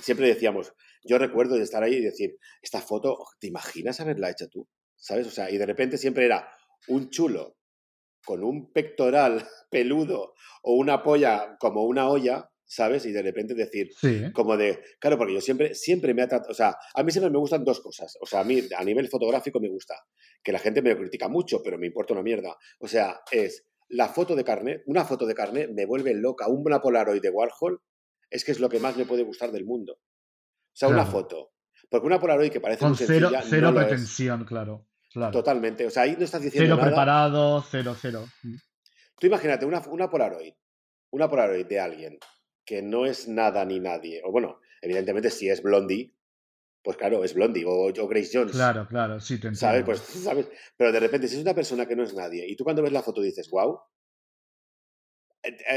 siempre decíamos, yo recuerdo de estar ahí y decir, esta foto, ¿te imaginas haberla hecho tú? ¿Sabes? O sea, y de repente siempre era un chulo con un pectoral [LAUGHS] peludo o una polla como una olla, ¿sabes? Y de repente decir, Sí, como de, claro, porque yo siempre, siempre me ha tratado, o sea, a mí siempre me gustan dos cosas, o sea, a mí a nivel fotográfico me gusta, que la gente me critica mucho, pero me importa una mierda, o sea, es la foto de carnet, una foto de carnet me vuelve loca, una Polaroid de Warhol es que es lo que más me puede gustar del mundo, o sea, una foto, porque una Polaroid que parece Con muy cero, sencilla no cero es, pretensión, claro. Claro. totalmente, o sea, ahí no estás diciendo Cero nada, preparado, cero, cero. Mm. tú imagínate una, una Polaroid, una Polaroid de alguien que no es nada ni nadie, o bueno, evidentemente si es Blondie, pues claro, es Blondie o, o Grace Jones, Claro, claro, sí, te ¿sabes? entiendo. Pues, [LAUGHS] ¿sabes? Pero de repente, si es una persona que no es nadie y tú cuando ves la foto dices, wow,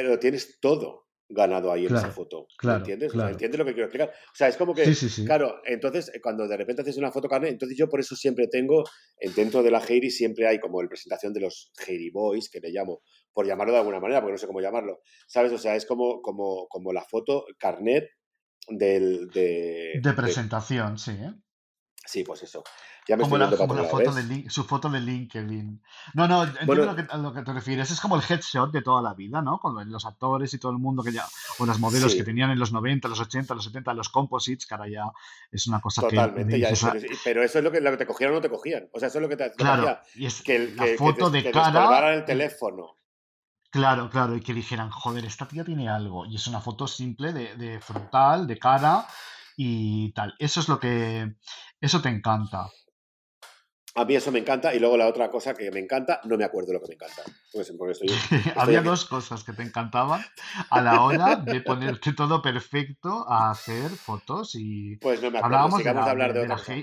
lo tienes todo ganado ahí en esa Claro, foto, ¿me claro, entiendes? O sea, claro. ¿entiendes lo que quiero explicar? O sea, es como Sí, que, sí, sí. claro, entonces eh, cuando de repente haces una foto carne, entonces yo por eso siempre tengo, dentro de la Heidi siempre hay como el presentación de los Heidi Boys, que le llamo, por llamarlo de alguna manera, porque no sé cómo llamarlo, ¿sabes? O sea, es como, como, como la foto carnet del, de, De de- presentación, sí, ¿eh? Sí, pues eso. Ya me Como estoy la, como la foto de su foto de LinkedIn. No, no, entiendo Bueno, lo que, a lo que te refieres. Es como el headshot de toda la vida, ¿no? Con los actores y todo el mundo que ya, o las modelos que tenían en los 90, los 80, los 70, los composites, que ahora ya es una cosa que totalmente. Ya, pero, ah, pero eso es lo que, lo que te cogían o no te cogían. O sea, eso es lo que, te, claro, y es que, el- la que, que, foto de que descolgaran cara, el el- teléfono. claro, claro, y que dijeran, joder, esta tía tiene algo. Y es una foto simple de, de frontal, de cara y tal. Eso es lo que, eso te encanta. A mí eso me encanta. Y luego la otra cosa que me encanta, no me acuerdo lo que me encanta. Pues porque estoy, [LAUGHS] estoy Había aquí. dos cosas que te encantaban a la hora de [LAUGHS] ponerte todo perfecto a hacer fotos y Pues no me acuerdo. hablábamos de Sigamos de la, hablar de, otra la cosa.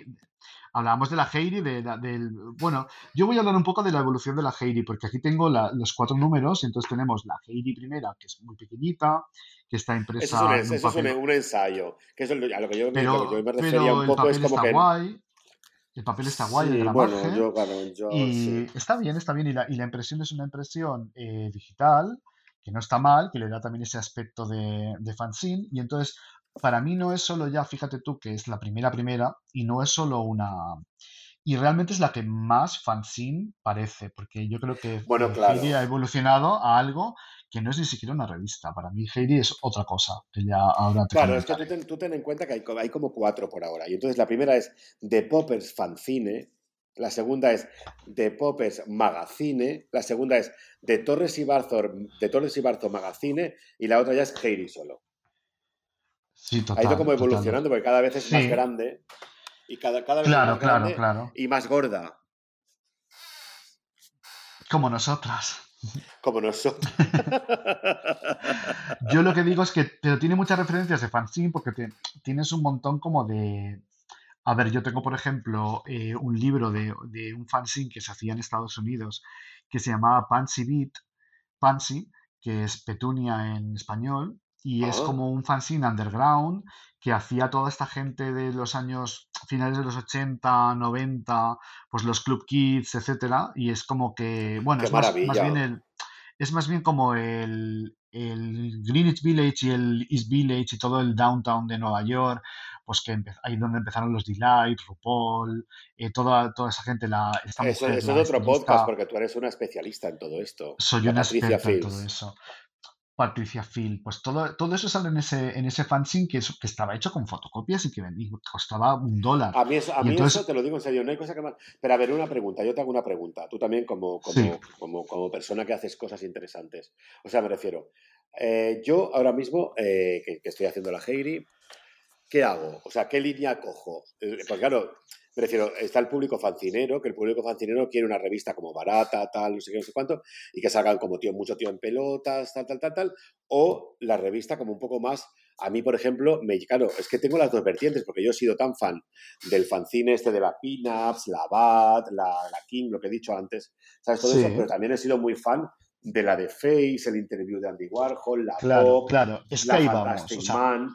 Hablábamos de la Heidi, de la- del... Bueno, yo voy a hablar un poco de la evolución de la Heidi, porque aquí tengo la- los cuatro números, entonces tenemos la Heidi primera, que es muy pequeñita, que está Eso es un, impresa en un eso es un, papel, un ensayo. Que es a lo que yo me, lo que yo pero, me refería un poco es como que. guay, el papel está guay, el Sí, bueno, gramaje, yo, claro, yo Y sí. está bien, está bien. Y la, y la impresión es una impresión eh, digital, que no está mal, que le da también ese aspecto de, de fanzine. Y entonces, para mí no es solo ya, fíjate tú, que es la primera primera, y no es solo una... Y realmente es la que más fanzine parece, porque yo creo que Bueno, Heidi ha evolucionado a algo que no es ni siquiera una revista. Para mí Heidi es otra cosa, que ya ahora te Claro, es que tú ten, en cuenta que hay, hay, como cuatro por ahora. Y entonces la primera es The Poppers Fanzine, la segunda es The Poppers Magazine, la segunda es The Torres y Barzo, de Torres y Barzo Magazine y la otra ya es Heidi solo. Sí, total, ha ido como evolucionando porque cada vez es más grande y cada, cada vez más grande claro. y más gorda. Como nosotras. Como nosotros. [LAUGHS] Yo lo que digo es que pero tiene muchas referencias de fanzine porque tienes un montón como de... A ver, yo tengo, por ejemplo, eh, un libro de, de, un fanzine que se hacía en Estados Unidos que se llamaba Pansy Beat, Pansy, que es Petunia en español, y es ah. como un fanzine underground que hacía toda esta gente de los años finales de los 80, 90, pues los Club Kids, etcétera, y es como que, bueno, es más, bien el, es más bien como el, el, Greenwich Village y el East Village y todo el downtown de Nueva York, pues que ahí donde empezaron los Delight, RuPaul, eh, toda, toda esa gente, la, eso, es otro podcast porque tú eres una especialista en todo esto. Soy una experta en todo eso. Patricia Phil, pues todo, todo eso sale en ese, en ese fanzine que, que estaba hecho con fotocopias y que costaba un dólar. A mí, eso, a mí eso te lo digo en serio, no hay cosa que más. Pero a ver, una pregunta, yo te hago una pregunta. Tú también, como, como, como, como, persona que haces cosas interesantes. O sea, me refiero, eh, yo ahora mismo, eh, que, que, estoy haciendo la Heiri, ¿qué hago? O sea, ¿qué línea cojo? Eh, pues claro, Prefiero, está el público fancinero, que el público fancinero quiere una revista como barata, tal, no sé qué, no sé cuánto, y que salgan como tío, mucho tío en pelotas, tal, tal, tal, tal, o la revista como un poco más. A mí, por ejemplo, me, claro, es que tengo las dos vertientes, porque yo he sido tan fan del fanzine este de la Pinups, la Bad, la, la King, lo que he dicho antes, ¿sabes? Todo eso, pero también he sido muy fan de la de Face, el interview de Andy Warhol, la claro, claro. Es la Fantastic Man.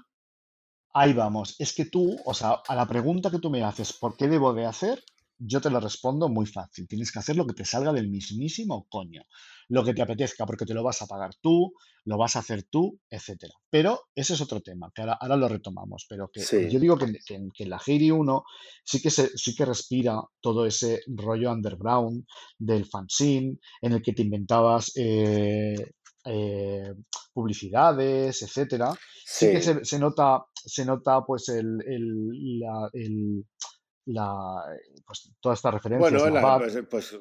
Ahí vamos. Es que tú, o sea, a la pregunta que tú me haces, ¿por qué debo de hacer? Yo te lo respondo muy fácil. Tienes que hacer lo que te salga del mismísimo coño. Lo que te apetezca, porque te lo vas a pagar tú, lo vas a hacer tú, etcétera. Pero ese es otro tema, que ahora, lo retomamos. Pero que yo digo que, en la Heidi 1 sí que, se, sí que respira todo ese rollo underground del fanzine, en el que te inventabas eh, eh, publicidades, etcétera. Sí, que se, nota, se nota pues el, la, la, pues, toda esta referencia. Bueno, pues, pues,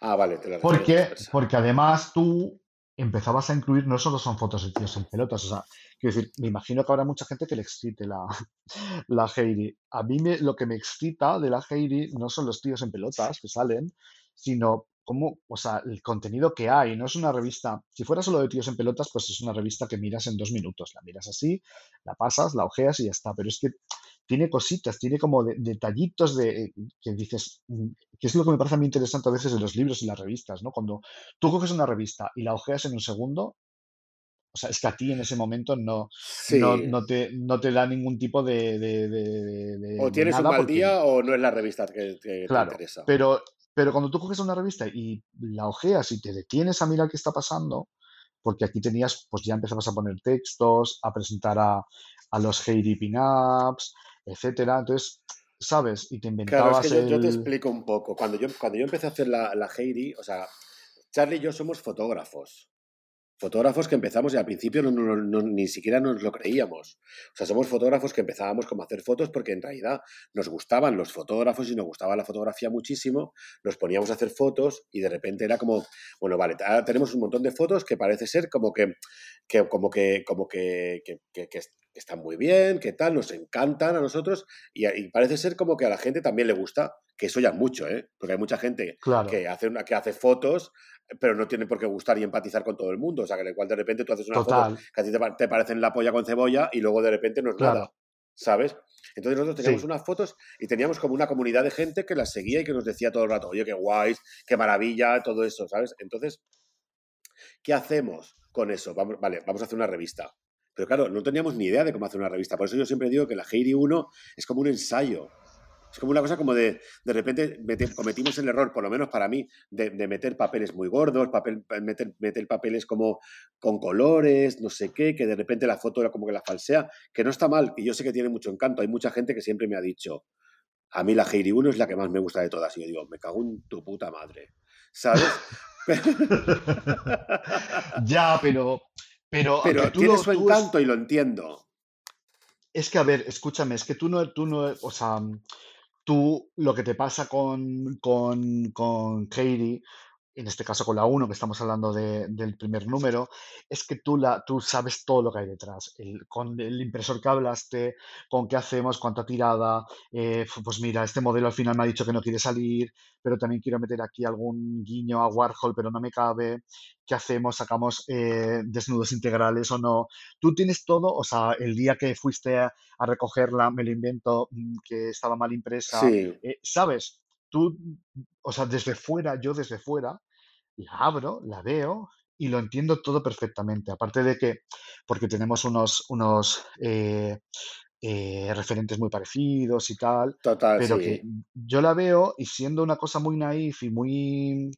ah, vale, te porque, porque además tú empezabas a incluir, no solo son fotos de tíos en pelotas, o sea, quiero decir, me imagino que habrá mucha gente que le excite la, [LAUGHS] la Heidi. A mí me, lo que me excita de la Heidi no son los tíos en pelotas que salen, sino cómo, o sea, el contenido que hay. No es una revista, si fuera solo de tíos en pelotas, pues es una revista que miras en dos minutos. La miras así, la pasas, la ojeas y ya está. Pero es que tiene cositas, tiene como detallitos de que dices, mm, que es lo que me parece a mí interesante a veces en los libros y las revistas, ¿no? Cuando tú coges una revista y la ojeas en un segundo, o sea, es que a ti en ese momento no, no, te, no te da ningún tipo de... o tienes un mal día o no es la revista que, te interesa. Pero pero cuando tú coges una revista y la ojeas y te detienes a mirar qué está pasando, porque aquí tenías, pues ya empezabas a poner textos, a presentar a, los Heidi Pin-Ups, etcétera. Entonces, ¿sabes? Y te inventabas. Claro, es que yo, te explico un poco. Cuando yo, cuando yo empecé a hacer la, la Heidi, o sea, Charlie y yo somos fotógrafos fotógrafos que empezamos y al principio no, ni siquiera nos lo creíamos. O sea, somos fotógrafos que empezábamos como a hacer fotos porque en realidad nos gustaban los fotógrafos y nos gustaba la fotografía muchísimo, nos poníamos a hacer fotos y de repente era como, bueno, vale, tenemos un montón de fotos que parece ser como que, que como que, como que, que, están muy bien, que tal, nos encantan a nosotros y, parece ser como que a la gente también le gusta, que eso ya mucho, ¿eh? Porque hay mucha gente que, hace una, que hace fotos pero no tiene por qué gustar y empatizar con todo el mundo. O sea, que en el cual de repente tú haces una foto que a ti te, te parecen la polla con cebolla y luego de repente no es nada. ¿Sabes? Entonces nosotros teníamos unas fotos y teníamos como una comunidad de gente que las seguía y que nos decía todo el rato, oye, qué guays, qué maravilla, todo eso, ¿sabes? Entonces, ¿qué hacemos con eso? Vamos, vale, vamos a hacer una revista. Pero claro, no teníamos ni idea de cómo hacer una revista. Por eso yo siempre digo que la Heidi 1 es como un ensayo. Es como una cosa como de, de repente cometimos el error, por lo menos para mí, de, meter papeles muy gordos, papel, meter, meter, papeles como con colores, no sé qué, que de repente la foto era como que la falsea, que no está mal, y yo sé que tiene mucho encanto. Hay mucha gente que siempre me ha dicho, a mí la Heidi 1 es la que más me gusta de todas, y yo digo, me cago en tu puta madre, ¿sabes? [LAUGHS] Ya, pero, pero, Pero tú tiene lo, su tú es, encanto y lo entiendo. es que, a ver, escúchame, es que tú no, tú no, o sea, tú lo que te pasa con, con, con Katie en este caso con la uno que estamos hablando de- del primer número, es que tú, la, tú sabes todo lo que hay detrás. El- con el impresor que hablaste, con qué hacemos, cuánta tirada, eh, pues mira, este modelo al final me ha dicho que no quiere salir, pero también quiero meter aquí algún guiño a Warhol, pero no me cabe. ¿Qué hacemos? ¿Sacamos eh, desnudos integrales o no? Tú tienes todo, o sea, el día que fuiste a, a recogerla, me lo invento, mm, que estaba mal impresa, Sí, eh, ¿sabes? Tú, o sea, desde fuera, yo desde fuera, la abro, la veo y lo entiendo todo perfectamente. Aparte de que, porque tenemos unos, unos eh, eh, referentes muy parecidos y tal, total, pero sí. que yo la veo y siendo una cosa muy naif y muy...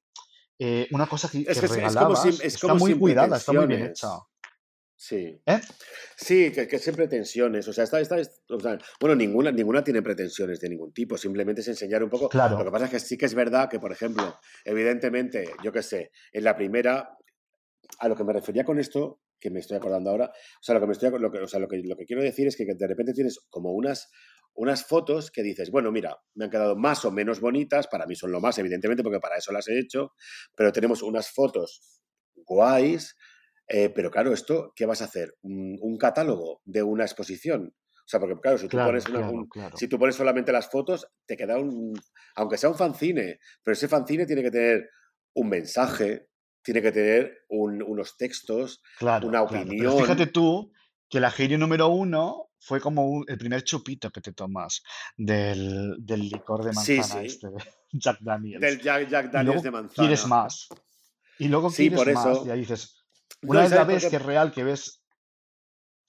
eh, una cosa que, Es que es, es como es está como muy cuidada, está muy bien hecha. Sí. ¿Eh? Sí, que, que siempre tensiones. O sea, esta, esta es- o sea, bueno, ninguna, ninguna tiene pretensiones de ningún tipo. Simplemente es enseñar un poco. Lo que Claro, pasa es que sí que es verdad que, por ejemplo, evidentemente, yo qué sé, en la primera, a lo que me refería con esto, que me estoy acordando ahora, o sea, lo que me estoy, lo que, o sea, lo que, lo que quiero decir es que de repente tienes como unas, unas fotos que dices, bueno, mira, me han quedado más o menos bonitas, para mí son lo más, evidentemente, porque para eso las he hecho, pero tenemos unas fotos guays, eh, pero claro, esto, ¿qué vas a hacer? ¿Un, un catálogo de una exposición? O sea, porque claro, si tú pones claro, una, claro, un- claro. si tú pones solamente las fotos, te queda un, aunque sea un fanzine, pero ese fanzine tiene que tener un mensaje, tiene que tener un- unos textos, Claro, una claro. Pero fíjate opinión. tú que la Heiri número uno fue como el primer chupito que te tomas del, del licor de Sí, manzana sí, este de [LAUGHS] Jack Daniels. del Jack, Daniels de luego quieres manzana. más. Y luego Sí, quieres por más. Y eso. ahí dices, una ¿y vez la ves que es real, que ves...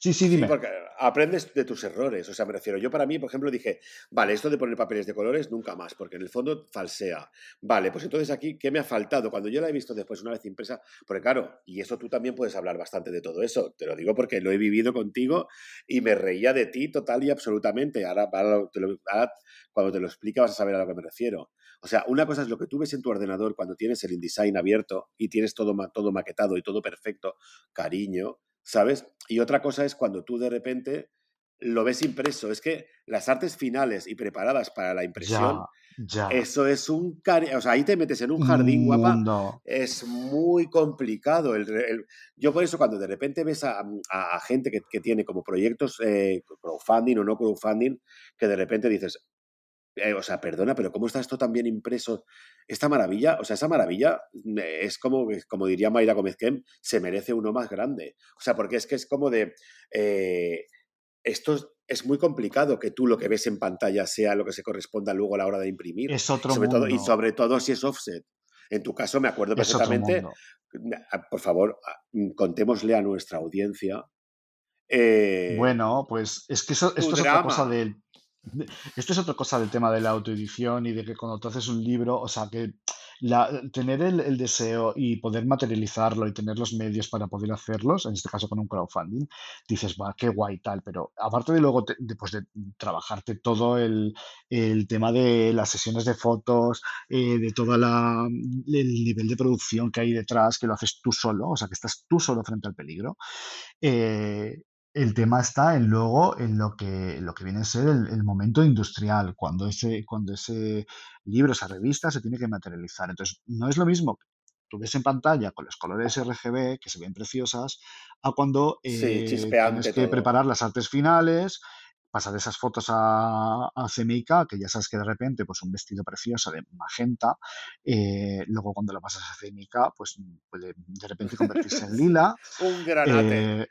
Sí, sí, Sí, dime. porque aprendes de tus errores. O sea, me refiero, yo para mí, por ejemplo, dije, vale, esto de poner papeles de colores nunca más, porque en el fondo falsea. Vale, pues entonces aquí, ¿qué me ha faltado? Cuando yo la he visto después una vez impresa, porque claro, y eso tú también puedes hablar bastante de todo eso, te lo digo porque lo he vivido contigo y me reía de ti total y absolutamente. Ahora, ahora lo- te lo- ahora, cuando te lo explique vas a saber a lo que me refiero. O sea, una cosa es lo que tú ves en tu ordenador cuando tienes el InDesign abierto y tienes todo, ma- todo maquetado y todo perfecto, cariño, ¿sabes? Y otra cosa es cuando tú de repente lo ves impreso. Es que las artes finales y preparadas para la impresión, Ya, ya. eso es un... O sea, ahí te metes en un jardín, guapa, es muy complicado. El, re- el- yo por eso cuando de repente ves a, a- a gente que, que tiene como proyectos eh, crowdfunding o no crowdfunding, que de repente dices, eh, o sea, perdona, pero ¿cómo está esto tan bien impreso? Esta maravilla, o sea, esa maravilla eh, es como, como diría Mayra Gómez Kem, se merece uno más grande. O sea, porque es que es como de... eh, esto es, es muy complicado que tú lo que ves en pantalla sea lo que se corresponda luego a la hora de imprimir. Es otro sobre todo, y sobre todo si es offset. En tu caso, me acuerdo Es perfectamente. ah, Por favor, ah, mm, contémosle a nuestra audiencia eh, Bueno, pues es que eso- esto es otra cosa del... [LAUGHS] Esto es otra cosa del tema de la autoedición y de que cuando tú haces un libro, o sea, que la- tener el, el deseo y poder materializarlo y tener los medios para poder hacerlos, en este caso con un crowdfunding, dices, va, qué guay tal, pero aparte de luego, te- de, pues, de trabajarte todo el, el tema de las sesiones de fotos, eh, de todo el nivel de producción que hay detrás, que lo haces tú solo, o sea, que estás tú solo frente al peligro. Eh, el tema está en luego en lo que, lo que viene a ser el, el momento industrial, cuando ese, cuando ese libro, esa revista se tiene que materializar. Entonces, no es lo mismo que tú ves en pantalla con los colores RGB, que se ven preciosas, a cuando Sí, eh, tienes chispeante que todo. preparar las artes finales, pasar esas fotos a, a CMYK, que ya sabes que de repente, pues un vestido precioso de magenta, eh, luego cuando lo pasas a CMYK, pues puede de repente convertirse en [LAUGHS] lila. Un granate. Eh,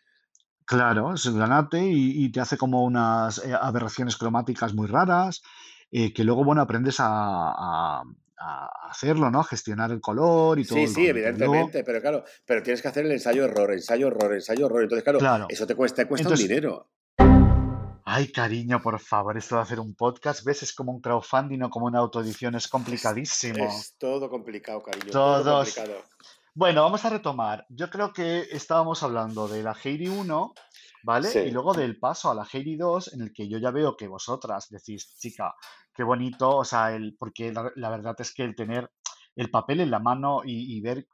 claro, es granate y, y te hace como unas eh, aberraciones cromáticas muy raras, eh, que luego, bueno, aprendes a, a- a hacerlo, ¿no? A gestionar el color y todo Sí, sí, evidentemente, pero claro, pero tienes que hacer el ensayo-error, ensayo-error, ensayo-error. Entonces, claro, claro, eso te cuesta, te cuesta un entonces, dinero. ay, cariño, por favor, esto de hacer un podcast, ¿ves? Es como un crowdfunding o como una autoedición, es Es, complicadísimo. es todo complicado, cariño, todo Todos. complicado. Bueno, vamos a retomar. Yo creo que estábamos hablando de la Heidi 1, ¿vale? Y luego del paso a la Heidi 2, en el que yo ya veo que vosotras decís, chica, qué bonito, o sea, el, porque la, la verdad es que el tener el papel en la mano y, ver,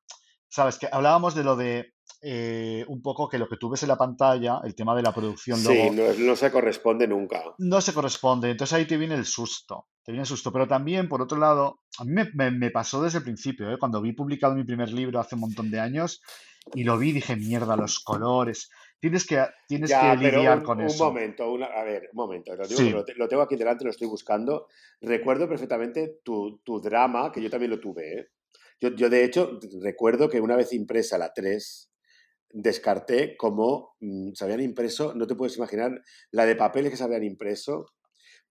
sabes, que hablábamos de lo de eh, un poco que lo que tú ves en la pantalla, el tema de la producción sí, no, se corresponde nunca. No se corresponde, entonces ahí te viene el susto, te viene el susto, pero también, por otro lado, a mí me, pasó desde el principio, ¿eh? cuando vi publicado mi primer libro hace un montón de años y lo vi, dije, mierda, los colores, Tienes que, tienes que lidiar con eso. Un momento, una, a ver, un momento. Lo, tengo aquí delante, lo estoy buscando. Recuerdo perfectamente tu, tu drama, que yo también lo tuve. ¿eh? Yo, yo, de hecho, recuerdo que una vez impresa la 3, descarté cómo mm, se habían impreso, no te puedes imaginar la de papeles que se habían impreso,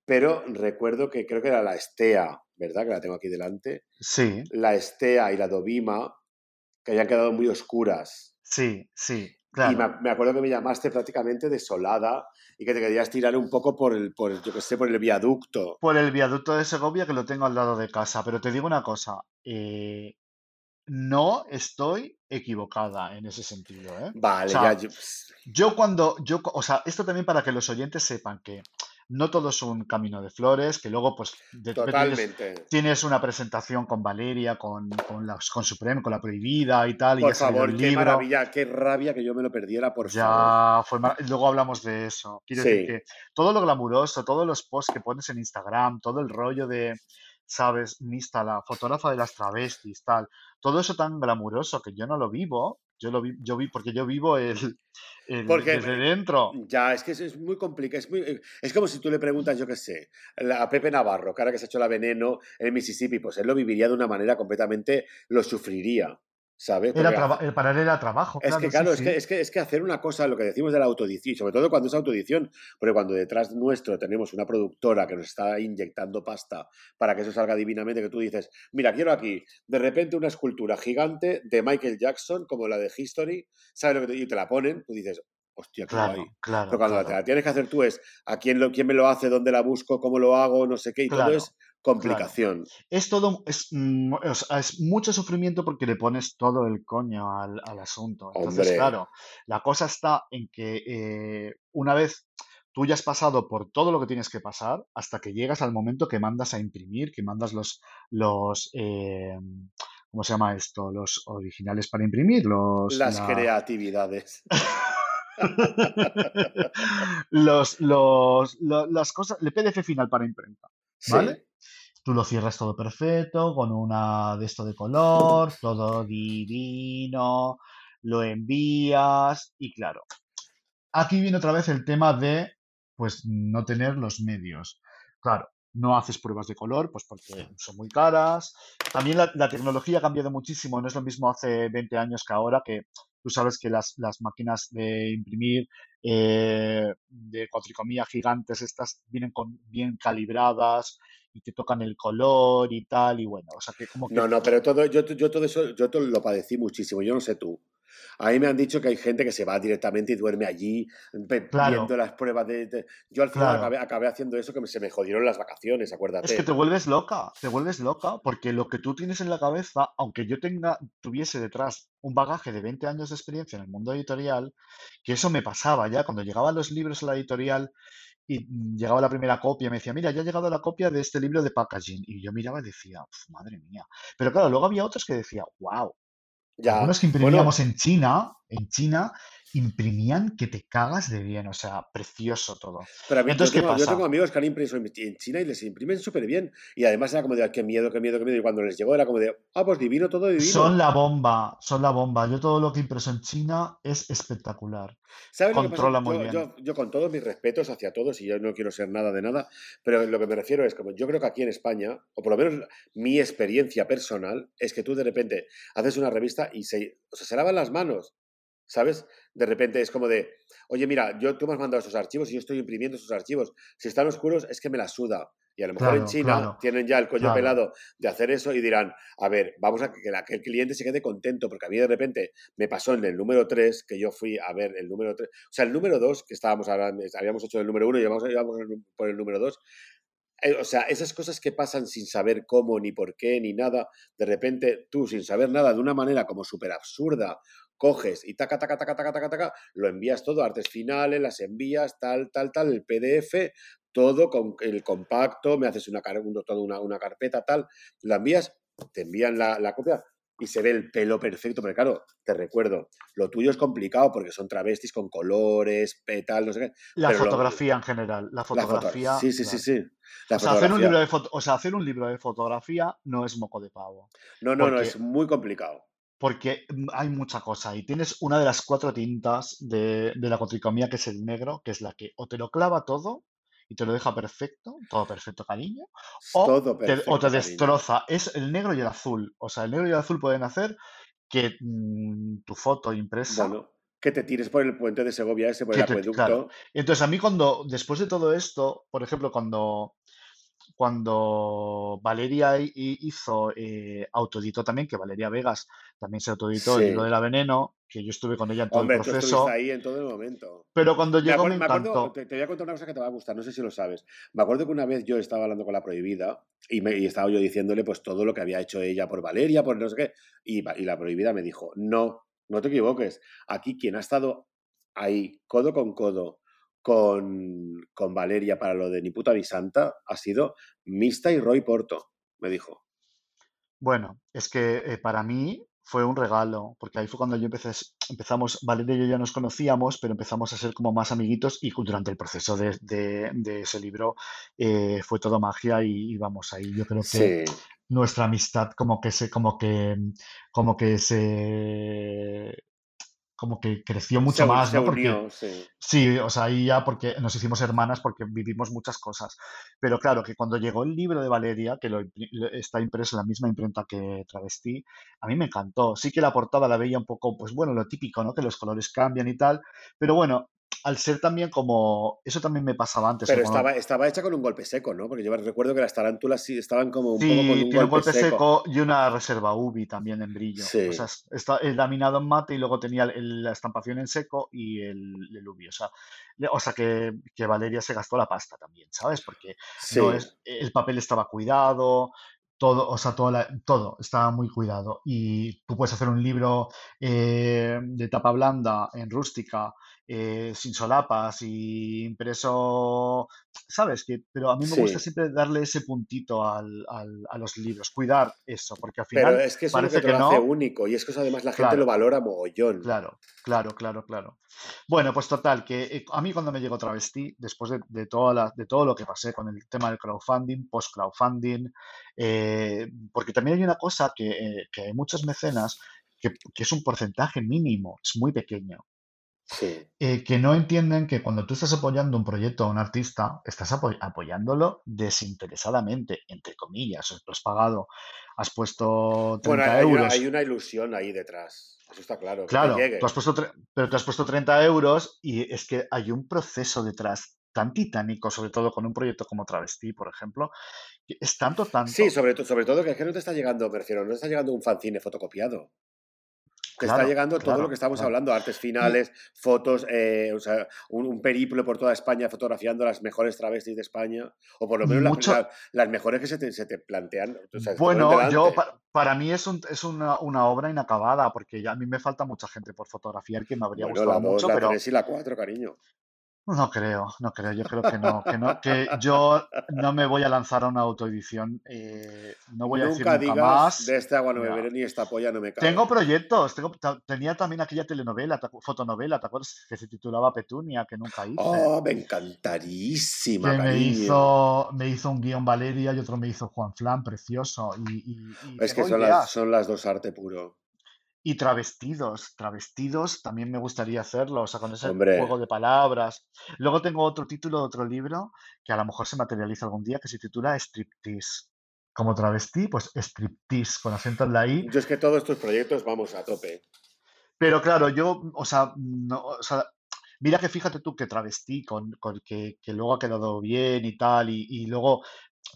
pero recuerdo que creo que era la Estea, ¿verdad? Que la tengo aquí delante. Sí. La Estea y la Dovima, que habían quedado muy oscuras. Sí, sí. Y me, acuerdo que me llamaste prácticamente desolada y que te querías tirar un poco por el, por, yo que sé, por el viaducto. Por el viaducto de Segovia que lo tengo al lado de casa. Pero te digo una cosa, eh, no estoy equivocada en ese sentido. ¿eh? Vale, ya. Yo cuando, yo, o sea, esto también para que los oyentes sepan que no todo es un camino de flores, que luego pues Tienes, una presentación con Valeria, con, con, la, con Supreme, con la prohibida y tal. Por y favor, qué maravilla, qué rabia que yo me lo perdiera, por ya favor. Fue luego hablamos de eso. Quiero decir que todo lo glamuroso, todos los posts que pones en Instagram, todo el rollo de, ¿sabes? Mista, la fotógrafa de las travestis, tal. Todo eso tan glamuroso que yo no lo vivo, yo lo vi, yo vi, porque yo vivo el, [LAUGHS] porque, desde dentro. Ya, es que es, muy complicado. Es, muy, es como si tú le preguntas, yo qué sé, a Pepe Navarro, cara que se ha hecho la veneno en Mississippi, pues él lo viviría de una manera completamente, lo sufriría. ¿Sabes? el para él era trabajo. Es que, claro, es, Que, es, que, es que hacer una cosa, lo que decimos de la autoedición, sobre todo cuando es autoedición, porque cuando detrás nuestro tenemos una productora que nos está inyectando pasta para que eso salga divinamente, que tú dices, mira, quiero aquí, de repente una escultura gigante de Michael Jackson, como la de History, ¿sabes lo que te, y te la ponen? Tú dices, hostia, claro, claro, Pero cuando te la tienes que hacer tú es a quién, lo, quién me lo hace, dónde la busco, cómo lo hago, no sé qué, y todo es complicación. Es todo, es, mm, es, mucho sufrimiento porque le pones todo el coño al, asunto. Entonces, claro, la cosa está en que eh, una vez tú ya has pasado por todo lo que tienes que pasar hasta que llegas al momento que mandas a imprimir, que mandas los, los eh, ¿cómo se llama esto? Los originales para imprimir, los... Las creatividades. [LAUGHS] los, los, las cosas, el PDF final para imprenta, ¿vale? Tú lo cierras todo perfecto, con una de esto de color, todo divino, lo envías y claro. Aquí viene otra vez el tema de, pues, no tener los medios. Claro, no haces pruebas de color, pues porque son muy caras. También la, tecnología ha cambiado muchísimo, no es lo mismo hace 20 años que ahora, que tú sabes que las, máquinas de imprimir eh, de cuatricomía gigantes, estas vienen con, bien calibradas y te tocan el color y tal, y bueno, o sea que como que... No, no, pero todo, yo, yo todo eso, yo todo lo padecí muchísimo, yo no sé tú. A mí me han dicho que hay gente que se va directamente y duerme allí viendo las pruebas de, Yo al final acabé, haciendo eso que se me jodieron las vacaciones, acuérdate. Es que te vuelves loca, te vuelves loca porque lo que tú tienes en la cabeza, aunque yo tenga, tuviese detrás un bagaje de 20 años de experiencia en el mundo editorial, que eso me pasaba ya cuando llegaban los libros a la editorial y llegaba la primera copia y me decía, mira, ya ha llegado la copia de este libro de packaging. Y yo miraba y decía, madre mía. Pero claro, luego había otros que decía, wow, ya. Algunos que imprimíamos en China, en China, imprimían que te cagas de bien, o sea, precioso todo. Pero a mí, Entonces, yo, tengo, yo tengo amigos que han impreso en China y les imprimen súper bien. Y además era como de, qué miedo, qué miedo, qué miedo. Y cuando les llegó era como de, ah, pues divino, todo divino. Son la bomba, son la bomba. Yo todo lo que impreso en China es espectacular. ¿Sabes Controla muy bien. Yo, yo, con todos mis respetos hacia todos, y yo no quiero ser nada de nada, pero lo que me refiero es como, yo creo que aquí en España, o por lo menos mi experiencia personal, es que tú de repente haces una revista y se, o sea, se lavan las manos. ¿Sabes? De repente es como de, oye, mira, yo, tú me has mandado esos archivos y yo estoy imprimiendo esos archivos. Si están oscuros, es que me la suda. Y a lo mejor en China tienen ya el cuello pelado de hacer eso y dirán, a ver, vamos a que, el cliente se quede contento, porque a mí de repente me pasó en el número 3, que yo fui a ver el número 3, o sea, el número 2, que estábamos ahora, habíamos hecho el número 1 y íbamos, íbamos por el número 2, eh, o sea, esas cosas que pasan sin saber cómo, ni por qué, ni nada, de repente tú, sin saber nada, de una manera como súper absurda coges y taca, taca, taca, taca, taca, taca, lo envías todo, artes finales, las envías, tal, tal, tal, el PDF, todo con el compacto, me haces una, una, una, una carpeta, tal, lo envías te envían la, la copia y se ve el pelo perfecto, pero claro, te recuerdo, lo tuyo es complicado porque son travestis con colores, petal, no sé qué. La lo- fotografía en general, la la foto- fotografía. sí, sí, sí, claro. sí. La O sea, hacer un libro de foto- o sea, hacer un libro de fotografía no es moco de pavo. No, no, no, es muy complicado. Porque hay mucha cosa y tienes una de las cuatro tintas de, de la cotricomía que es el negro, que es la que o te lo clava todo y te lo deja perfecto, todo perfecto, cariño, o Todo te, perfecto. o te cariño. destroza. Es el negro y el azul. O sea, el negro y el azul pueden hacer que mm, tu foto impresa. Bueno, que te tires por el puente de Segovia ese, por el te- acueducto. claro. Entonces, a mí cuando, después de todo esto, por ejemplo, cuando, cuando Valeria hi- hi- hizo, eh, autoeditó también, que Valeria Vegas también se autoeditó el Sí. libro de la veneno, que yo estuve con ella en todo Hombre, el tú proceso, estuviste ahí en todo el momento. pero cuando Me llegó acuer- me me acuerdo, encantó. te, te voy a contar una cosa que te va a gustar, no sé si lo sabes. Me acuerdo que una vez yo estaba hablando con la prohibida y, me, y estaba yo diciéndole pues todo lo que había hecho ella por Valeria, por no sé qué, y, y la prohibida me dijo, no, no te equivoques, aquí quien ha estado ahí codo con codo con, con Valeria para lo de ni puta ni santa ha sido Mista y Roy Porto, me dijo. Bueno, es que eh, para mí fue un regalo, porque ahí fue cuando yo empecé, empezamos, Valeria y yo ya nos conocíamos, pero empezamos a ser como más amiguitos y durante el proceso de, de- de ese libro eh, fue todo magia y, y vamos, ahí yo creo que Sí, nuestra amistad como que se, como que, como que se, como que creció mucho más, se ¿no? Porque sí. Sí, o sea, ahí ya porque nos hicimos hermanas porque vivimos muchas cosas. Pero claro, que cuando llegó el libro de Valeria, que lo- está impreso en la misma imprenta que Travestí, a mí me encantó. Sí que la portada la veía un poco, pues bueno, lo típico, ¿no? Que los colores cambian y tal. Pero bueno, al ser también como, eso también me pasaba antes. Pero estaba, estaba hecha con un golpe seco, ¿no? Porque yo recuerdo que las tarántulas sí estaban como un Sí, poco con un tiene un golpe, golpe seco. seco y una reserva UV también en brillo. Sí. O sea, es- está el laminado en mate y luego tenía el- la estampación en seco y el, el UV. O sea, le- o sea que, que Valeria se gastó la pasta también, ¿sabes? Porque Sí. no es, el papel estaba cuidado, todo, o sea, todo, la- todo estaba muy cuidado. Y tú puedes hacer un libro eh, de tapa blanda, en rústica, eh, sin solapas y impreso, ¿sabes? Que, pero a mí me gusta siempre darle ese puntito al- al- a los libros, cuidar eso, porque al Pero final es que eso es lo que te que lo hace no. único y es que eso además la gente lo valora mogollón. Claro, claro, claro, claro. Bueno, pues total, que eh, a mí cuando me llegó Travesti, después de, de, toda la- de todo lo que pasé con el tema del crowdfunding, post-crowdfunding, eh, porque también hay una cosa que, que hay muchos mecenas, que, que es un porcentaje mínimo, es muy pequeño, Sí. eh, que no entienden que cuando tú estás apoyando un proyecto a un artista, estás apo- apoyándolo desinteresadamente, entre comillas, tú has pagado, has puesto 30 Bueno, hay una, euros. hay una ilusión ahí detrás. Eso está claro. que Claro, tú has puesto, pero tú has puesto 30 euros y es que hay un proceso detrás tan titánico, sobre todo con un proyecto como Travesti, por ejemplo, que es tanto, tanto. Sí, sobre, sobre todo que es que no te está llegando, me refiero, no te está llegando un fanzine fotocopiado. Te está llegando todo claro, lo que estamos claro. hablando, artes finales, fotos, eh, o sea, un, un periplo por toda España fotografiando las mejores travestis de España, o por lo menos las- Mucho- la- las mejores que se te, se te plantean. o sea, Bueno, yo pa- para mí es, un- es una, una obra inacabada, porque ya a mí me falta mucha gente por fotografiar que me habría Bueno, gustado la 2, mucho, la pero 3 y la 4, cariño. No creo, no creo, yo creo que no, que no, que yo no me voy a lanzar a una autoedición, eh, no voy a decir Nunca nunca digas, más. de este agua no Ya. beberé ni esta polla no me cabe. Tengo proyectos, tengo, tenía también aquella telenovela, fotonovela, ¿te acuerdas? Que se titulaba Petunia, que nunca hice. Oh, me encantarísima, que me hizo, me hizo un guion Valeria y otro me hizo Juan Flan, precioso. Y, y- y Es que son las, son las dos arte puro. Y travestidos, travestidos también me gustaría hacerlo, o sea, con ese Hombre. juego de palabras. Luego tengo otro título de otro libro que a lo mejor se materializa algún día, que se titula Striptease. Como travesti, pues striptease, con acento en la I. Yo es que todos tus proyectos vamos a tope. Pero claro, yo, o sea, no, o sea, mira que fíjate tú que travestí, con, con que, que luego ha quedado bien y tal, y, y luego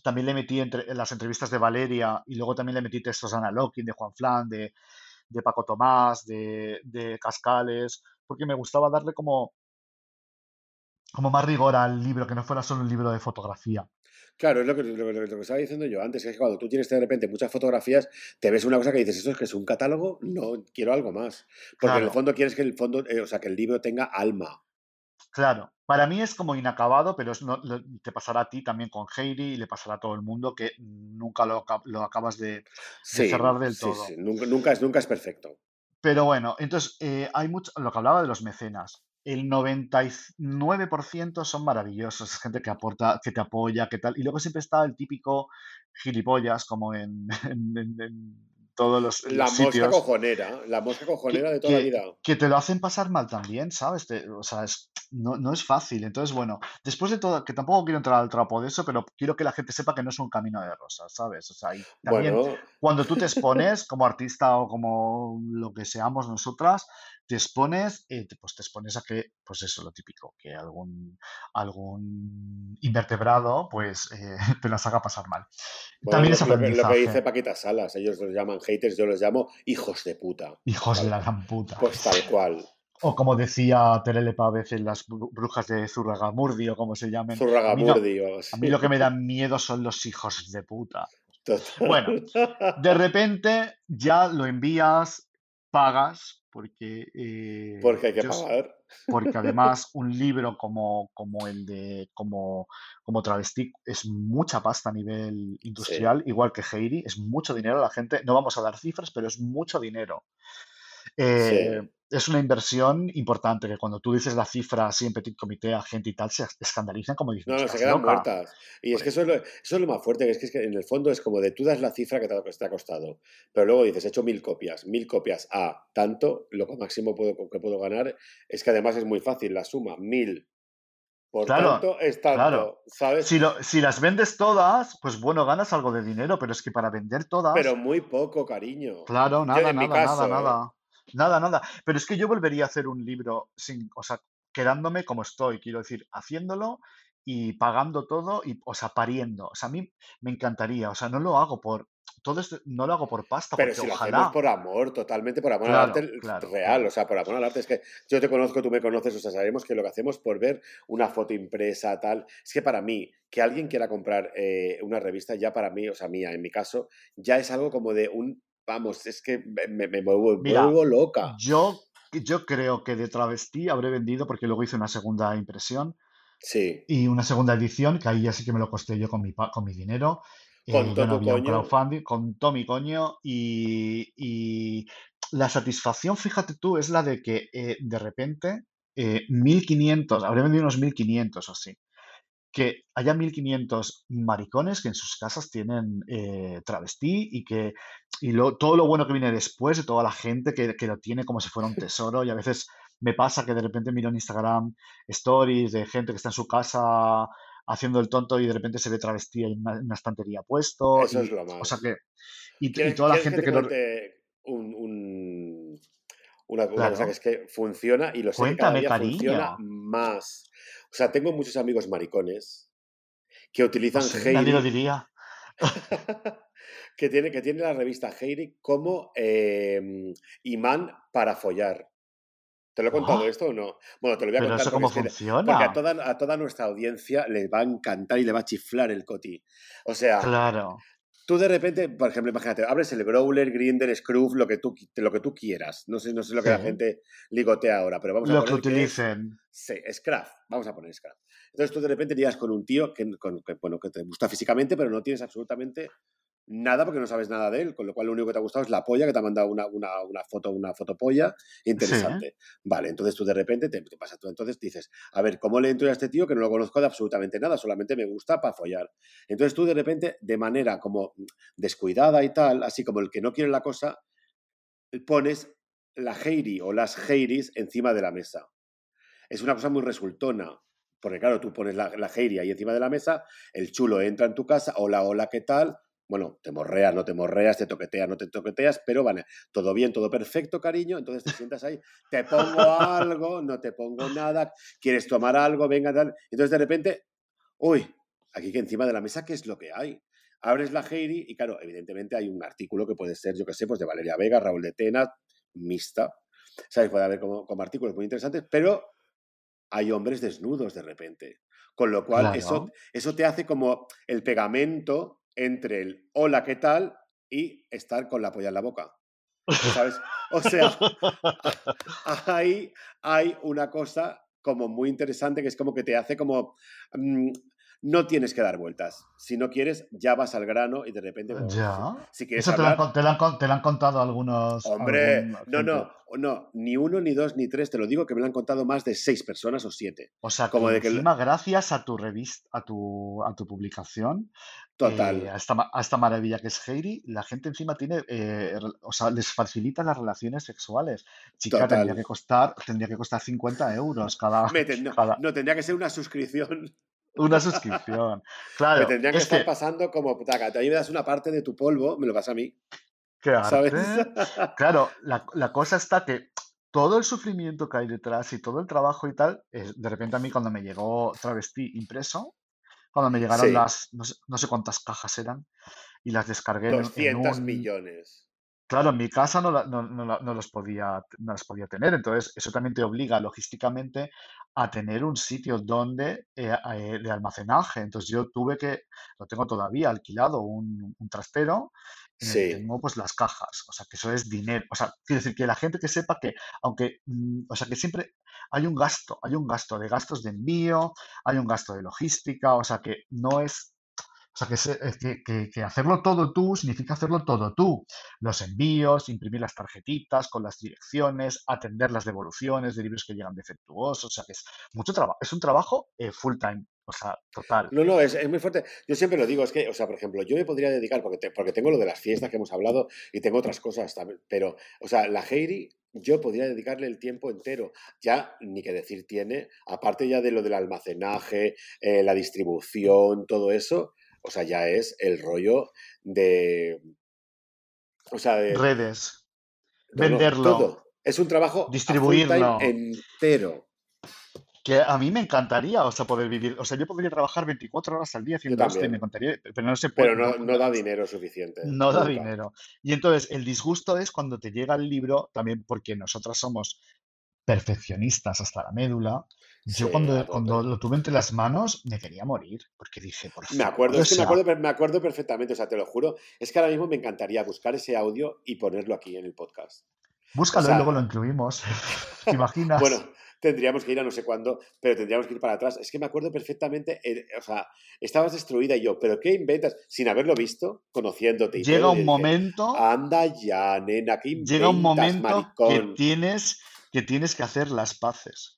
también le metí entre, en las entrevistas de Valeria, y luego también le metí textos de Ana Lokin, de Juan Flan, de, de Paco Tomás, de, de Cascales, porque me gustaba darle como, como más rigor al libro, que no fuera solo un libro de fotografía. Claro, es lo que, lo, que- lo que estaba diciendo yo antes, es que cuando tú tienes de repente muchas fotografías, te ves una cosa que dices, ¿eso es que es un catálogo? No, quiero algo más. Porque en el fondo quieres que el fondo, eh, o sea, que el libro tenga alma. Claro, para mí es como inacabado, pero es no- lo- te pasará a ti también con Heidi y le pasará a todo el mundo que nunca lo, lo acabas de, de Sí, cerrar del sí, todo. sí. Nunca, nunca es, nunca es perfecto. Pero bueno, entonces eh, hay mucho, lo que hablaba de los mecenas. El 99% son maravillosos, es gente que aporta, que te apoya, que tal. Y luego siempre está el típico gilipollas, como en, [LAUGHS] en- en- en todos los, La los mosca sitios, cojonera, la mosca cojonera que, de toda la vida. que te lo hacen pasar mal también, ¿sabes? Te- o sea, es- no, no es fácil. Entonces, bueno, después de todo, que tampoco quiero entrar al trapo de eso, pero quiero que la gente sepa que no es un camino de rosas, ¿sabes? O sea, y también Bueno, cuando tú te expones como artista o como lo que seamos nosotras, te expones, eh, pues te expones a que, pues eso, lo típico, que algún, algún invertebrado, pues eh, [LAUGHS] te las haga pasar mal. bueno, También es lo que, lo que dice Paquita Salas, ellos los llaman haters, yo los llamo hijos de puta. hijos de la gran puta. pues tal [LAUGHS] cual. O como decía Terelepa a veces las bru- brujas de Zurragamurdi o como se llamen. A mí no, Zurragamurdi a mí lo que me da [LAUGHS] miedo son los hijos de puta. Total. Bueno, de repente ya lo envías, pagas, porque eh, Porque hay que yo, pagar. porque [LAUGHS] además un libro como, como el de como, como Travesti es mucha pasta a nivel Sí, industrial, igual que Heidi, es mucho dinero. La gente, no vamos a dar cifras, pero es mucho dinero. Eh, sí. es una inversión importante que cuando tú dices la cifra así en petit comité a gente y tal, se escandalizan como dicen, No, no, se quedan loca. muertas. Y es que eso es lo, eso es lo más fuerte, que es que, es que en el fondo es como de tú das la cifra que te ha, que te ha costado, pero luego dices, he hecho mil copias, mil copias a tanto, lo máximo puedo, que puedo ganar es que además es muy fácil la suma, mil por claro, tanto es claro. tanto, ¿sabes? Si, lo, si las vendes todas, pues bueno, ganas algo de dinero, pero es que para vender Pero todas, muy poco, cariño. claro, nada, nada, nada, caso, nada. Nada, nada. Pero es que yo volvería a hacer un libro sin, o sea, quedándome como estoy, quiero decir, haciéndolo y pagando todo y, o sea, pariendo. O sea, a mí me encantaría, o sea, no lo hago por, todo esto no lo hago por pasta, Pero porque si lo hacemos por amor, totalmente por amor al claro, arte claro, real, claro. o sea, por amor al arte. Es que yo te conozco, tú me conoces, o sea, sabemos que lo que hacemos por ver una foto impresa, tal. Es que para mí, que alguien quiera comprar eh, una revista, ya para mí, o sea, mía, en mi caso, ya es algo como de un. Vamos, es que me, me, vuelvo, Mira, vuelvo loca. yo, yo creo que de Travesti habré vendido, porque luego hice una segunda impresión Sí. y una segunda edición, que ahí ya sí que me lo costé yo con mi, con mi dinero. Con Eh, todo no coño. crowdfunding, con todo mi coño. Y, y la satisfacción, fíjate tú, es la de que eh, de repente eh, 1500, habré vendido unos 1500 o así. Que haya 1500 maricones que en sus casas tienen eh, travestí y que y lo- todo lo bueno que viene después de toda la gente que, que lo tiene como si fuera un [LAUGHS] tesoro. Y a veces me pasa que de repente miro en Instagram stories de gente que está en su casa haciendo el tonto y de repente se ve travesti en una, en una estantería puesto. Eso es lo o sea más. que, y, y ¿Quieres, toda la que gente te que un, un- una, una cosa que es que funciona y lo sé que cada cuéntame, día funciona más? O sea, tengo muchos amigos maricones que utilizan sé, nadie lo Heidi, diría. [LAUGHS] que tiene, que tiene la revista Heidi como eh, imán para follar. ¿Te lo he contado ¡Oh! esto o no? Bueno, te lo voy a Pero contar eso porque cómo es que porque a funciona. toda, a toda nuestra audiencia les va a encantar y le va a chiflar el coti. O sea, Claro, Tú de repente, por ejemplo, imagínate, abres el Brawler, Grindr, Scroof, lo que tú, lo que tú quieras. No sé, no sé lo que la gente ligotea ahora, pero vamos a Lo que utilicen. sí, Scraft. Vamos a poner Scraft. Entonces tú de repente llegas con un tío que, con- que, bueno, que te gusta físicamente, pero no tienes absolutamente nada porque no sabes nada de él, con lo cual lo único que te ha gustado es la polla, que te ha mandado una, una, una foto, una fotopolla Sí, interesante. Vale, entonces tú de repente te, te pasa tú, entonces dices, a ver, ¿cómo le entro a este tío que no lo conozco de absolutamente nada? Solamente me gusta para follar. Entonces tú de repente, de manera como descuidada y tal, así como el que no quiere la cosa, pones la Heiri o las Heiris encima de la mesa. Es una cosa muy resultona. Porque claro, tú pones la, la Heiri ahí encima de la mesa, el chulo entra en tu casa, hola, hola, ¿qué tal? Bueno, te morreas, no te morreas, te toqueteas, no te toqueteas, pero vale, todo bien, todo perfecto, cariño. Entonces te sientas ahí, te pongo algo, no te pongo nada, quieres tomar algo, venga, tal. Entonces de repente, uy, aquí que encima de la mesa, ¿qué es lo que hay? Abres la Heiri y claro, evidentemente hay un artículo que puede ser, yo que sé, pues de Valeria Vega, Raúl de Tena, mixta. ¿Sabes? Puede haber como, como artículos muy interesantes, pero hay hombres desnudos de repente. Con lo cual, eso, eso te hace como el pegamento entre el hola, ¿qué tal? y estar con la polla en la boca. ¿Sabes? O sea, [LAUGHS] ahí hay una cosa como muy interesante, que es como que te hace como... mm, no tienes que dar vueltas. Si no quieres, ya vas al grano y de repente... bueno, si- Ya. Si, quieres Eso te lo, han, te lo han con- te lo han contado algunos. Hombre, algún no, no, no, ni uno, ni dos, ni tres, te lo digo que me lo han contado más de seis personas o siete. O sea, que encima, gracias a tu revista, a tu, a tu publicación, Total. eh, a, esta, a esta maravilla que es Heidi, la gente encima tiene, eh, o sea, les facilita las relaciones sexuales. Chica, tendría Total. que costar, tendría que costar 50 euros cada, ten- no, cada no, tendría que ser una suscripción. Una suscripción. [LAUGHS] Me Claro, tendrían que es estar que, pasando como, taca, te ahí me das una parte de tu polvo, me lo das a mí, qué ¿sabes? [LAUGHS] Claro, la, la cosa está que todo el sufrimiento que hay detrás y todo el trabajo y tal, eh, de repente a mí cuando me llegó Travesti impreso, cuando me llegaron Sí, las, no sé, no sé cuántas cajas eran, y las descargué en, un- en 200 un... millones. Claro, en mi casa no, la- no, no, la- no los podía, no las podía tener, entonces eso también te obliga logísticamente a tener un sitio donde eh, eh, de almacenaje. Entonces yo tuve que, lo tengo todavía alquilado, un, un trastero en el que Sí, tengo pues las cajas, o sea que eso es dinero, o sea, quiero decir que la gente que sepa que, aunque, mm, o sea que siempre hay un gasto, hay un gasto de gastos de envío, hay un gasto de logística, o sea que no es o sea, eh, que hacerlo todo tú significa hacerlo todo tú. Los envíos, imprimir las tarjetitas con las direcciones, atender las devoluciones de libros que llegan defectuosos. O sea, que es mucho trabajo. Es un trabajo eh, full time, o sea, total. No, no, es, es muy fuerte. Yo siempre lo digo, es que, o sea, por ejemplo, yo me podría dedicar, porque, te- porque tengo lo de las fiestas que hemos hablado y tengo otras cosas también, pero, o sea, la Heidi, yo podría dedicarle el tiempo entero. Ya, ni que decir tiene, aparte ya de lo del almacenaje, eh, la distribución, todo eso, o sea, ya es el rollo de, o sea, de, Redes, no, no, venderlo, todo. Es un trabajo distribuirlo. entero. Que a mí me encantaría, o sea, poder vivir. O sea, yo podría trabajar 24 horas al día haciendo esto y me encantaría, pero no se puede, pero no, da dinero suficiente, no da dinero. Y entonces el disgusto es cuando te llega el libro, también porque nosotras somos perfeccionistas hasta la médula. Yo Sí, cuando, cuando lo tuve entre las manos me quería morir, porque dije, por Me favor, acuerdo, o es que me acuerdo, me acuerdo perfectamente, o sea, te lo juro, es que ahora mismo me encantaría buscar ese audio y ponerlo aquí en el podcast. O búscalo y luego lo incluimos. [LAUGHS] ¿Te imaginas? bueno, tendríamos que ir a no sé cuándo, pero tendríamos que ir para atrás. Es que me acuerdo perfectamente, eh, o sea, estabas destruida y yo, ¿pero qué inventas? Sin haberlo visto, conociéndote y Llega todo, un dije, momento, anda ya, nena, ¿qué llega un inventas, momento que tienes, que tienes que hacer las paces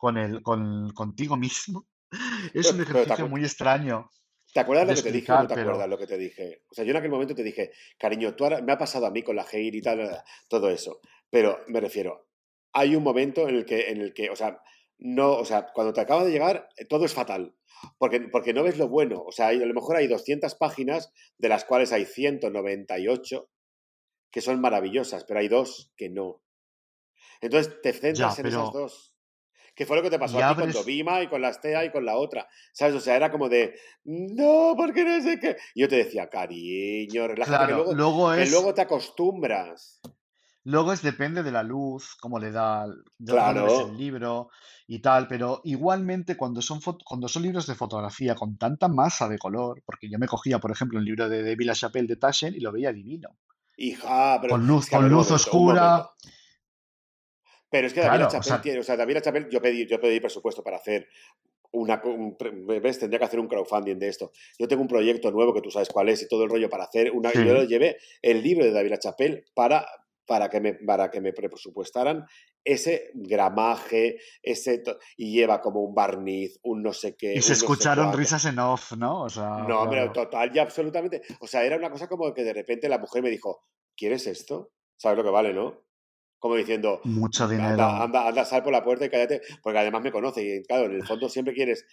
con el, con, contigo mismo. [LAUGHS] Es Pero, un ejercicio muy extraño ¿te acuerdas de lo que te dije o no te acuerdas pero lo que te dije? O sea, yo en aquel momento te dije, cariño, tú ahora, me ha pasado a mí con la Heir y tal, todo eso, pero me refiero, hay un momento en el que, en el que, o sea, no, o sea, cuando te acaba de llegar, eh, todo es fatal. Porque, porque no ves lo bueno. O sea, hay- a lo mejor hay 200 páginas, de las cuales hay 198 que son maravillosas, pero hay dos que no. Entonces te ya, centras en esas dos. Que fue lo que te pasó a ti con Dovima y con la Astea y con la otra. ¿Sabes? O sea, era como de, no, porque no sé qué. Y yo te decía, cariño, relájate, que claro, luego, luego que es, luego te acostumbras. luego es depende de la luz, cómo le da, de dónde ves el Claro. libro y tal, pero igualmente cuando son, cuando son libros de fotografía con tanta masa de color, porque yo me cogía, por ejemplo, el libro de, de Villa Chapelle de Taschen y lo veía divino, Hija, pero con es luz, que con luz momento, oscura. Pero es que David claro, o Chapelle sea, tiene, o sea, David Chapelle, yo pedí, yo pedí presupuesto para hacer una, un ¿ves? Tendría que hacer un crowdfunding de esto. Yo tengo un proyecto nuevo que tú sabes cuál es y todo el rollo para hacer una, y yo lo llevé el libro de David Chapelle para, para que me, para que me presupuestaran ese gramaje, ese, y lleva como un barniz, un no sé y qué, se no sé escucharon risas en off, ¿no? O sea, No, claro, total y absolutamente. O sea, era una cosa como que de repente la mujer me dijo, ¿quieres esto? ¿Sabes lo que vale, no? Como diciendo, mucho anda, dinero. anda, anda, sal por la puerta y cállate, porque además me conoce y claro, en el fondo siempre quieres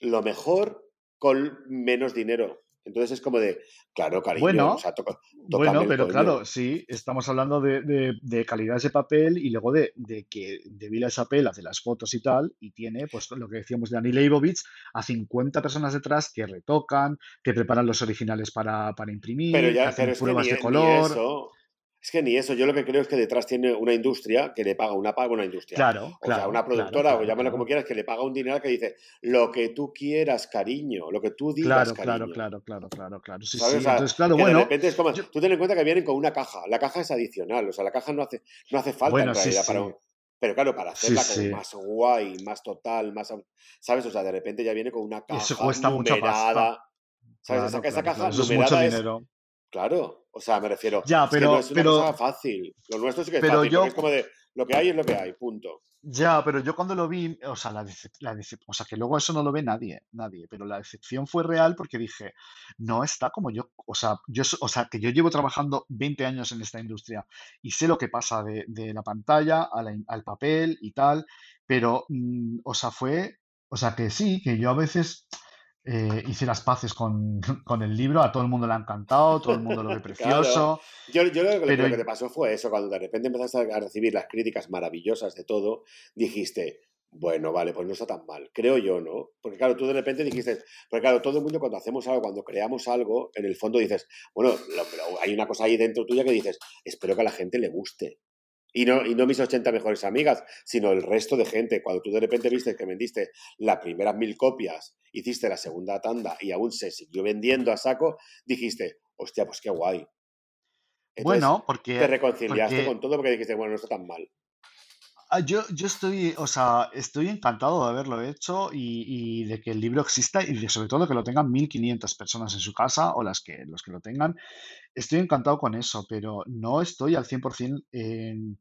lo mejor con menos dinero. Entonces es como de, claro, cariño, o Bueno, sea, toca, bueno, pero claro, sí, estamos hablando de, de, de calidades de papel y luego de, de que de Villa Chapelle hace las fotos y tal, y tiene, pues lo que decíamos de Annie Leibovitz, a 50 personas detrás que retocan, que preparan los originales para, para Pero imprimir, que pero hacen es que pruebas ni, de ni color. eso, es que ni eso, yo lo que creo es que detrás tiene una industria que le paga una paga una industria. Claro, O sea, claro, una claro, productora, o claro, llámalo como claro. quieras, que le paga un dinero que dice, lo que tú quieras, cariño, lo que tú digas, Claro, claro, cariño. claro, claro, claro, claro. Sí, ¿Sabes? O sí. sea, Entonces, claro, que de bueno, repente es como, yo, tú ten en cuenta que vienen con una caja, la caja es adicional, o sea, la caja no hace, no hace falta en bueno, sí, realidad para un... Pero claro, para hacerla como más guay, más total, más. ¿Sabes? O sea, de repente ya viene con una caja. Eso cuesta numerada. ¿Sabes? esa, caja eso es mucho dinero. Claro, o sea, me refiero. Ya, pero. Es que no es una cosa fácil. Lo nuestro sí que es pero fácil, yo... es como de lo que hay es lo que hay, punto. Ya, pero yo cuando lo vi, o sea, la, la o sea, que luego eso no lo ve nadie, nadie, pero la decepción fue real porque dije, no está como yo, o sea, yo, o sea, que yo llevo trabajando 20 años en esta industria y sé lo que pasa de, de la pantalla al papel y tal, pero, mm, o sea, fue, o sea, que sí, que yo a veces eh, hice las paces [LAUGHS] con, el libro, a todo el mundo le ha encantado, todo el mundo lo ve [LAUGHS] precioso. Yo, yo lo, que, lo, que te pasó fue eso, cuando de repente empezaste a recibir las críticas maravillosas de todo, dijiste, bueno, vale, pues no está tan mal, creo yo, ¿no? Porque claro, tú de repente dijiste, porque claro, todo el mundo cuando hacemos algo, cuando creamos algo, en el fondo dices, bueno, hay una cosa ahí dentro tuya que dices, espero que a la gente le guste. Y no, y no mis 80 mejores amigas, sino el resto de gente. Cuando tú de repente viste que vendiste las primeras mil copias, hiciste la segunda tanda y aún se siguió vendiendo a saco, dijiste, hostia, pues qué guay. bueno, porque... Te reconciliaste con todo porque dijiste, bueno, no está tan mal. Ah, yo, yo estoy, o sea, estoy encantado de haberlo hecho y, de que el libro exista y de, sobre todo que lo tengan 1500 personas en su casa o las que, los que lo tengan. Estoy encantado con eso, pero no estoy al 100%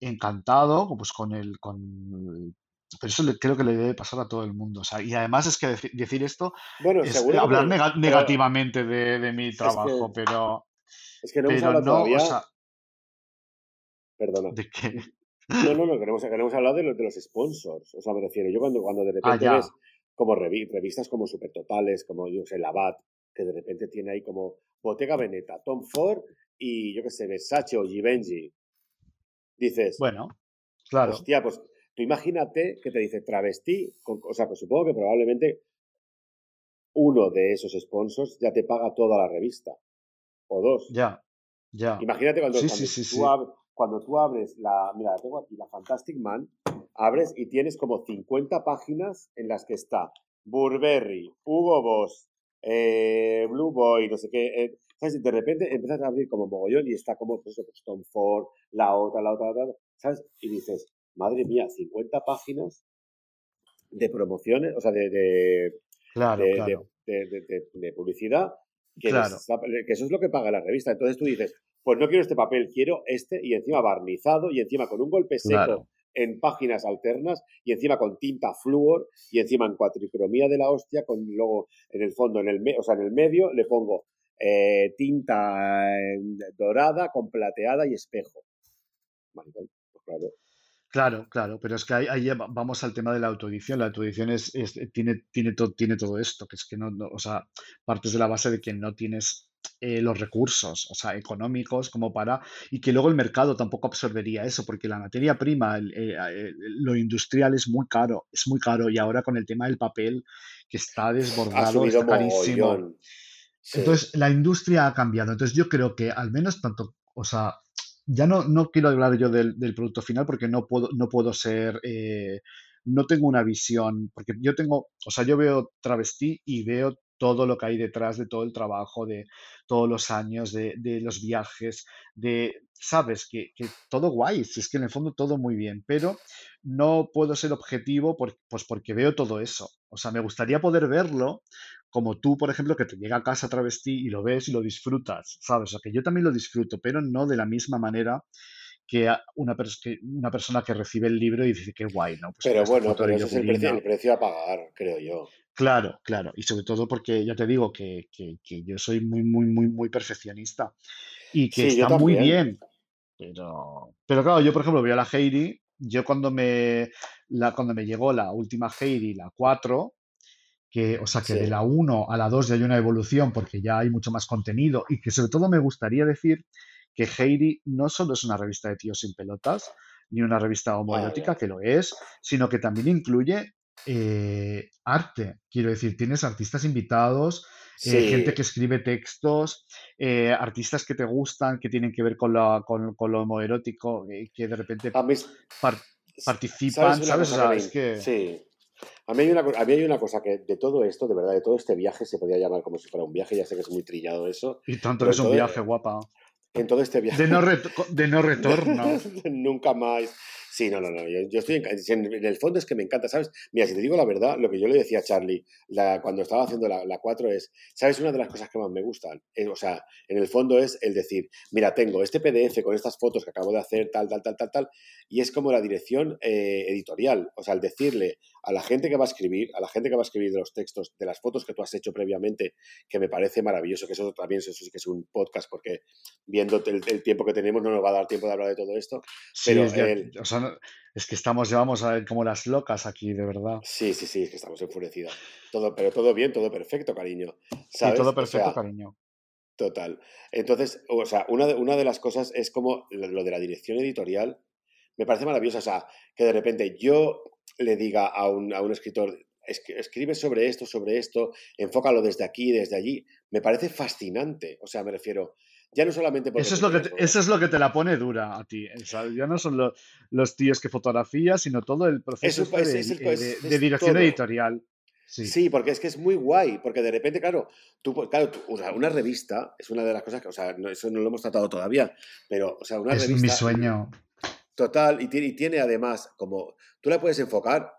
encantado pues, con el, con pero eso creo que le debe pasar a todo el mundo. O sea, y además es que decir esto es hablar negativamente de, mi trabajo, pero. Es que no hemos hablado todavía. Perdona. ¿De qué? No, no, no, queremos, queremos hablar de los, de los sponsors. O sea, me refiero, yo cuando, cuando de ah, repente ves como revistas como Super Totales, como yo sé, Labat, que de repente tiene ahí como Bottega Veneta, Tom Ford y yo qué sé, Versace o Givenchy. Dices, bueno, claro. Hostia, pues tú imagínate que te dice travesti, o sea, pues supongo que probablemente uno de esos sponsors ya te paga toda la revista. O dos. Ya, ya. Imagínate cuando, sí, sí, sí, tú, cuando tú abres la, mira, tengo aquí la Fantastic Man, abres y tienes como 50 páginas en las que está Burberry, Hugo Boss, eh, Blue Boy, no sé qué. Eh, ¿Sabes? de repente empiezas a abrir como mogollón y está como, pues, pues, Tom Ford, la otra, la otra, la otra, ¿sabes? Y dices, madre mía, 50 páginas de promociones, o sea, de, de, claro, de, claro. de publicidad, que, que eso es lo que paga la revista. Entonces tú dices, pues no quiero este papel, quiero este y encima barnizado y encima con un golpe seco en páginas alternas y encima con tinta flúor y encima en cuatricromía de la hostia con luego en el fondo, en el, o sea, en el medio le pongo eh, tinta eh, dorada con plateada y espejo. pues claro. Claro, claro, pero es que ahí, vamos al tema de la autoedición. La autoedición es, tiene, tiene, tiene todo esto, que es que no, o sea, partes de la base de que no tienes eh, los recursos, o sea, económicos como para, y que luego el mercado tampoco absorbería eso, porque la materia prima, eh, lo industrial es muy caro, es muy caro, y ahora con el tema del papel, que está desbordado, está carísimo. Entonces, la industria ha cambiado. Entonces, yo creo que al menos tanto, o sea, ya no, no quiero hablar yo del, producto final porque no puedo, no puedo ser, eh, no tengo una visión, porque yo tengo, o sea, yo veo travestí y veo todo lo que hay detrás de todo el trabajo, de todos los años, de, los viajes, de, sabes, que, todo guay, es que en el fondo todo muy bien, pero no puedo ser objetivo pues porque veo todo eso. O sea, me gustaría poder verlo como tú, por ejemplo, que te llega a casa travesti y lo ves y lo disfrutas, ¿sabes? O sea, que yo también lo disfruto, pero no de la misma manera que una, una persona que recibe el libro y dice que guay, ¿no? Pues pero bueno, pero eso es el precio, el precio, a pagar, creo yo. Claro, claro. Y sobre todo porque ya te digo que, yo soy muy, muy, muy, muy perfeccionista. Y que está muy bien. Pero, pero claro, yo por ejemplo veo a la Heidi. Yo cuando me, la, cuando me llegó la última Heidi, la 4, que, o sea que de la 1 a la 2 ya hay una evolución porque ya hay mucho más contenido y que sobre todo me gustaría decir que Heidi no solo es una revista de tíos sin pelotas, ni una revista homoerótica, que lo es, sino que también incluye eh, arte. Quiero decir, tienes artistas invitados, eh, gente que escribe textos, eh, artistas que te gustan, que tienen que ver con, la, con, lo homoerótico, que de repente participan, ¿sabes? que... Sí. A mí, hay una, a mí hay una cosa que de todo esto, de verdad, de todo este viaje se podría llamar como si fuera un viaje, ya sé que es muy trillado eso. Y tanto es un viaje, guapa. En todo este viaje. De no, de no retorno. [LAUGHS] Nunca más. Sí, no, no, no. Yo, estoy en, en, el fondo es que me encanta, ¿sabes? Mira, si te digo la verdad, lo que yo le decía a Charlie la, cuando estaba haciendo la, la 4 es, ¿sabes? Una de las cosas que más me gustan, o sea, en el fondo es el decir, mira, tengo este PDF con estas fotos que acabo de hacer, tal, tal, tal, tal, tal, y es como la dirección eh, editorial, o sea, el decirle a la gente que va a escribir, a la gente que va a escribir de los textos, de las fotos que tú has hecho previamente, que me parece maravilloso, que eso también eso sí que es un podcast, porque viendo el, tiempo que tenemos no nos va a dar tiempo de hablar de todo esto. pero o sea, es que estamos, llevamos a, como las locas aquí, de verdad. Sí, sí, sí, es que estamos enfurecidas. Todo, pero todo bien, todo perfecto, cariño. ¿sabes? todo perfecto, cariño. Total. Entonces, o sea, una de, una de las cosas es como lo de la dirección editorial. Me parece maravilloso. O sea, que de repente yo le diga a un, a un escritor, escribe sobre esto, sobre esto, enfócalo desde aquí, desde allí. Me parece fascinante. O sea, me refiero, ya no solamente Eso es, lo que te, eso es lo que te la pone dura a ti. ya no son los tíos que fotografías, sino todo el proceso de, dirección editorial. Sí. porque es que es muy guay, porque de repente, claro, tú, claro, una revista es una de las cosas que, o sea, eso no lo hemos tratado todavía, pero, o sea, una es revista... mi sueño. Total, y tiene, y tiene además, como, tú la puedes enfocar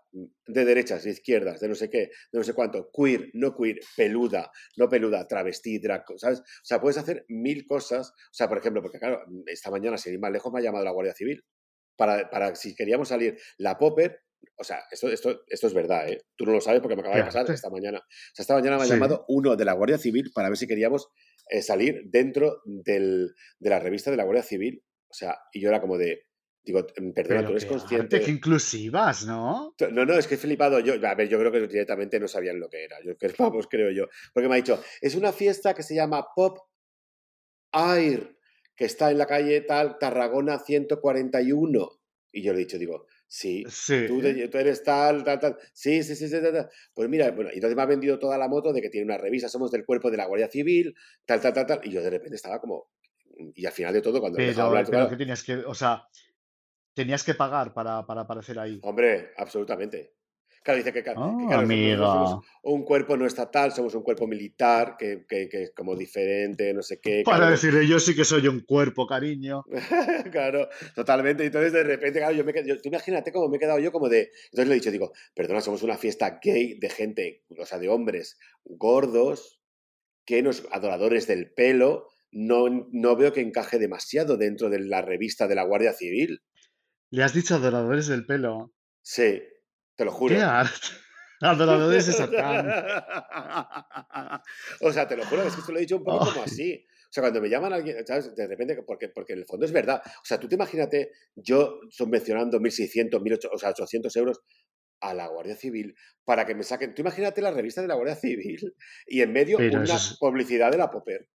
de derechas, de izquierdas, de no sé qué, de no sé cuánto, queer, no queer, peluda, no peluda, travesti, drag, ¿sabes? O sea, puedes hacer mil cosas. O sea, por ejemplo, porque claro, esta mañana, sin ir más lejos, me ha llamado la Guardia Civil para, para si queríamos salir la Popper. O sea, esto, esto, esto es verdad, ¿eh? Tú no lo sabes porque me acaba de pasar esta mañana. O sea, esta mañana me ha llamado uno de la Guardia Civil para ver si queríamos eh, salir dentro del, de la revista de la Guardia Civil. O sea, y yo era como de, Digo, em, perdona, tú eres consciente. que inclusivas, ¿no? No, no, es que he flipado. Yo, a ver, yo creo que directamente no sabían lo que era. Yo, [LAUGHS] vamos, creo yo. Porque me ha dicho, es una fiesta que se llama Pop Air, que está en la calle tal, Tarragona 141. Y yo le he dicho, digo, sí, Tú, eres tal, tal, tal. Sí, sí, sí, sí, tal, Pues mira, bueno, y entonces me ha vendido toda la moto de que tiene una revista, somos del cuerpo de la Guardia Civil, tal, tal, tal, tal. Y yo de repente estaba como. Y al final de todo, cuando. Pero, hablar, pero que tienes que. O sea tenías que pagar para, para aparecer ahí. Hombre, absolutamente. Claro, dice que, claro, somos un cuerpo no estatal, somos un cuerpo militar, que, que, que, es como diferente, no sé qué. [LAUGHS] Para decir, yo sí que soy un cuerpo, cariño. [LAUGHS] claro, totalmente. Entonces, de repente, claro, yo me quedo, tú imagínate cómo me he quedado yo como de... Entonces le he dicho, digo, perdona, somos una fiesta gay de gente, o sea, de hombres gordos, que nos adoradores del pelo, no, no veo que encaje demasiado dentro de la revista de la Guardia Civil. ¿Le has dicho adoradores del pelo? Sí, te lo juro. ¿Qué arte? [LAUGHS] Adoradores de Satán. o sea, te lo juro, es que te lo he dicho un poco como así. O sea, cuando me llaman a alguien, ¿sabes? De repente, porque, porque en el fondo es verdad. O sea, tú te imagínate yo subvencionando 1.600, 1.800, o sea, 800 euros a la Guardia Civil para que me saquen. Tú imagínate la revista de la Guardia Civil y en medio una publicidad de la Popper.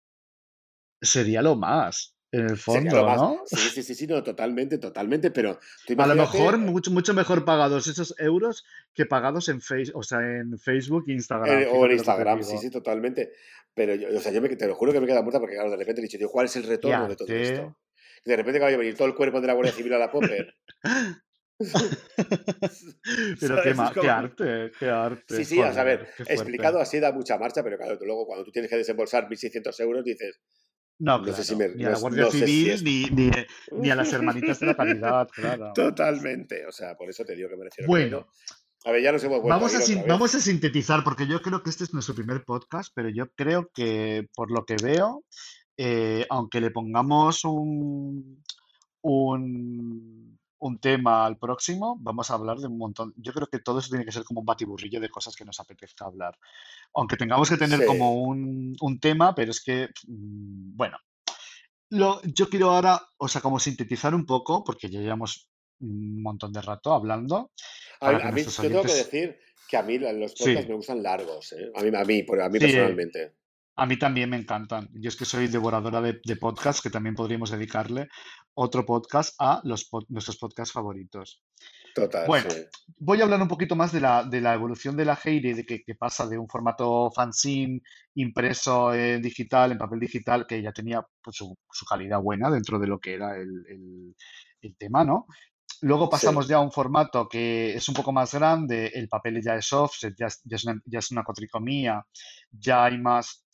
Sería lo más. En el fondo, ¿no? Sí, sí, sí, sí, no, totalmente, totalmente, pero a lo mejor mucho, mucho mejor pagados esos euros que pagados en face, o sea, en Facebook e Instagram. Eh, o en Instagram, sí, sí, totalmente. Pero yo, o sea, yo me, te lo juro que me queda muerta porque claro, de repente he dicho, ¿cuál es el retorno de todo esto? de repente va a venir todo el cuerpo de la Guardia Civil a la Popper. [LAUGHS] [LAUGHS] pero qué, qué, arte, qué arte. Sí, sí, a ver, explicado así da mucha marcha, pero claro, luego cuando tú tienes que desembolsar 1.600 euros dices, no, claro. ni a la Guardia Civil, ni, ni, a las hermanitas de la caridad, claro. [LAUGHS] Totalmente, o sea, por eso te digo que me refiero. Bueno, a ver, ya nos hemos vamos a, vamos a sintetizar, porque yo creo que este es nuestro primer podcast, pero yo creo que, por lo que veo, eh, aunque le pongamos un, un un tema al próximo, vamos a hablar de un montón. Yo creo que todo eso tiene que ser como un batiburrillo de cosas que nos apetezca hablar. Aunque tengamos que tener como un, tema, pero es que, mm, bueno, lo, yo quiero ahora, o sea, como sintetizar un poco, porque ya llevamos un montón de rato hablando. A, mí, yo tengo que decir que a mí los podcasts me gustan largos, ¿eh? a mí, a mí, a mí personalmente. A mí también me encantan. Yo es que soy devoradora de, de podcasts, que también podríamos dedicarle otro podcast a los nuestros podcasts favoritos. Total. Bueno, voy a hablar un poquito más de la, de la evolución de la Heire, de que, pasa de un formato fanzine impreso en digital, en papel digital, que ya tenía pues, su, calidad buena dentro de lo que era el, el, tema, ¿no? Luego pasamos ya a un formato que es un poco más grande, el papel ya es offset, ya, ya, es, una, ya es una cotricomía, ya hay más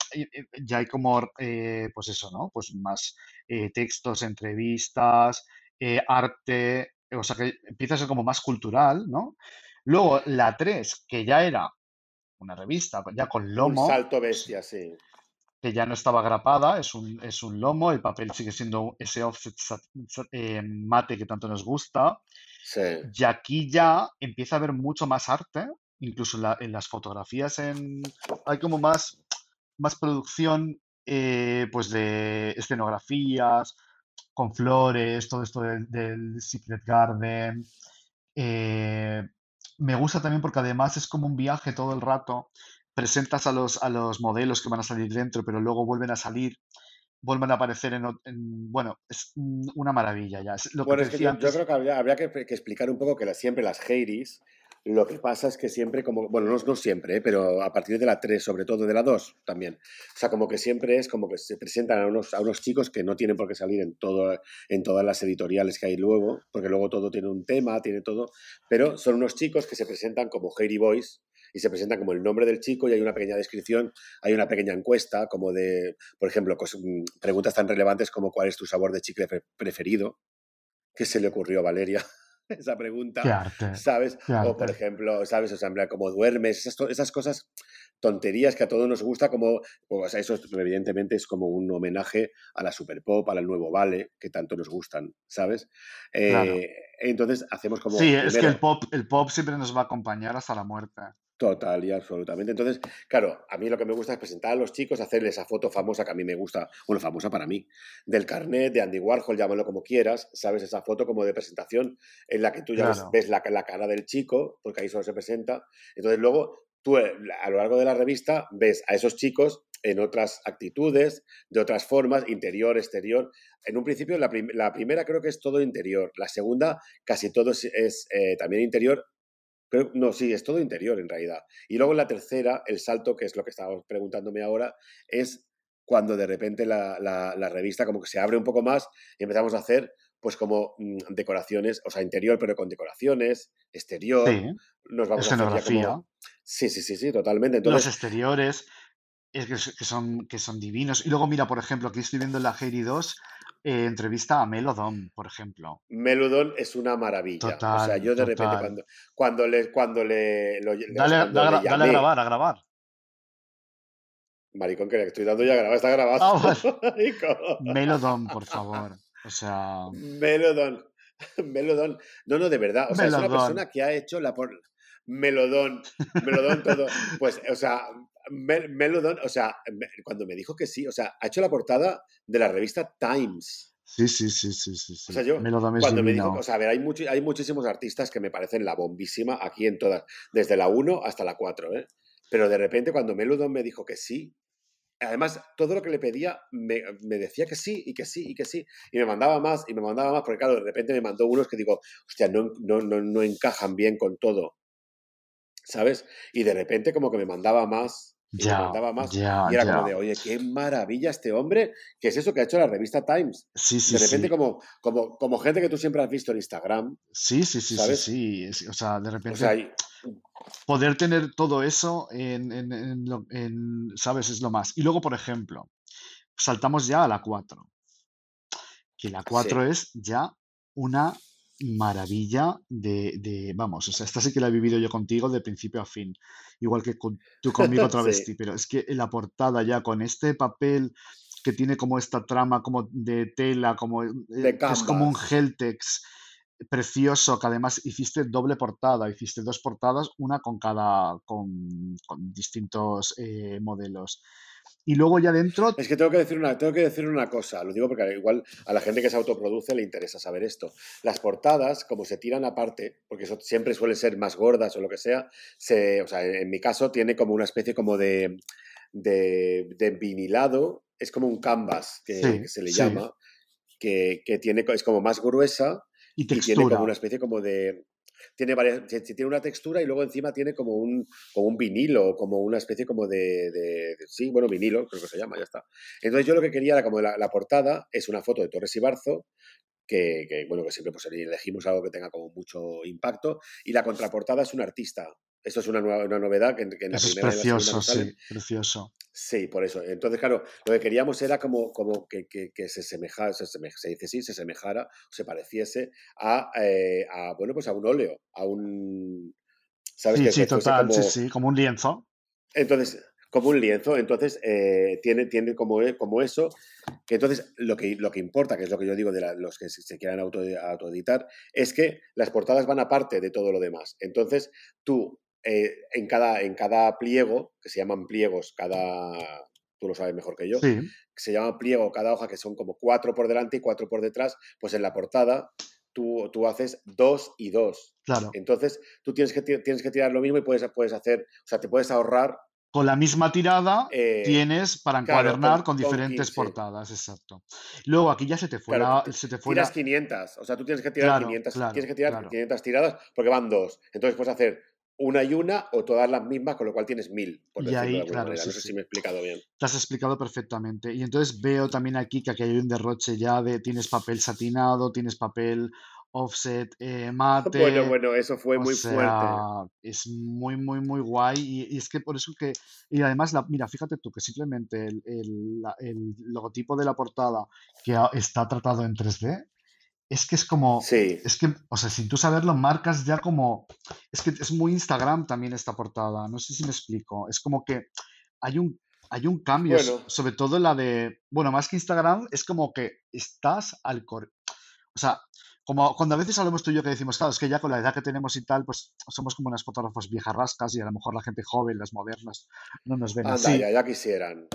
ya hay como, eh, pues eso, ¿no? Pues más eh, textos, entrevistas, eh, arte, o sea, que empieza a ser como más cultural, ¿no? Luego la 3, que ya era una revista, ya con lomo. Un salto bestia, sí. Que ya no estaba grapada, es un, es un lomo, el papel sigue siendo ese offset mate que tanto nos gusta. Sí. Y aquí ya empieza a haber mucho más arte, incluso en, las fotografías en, hay como más, más producción eh, pues de escenografías, con flores, todo esto del, Secret Garden. Eh, me gusta también porque además es como un viaje todo el rato. Presentas a los, a los modelos que van a salir dentro, pero luego vuelven a salir, vuelven a aparecer en, bueno, es una maravilla ya. lo que yo, creo que habría, que, explicar un poco que siempre las Heiris lo que pasa es que siempre, como, bueno, no, siempre, ¿eh? pero a partir de la 3, sobre todo de la 2 también. O sea, como que siempre es como que se presentan a unos, a unos chicos que no tienen por qué salir en, todo, en todas las editoriales que hay luego, porque luego todo tiene un tema, tiene todo, pero son unos chicos que se presentan como Harry Boys y se presentan como el nombre del chico y hay una pequeña descripción, hay una pequeña encuesta como de, por ejemplo, mm, preguntas tan relevantes como cuál es tu sabor de chicle preferido, ¿qué se le ocurrió a Valeria? [LAUGHS] esa pregunta, ¿sabes? O por ejemplo, ¿sabes? O sea, como duermes, esas, esas, cosas, tonterías que a todos nos gusta, como, o sea, eso evidentemente es como un homenaje a la super pop, al nuevo vale, que tanto nos gustan, ¿sabes? Eh, entonces hacemos como... Sí, es que el pop, el pop siempre nos va a acompañar hasta la muerte. Total y absolutamente. Entonces, claro, a mí lo que me gusta es presentar a los chicos, hacerle esa foto famosa que a mí me gusta, bueno, famosa para mí, del carnet, de Andy Warhol, llámalo como quieras, ¿sabes? Esa foto como de presentación en la que tú ya ves la, la, cara del chico, porque ahí solo se presenta. Entonces, luego tú eh, a lo largo de la revista ves a esos chicos en otras actitudes, de otras formas, interior, exterior. En un principio, la, primera creo que es todo interior, la segunda casi todo es, eh, también interior, no, sí, es todo interior en realidad. Y luego la tercera, el salto, que es lo que estábamos preguntándome ahora, es cuando de repente la, la, revista como que se abre un poco más y empezamos a hacer pues como mm, decoraciones, o sea, interior, pero con decoraciones, exterior. Sí, nos vamos escenografía. A Sí, sí, sí, sí, totalmente. Los exteriores es que, son, que son divinos. Y luego, mira, por ejemplo, aquí estoy viendo en la Heidi 2 eh, entrevista a Melodon, por ejemplo. Melodon es una maravilla. o sea, yo de repente cuando, cuando le... Cuando le, dale, a grabar, a grabar. Maricón, que le estoy dando ya a grabar, está grabado. Ah, [LAUGHS] Melodon, por favor. O sea... Melodon. [LAUGHS] Melodon. No, no, de verdad. O sea, es una persona que ha hecho la... Por... Melodón, Melodón todo. Pues, o sea, Melodon, o sea, cuando me dijo que sí, o sea, ha hecho la portada de la revista Times. Sí, sí, sí, sí, sí. O sea, yo, cuando me dijo, o sea, a ver, hay, hay muchísimos artistas que me parecen la bombísima aquí en todas, desde la 1 hasta la 4, ¿eh? Pero de repente cuando Melodon me dijo que sí, además todo lo que le pedía me, me, decía que sí y que sí y que sí, y me mandaba más y me mandaba más, porque claro, de repente me mandó unos que digo, hostia, no, no, no, no encajan bien con todo. ¿sabes? Y de repente como que me mandaba más, y me mandaba más, y era como de, oye, qué maravilla este hombre, ¿qué es eso que ha hecho la revista Times? Sí, sí, de repente como, como, como gente que tú siempre has visto en Instagram. Sí, sí, sí, ¿sabes? sí, sí, o sea, de repente... Poder tener todo eso en, en, en, ¿sabes? Es lo más. Y luego, por ejemplo, saltamos ya a la 4. Que la 4 es ya una maravilla de, vamos, o sea, esta sí que la he vivido yo contigo de principio a fin, igual que tú conmigo [LAUGHS] otra vez, pero es que la portada ya con este papel que tiene como esta trama como de tela, como eh, es como un Geltex precioso, que además hiciste doble portada, hiciste dos portadas, una con cada, con, distintos eh, modelos. Y luego ya dentro... Es que tengo que, decir una, tengo que decir una cosa, lo digo porque igual a la gente que se autoproduce le interesa saber esto. Las portadas, como se tiran aparte, porque eso siempre suele ser más gordas o lo que sea, se, o sea, en mi caso tiene como una especie como de, de, vinilado, es como un canvas que, se le llama, que, que, tiene, es como más gruesa y, y tiene como una especie como de, tiene varias, tiene una textura y luego encima tiene como un, como un vinilo, como una especie como de, sí, bueno, vinilo, creo que se llama, ya está. Entonces yo lo que quería era como la, portada, es una foto de Torres y Barzo, que, que, bueno, que siempre pues elegimos algo que tenga como mucho impacto, y la contraportada es un artista, Esto es una, nueva, una novedad que, que en la Eso es primera y en la segunda precioso, sí, precioso. Sí, por eso. Entonces, claro, lo que queríamos era como, como que, que- que se semejara, se, seme- se dice sí, se semejara, se pareciese a, eh, a, bueno, pues a un óleo, a un, ¿sabes? Sí, Que, sí, total, sí, como, sí, como un lienzo. entonces, como un lienzo, entonces eh, tiene, tiene como, e- como eso, que entonces lo que, lo que importa, que es lo que yo digo de la- los que se, se quieran auto, autoeditar, es que las portadas van aparte de todo lo demás. Entonces, tú eh, en, cada, en cada pliego, que se llaman pliegos, cada, tú lo sabes mejor que yo, Sí, se llama pliego cada hoja, que son como cuatro por delante y cuatro por detrás, pues en la portada tú, tú haces dos y dos. claro. Entonces, tú tienes que, ti- tienes que tirar lo mismo y puedes, puedes hacer, o sea, te puedes ahorrar Con la misma tirada eh, tienes para encuadernar con, con con diferentes 15. portadas, exacto. Luego aquí ya se te fue Claro, la, tú se te tiras la- 500, o sea, tú tienes que tirar Claro, 500, claro, tienes que tirar claro. 500 tiradas porque van dos. Entonces puedes hacer una y una o todas las mismas, con lo cual tienes mil, por Y de ahí, alguna claro, manera. sí, No sé sí. si me he explicado bien. Te has explicado perfectamente. Y entonces veo también aquí que aquí hay un derroche ya de tienes papel satinado, tienes papel offset, eh, [LAUGHS] Bueno, mate. bueno, eso fue O muy fuerte. es muy, muy, muy guay. Y, y es que por eso que. Y además, la, mira, fíjate tú que simplemente el, el- la- el logotipo de la portada que está tratado en 3D, es que es como. Sí, Es que, o sea, sin tú saberlo, marcas ya como. Es que es muy Instagram también esta portada. No sé si me explico. Es como que hay un, hay un cambio, bueno, sobre todo la de. Bueno, más que Instagram, es como que estás al. cor- O sea, como cuando a veces hablamos tú y yo que decimos, claro, es que ya con la edad que tenemos y tal, pues somos como unas fotógrafos viejarrascas y a lo mejor la gente joven, las modernas, no nos ven anda, así. ya, ya quisieran.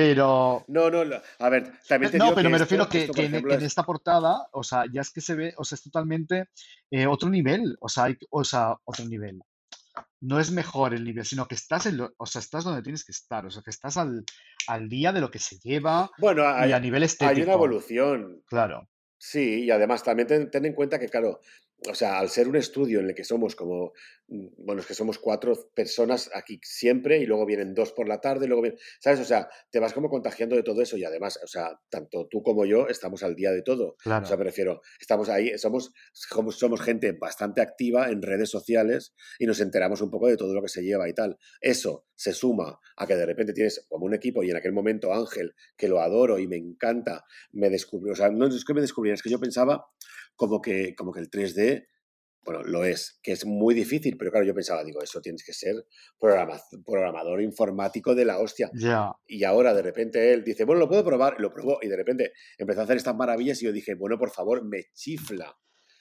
Pero. No, no, lo- a ver, también te No, digo pero que me esto, refiero que, esto, que en, esta portada, o sea, ya es que se ve, o sea, es totalmente eh, otro nivel, o sea, hay- o sea, otro nivel. No es mejor el nivel, sino que estás en lo- o sea, estás donde tienes que estar, o sea, que estás al, al día de lo que se lleva Bueno, y hay, a nivel hay una estético, evolución. claro. Sí, y además también ten, ten en cuenta que, claro, o sea, al ser un estudio en el que somos como, mm, bueno, es que somos cuatro personas aquí siempre y luego vienen dos por la tarde, y luego vienen, ¿sabes? O sea, te vas como contagiando de todo eso y además, o sea, tanto tú como yo estamos al día de todo. O sea, Claro. me refiero, estamos ahí, somos, somos, somos gente bastante activa en redes sociales y nos enteramos un poco de todo lo que se lleva y tal. Eso se suma a que de repente tienes como un equipo y en aquel momento Ángel, que lo adoro y me encanta, me descubrió, o sea, no es que me descubriera, es que yo pensaba como que, como que el 3D, bueno, lo es, que es muy difícil, pero claro, yo pensaba, digo, eso tienes que ser programa- programador informático de la hostia. Y ahora de repente él dice, bueno, lo puedo probar, lo probó, y de repente empezó a hacer estas maravillas y yo dije, bueno, por favor, me chifla.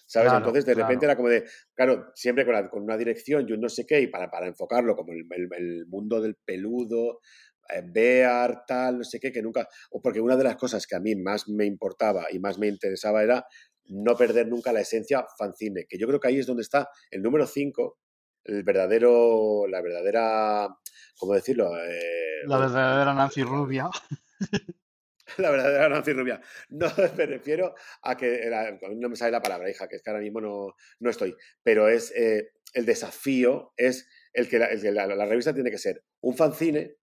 ¿Sabes? claro, Entonces de repente era como de, claro, siempre con, la- con una dirección y un no sé qué, y para, para enfocarlo como el, el- el mundo del peludo, eh, Bear, tal, no sé qué, que nunca, o porque una de las cosas que a mí más me importaba y más me interesaba era no perder nunca la esencia fanzine, que yo creo que ahí es donde está el número 5, el verdadero, la verdadera, ¿cómo decirlo? Eh, La verdadera Nancy Rubia. [LAUGHS] la verdadera Nancy Rubia. No [LAUGHS] me refiero a que, la- a mí no me sale la palabra, hija, que es que ahora mismo no, no estoy, pero es eh, el desafío, es el que, la, el que la- la revista tiene que ser un fanzine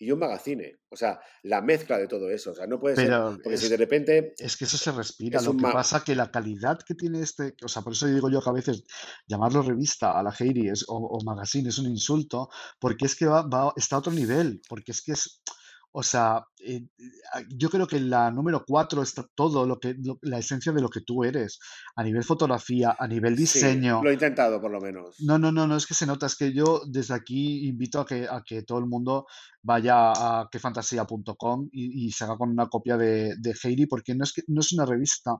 y un magazine. O sea, la mezcla de todo eso. O sea, no puede ser, Pero porque si de repente es que eso se respira. es Lo que pasa que la calidad que tiene este, o sea, por eso digo yo que a veces llamarlo revista a la Heidi es, o, o magazine es un insulto, porque es que va, va- está a otro nivel, porque es que es, o sea, eh, yo creo que la número 4 está todo lo que, lo- la esencia de lo que tú eres, a nivel fotografía, a nivel Sí, diseño. lo he intentado por lo menos. No, no, no, no es que se nota, es que yo desde aquí invito a que, a que todo el mundo vaya a quefantasía.com y, y se haga con una copia de, de Heidi, porque no es que, no es una revista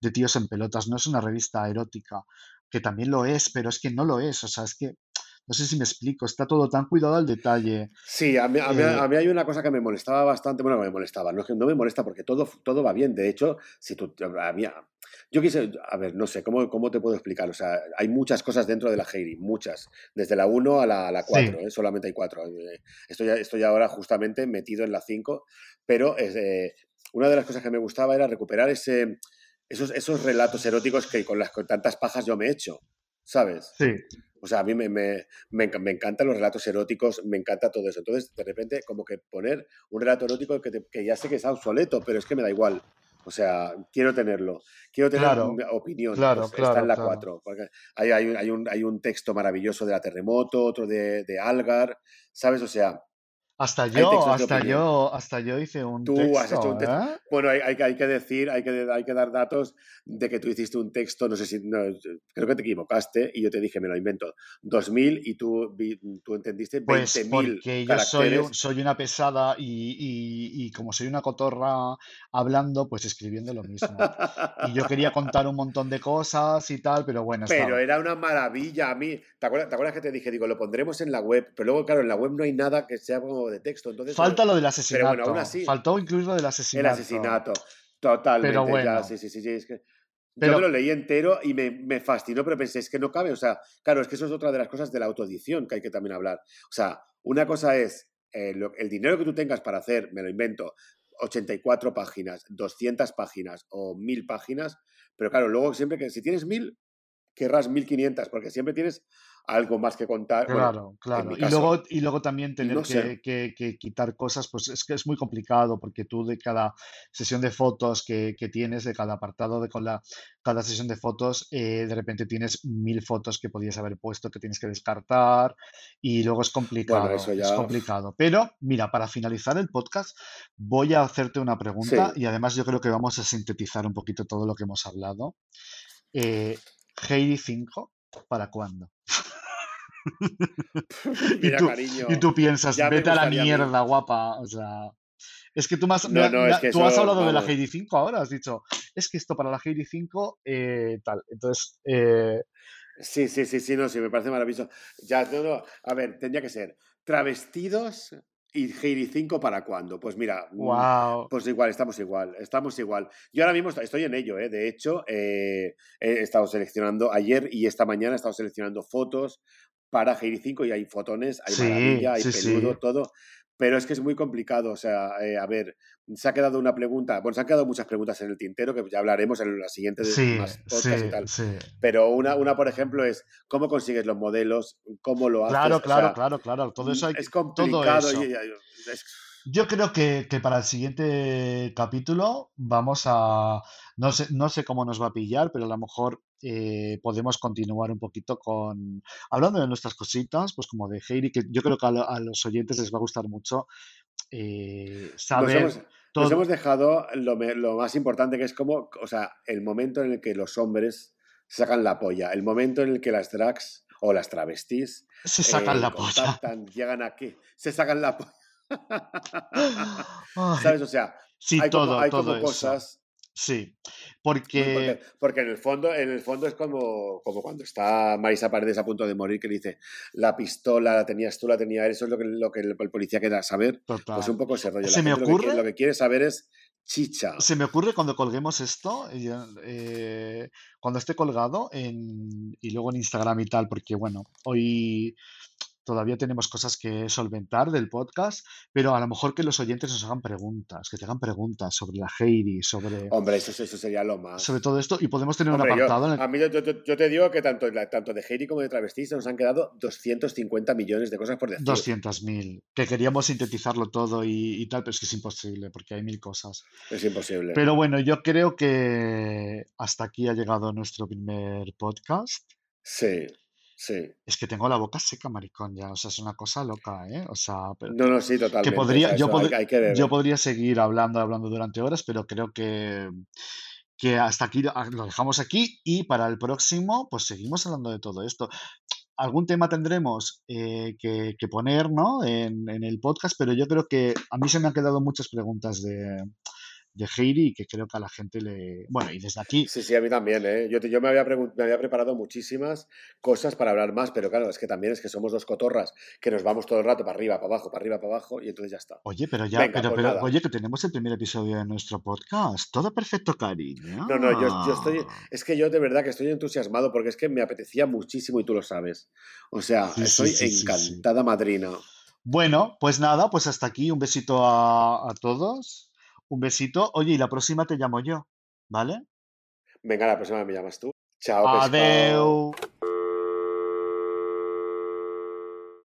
de tíos en pelotas, no es una revista erótica, que también lo es, pero es que no lo es, o sea, es que, no sé si me explico, está todo tan cuidado al detalle. Sí, a mí, a, mí, eh, a mí hay una cosa que me molestaba bastante. Bueno, me molestaba, no, es que no me molesta porque todo, todo va bien. De hecho, si tú. A mí, yo quise. A ver, no sé, ¿cómo, ¿cómo te puedo explicar? O sea, hay muchas cosas dentro de la Heidi, muchas. Desde la 1 a la, a la 4, sí, ¿eh? solamente hay 4. Estoy, estoy ahora justamente metido en la 5, pero es, eh, una de las cosas que me gustaba era recuperar ese, esos, esos relatos eróticos que con las con tantas pajas yo me he hecho, ¿sabes? sí, O sea, a mí me, me, me, me encantan los relatos eróticos, me encanta todo eso. Entonces, de repente, como que poner un relato erótico que, te- que ya sé que es obsoleto, pero es que me da igual. O sea, quiero tenerlo. Quiero tener Claro, opinión. claro, Pues está claro, en la claro. 4. Porque hay, hay, hay, un, hay un texto maravilloso de la terremoto, otro de, de Algar, ¿sabes? O sea, Hasta yo, hasta yo, hasta yo hice un Tú has hecho un texto, texto. ¿eh? Bueno, hay, hay, que- hay que decir, hay que, hay que dar datos de que tú hiciste un texto, no sé si, no, creo que te equivocaste y yo te dije, me lo invento, 2000 y tú, tú entendiste Pues 20.000 porque yo soy, soy una pesada y, y- y como soy una cotorra hablando, pues escribiendo lo mismo. Y yo quería contar un montón de cosas y tal, pero bueno, Pero estaba. era una maravilla a mí. ¿Te acuerdas, te acuerdas que te dije, digo, lo pondremos en la web? Pero luego, claro, en la web no hay nada que sea como de texto. Entonces, Falta lo del pero bueno, aún asesinato. así, Faltó incluir lo del el asesinato. asesinato. Pero Totalmente, ya, bueno, sí, sí, sí, sí. Es que yo me lo leí entero y me, me fascinó, pero pensé, es que no cabe. O sea, claro, es que eso es otra de las cosas de la autoedición que hay que también hablar. O sea, una cosa es eh, lo- el dinero que tú tengas para hacer, me lo invento, 84 páginas, 200 páginas o 1000 páginas, pero claro, luego siempre que si tienes 1000, querrás 1500, porque siempre tienes algo más que contar. Bueno, Claro, claro. Y luego, y luego también tener no que, que- que quitar cosas, pues es que es muy complicado porque tú de cada sesión de fotos que, que tienes, de cada apartado de con la, cada sesión de fotos, eh, de repente tienes mil fotos que podías haber puesto que tienes que descartar y luego es Bueno, complicado, eso es ya. complicado. Pero mira, para finalizar el podcast, voy a hacerte una pregunta Sí. y además yo creo que vamos a sintetizar un poquito todo lo que hemos hablado. Eh, Heidi 5, ¿para cuándo? [LAUGHS] Y tú, y cariño, tú piensas, vete a la a mierda, guapa. O sea, es que tú, me No, no, me es que tú has hablado de la. Heidi 5 ahora, has dicho, es que esto para la Heidi 5, eh, tal. Entonces, eh, Sí, sí, sí, sí, no, sí, me parece maravilloso. Ya, no, no, a ver, tendría que ser travestidos y Heidi 5 para cuándo. Pues mira, mm, wow. pues igual, estamos igual, estamos igual. Yo ahora mismo est- estoy en ello, ¿eh? De hecho, eh, he estado seleccionando ayer y esta mañana he estado seleccionando fotos para Heidi 5 y hay fotones, hay Sí, maravilla, hay sí, peludo, sí. todo. Pero es que es muy complicado, o sea, eh, a ver, se ha quedado una pregunta, bueno, se han quedado muchas preguntas en el tintero que ya hablaremos en las siguientes Sí, más podcasts y sí, tal. sí. Pero una, una, por ejemplo, es cómo consigues los modelos, cómo lo Claro, haces. O claro, sea, claro, claro. Todo eso mm, hay que, es todo complicado. eso. Y, y- es- Yo creo que, que para el siguiente capítulo vamos a, no sé, no sé cómo nos va a pillar, pero a lo mejor eh, podemos continuar un poquito con, hablando de nuestras cositas, pues como de Heidi, que yo creo que a, lo- a los oyentes les va a gustar mucho eh, nos, saber hemos, nos todo. hemos dejado lo, lo más importante que es como, o sea, el momento en el que los hombres sacan la polla, el momento en el que las drags o las travestis Se sacan eh, la polla. llegan aquí, se sacan la polla. [LAUGHS] ¿Sabes? O sea, sí, hay como, todo, hay todo como cosas Sí, porque porque en el fondo, en el fondo es como, como cuando está Marisa Paredes a punto de morir, que le dice, la pistola la tenías tú, la tenía él, eso es lo que, lo que el, el policía quería saber. Pues un total. poco ese rollo. Se me gente lo que, quiere, lo ocurre que quiere saber es chicha. Se me ocurre cuando colguemos esto, eh, cuando esté colgado en, y luego en Instagram y tal, porque bueno, hoy todavía tenemos cosas que solventar del podcast, pero a lo mejor que los oyentes nos hagan preguntas, que te hagan preguntas sobre la Heidi, sobre, Hombre, eso, eso sería lo sobre más. todo esto, y podemos tener un Hombre, yo, apartado en el a mí yo, yo- yo te digo que tanto, tanto de Heidi como de travestis nos han quedado 250 millones de cosas por decir. 200.000, que queríamos sintetizarlo todo y, y tal, pero es que es imposible porque hay mil cosas. Es imposible. Pero bueno, yo creo que hasta aquí ha llegado nuestro primer podcast. Sí, sí. Es que tengo la boca seca, maricón, ya. O sea, es una cosa loca, ¿eh? O sea, pero No, no, sí, que totalmente. O podría, sea, yo, hay, pod- hay que yo podría seguir hablando, hablando durante horas, pero creo que, que hasta aquí lo lo dejamos aquí y para el próximo, pues seguimos hablando de todo esto. Algún tema tendremos eh, que, que poner, ¿no? En, en el podcast, pero yo creo que a mí se me han quedado muchas preguntas de, de Heidi y que creo que a la gente le... Bueno, y desde aquí, Sí, sí, a mí también, ¿eh? Yo, te- yo me, había me había preparado muchísimas cosas para hablar más, pero claro, es que también es que somos dos cotorras que nos vamos todo el rato para arriba, para abajo, para arriba, para abajo, y entonces ya está. Oye, pero ya, Venga, pero, pues pero, oye, que tenemos el primer episodio de nuestro podcast. Todo perfecto, cariño. No, no, yo, yo estoy, es que yo de verdad que estoy entusiasmado porque es que me apetecía muchísimo y tú lo sabes. O sea, Sí, estoy sí, sí, sí. encantada madrina. Bueno, pues nada, pues hasta aquí. Un besito a, a todos. Un besito. Oye, y la próxima te llamo yo, ¿vale? Venga, la próxima me llamas tú. Chao, pescado. Adeu.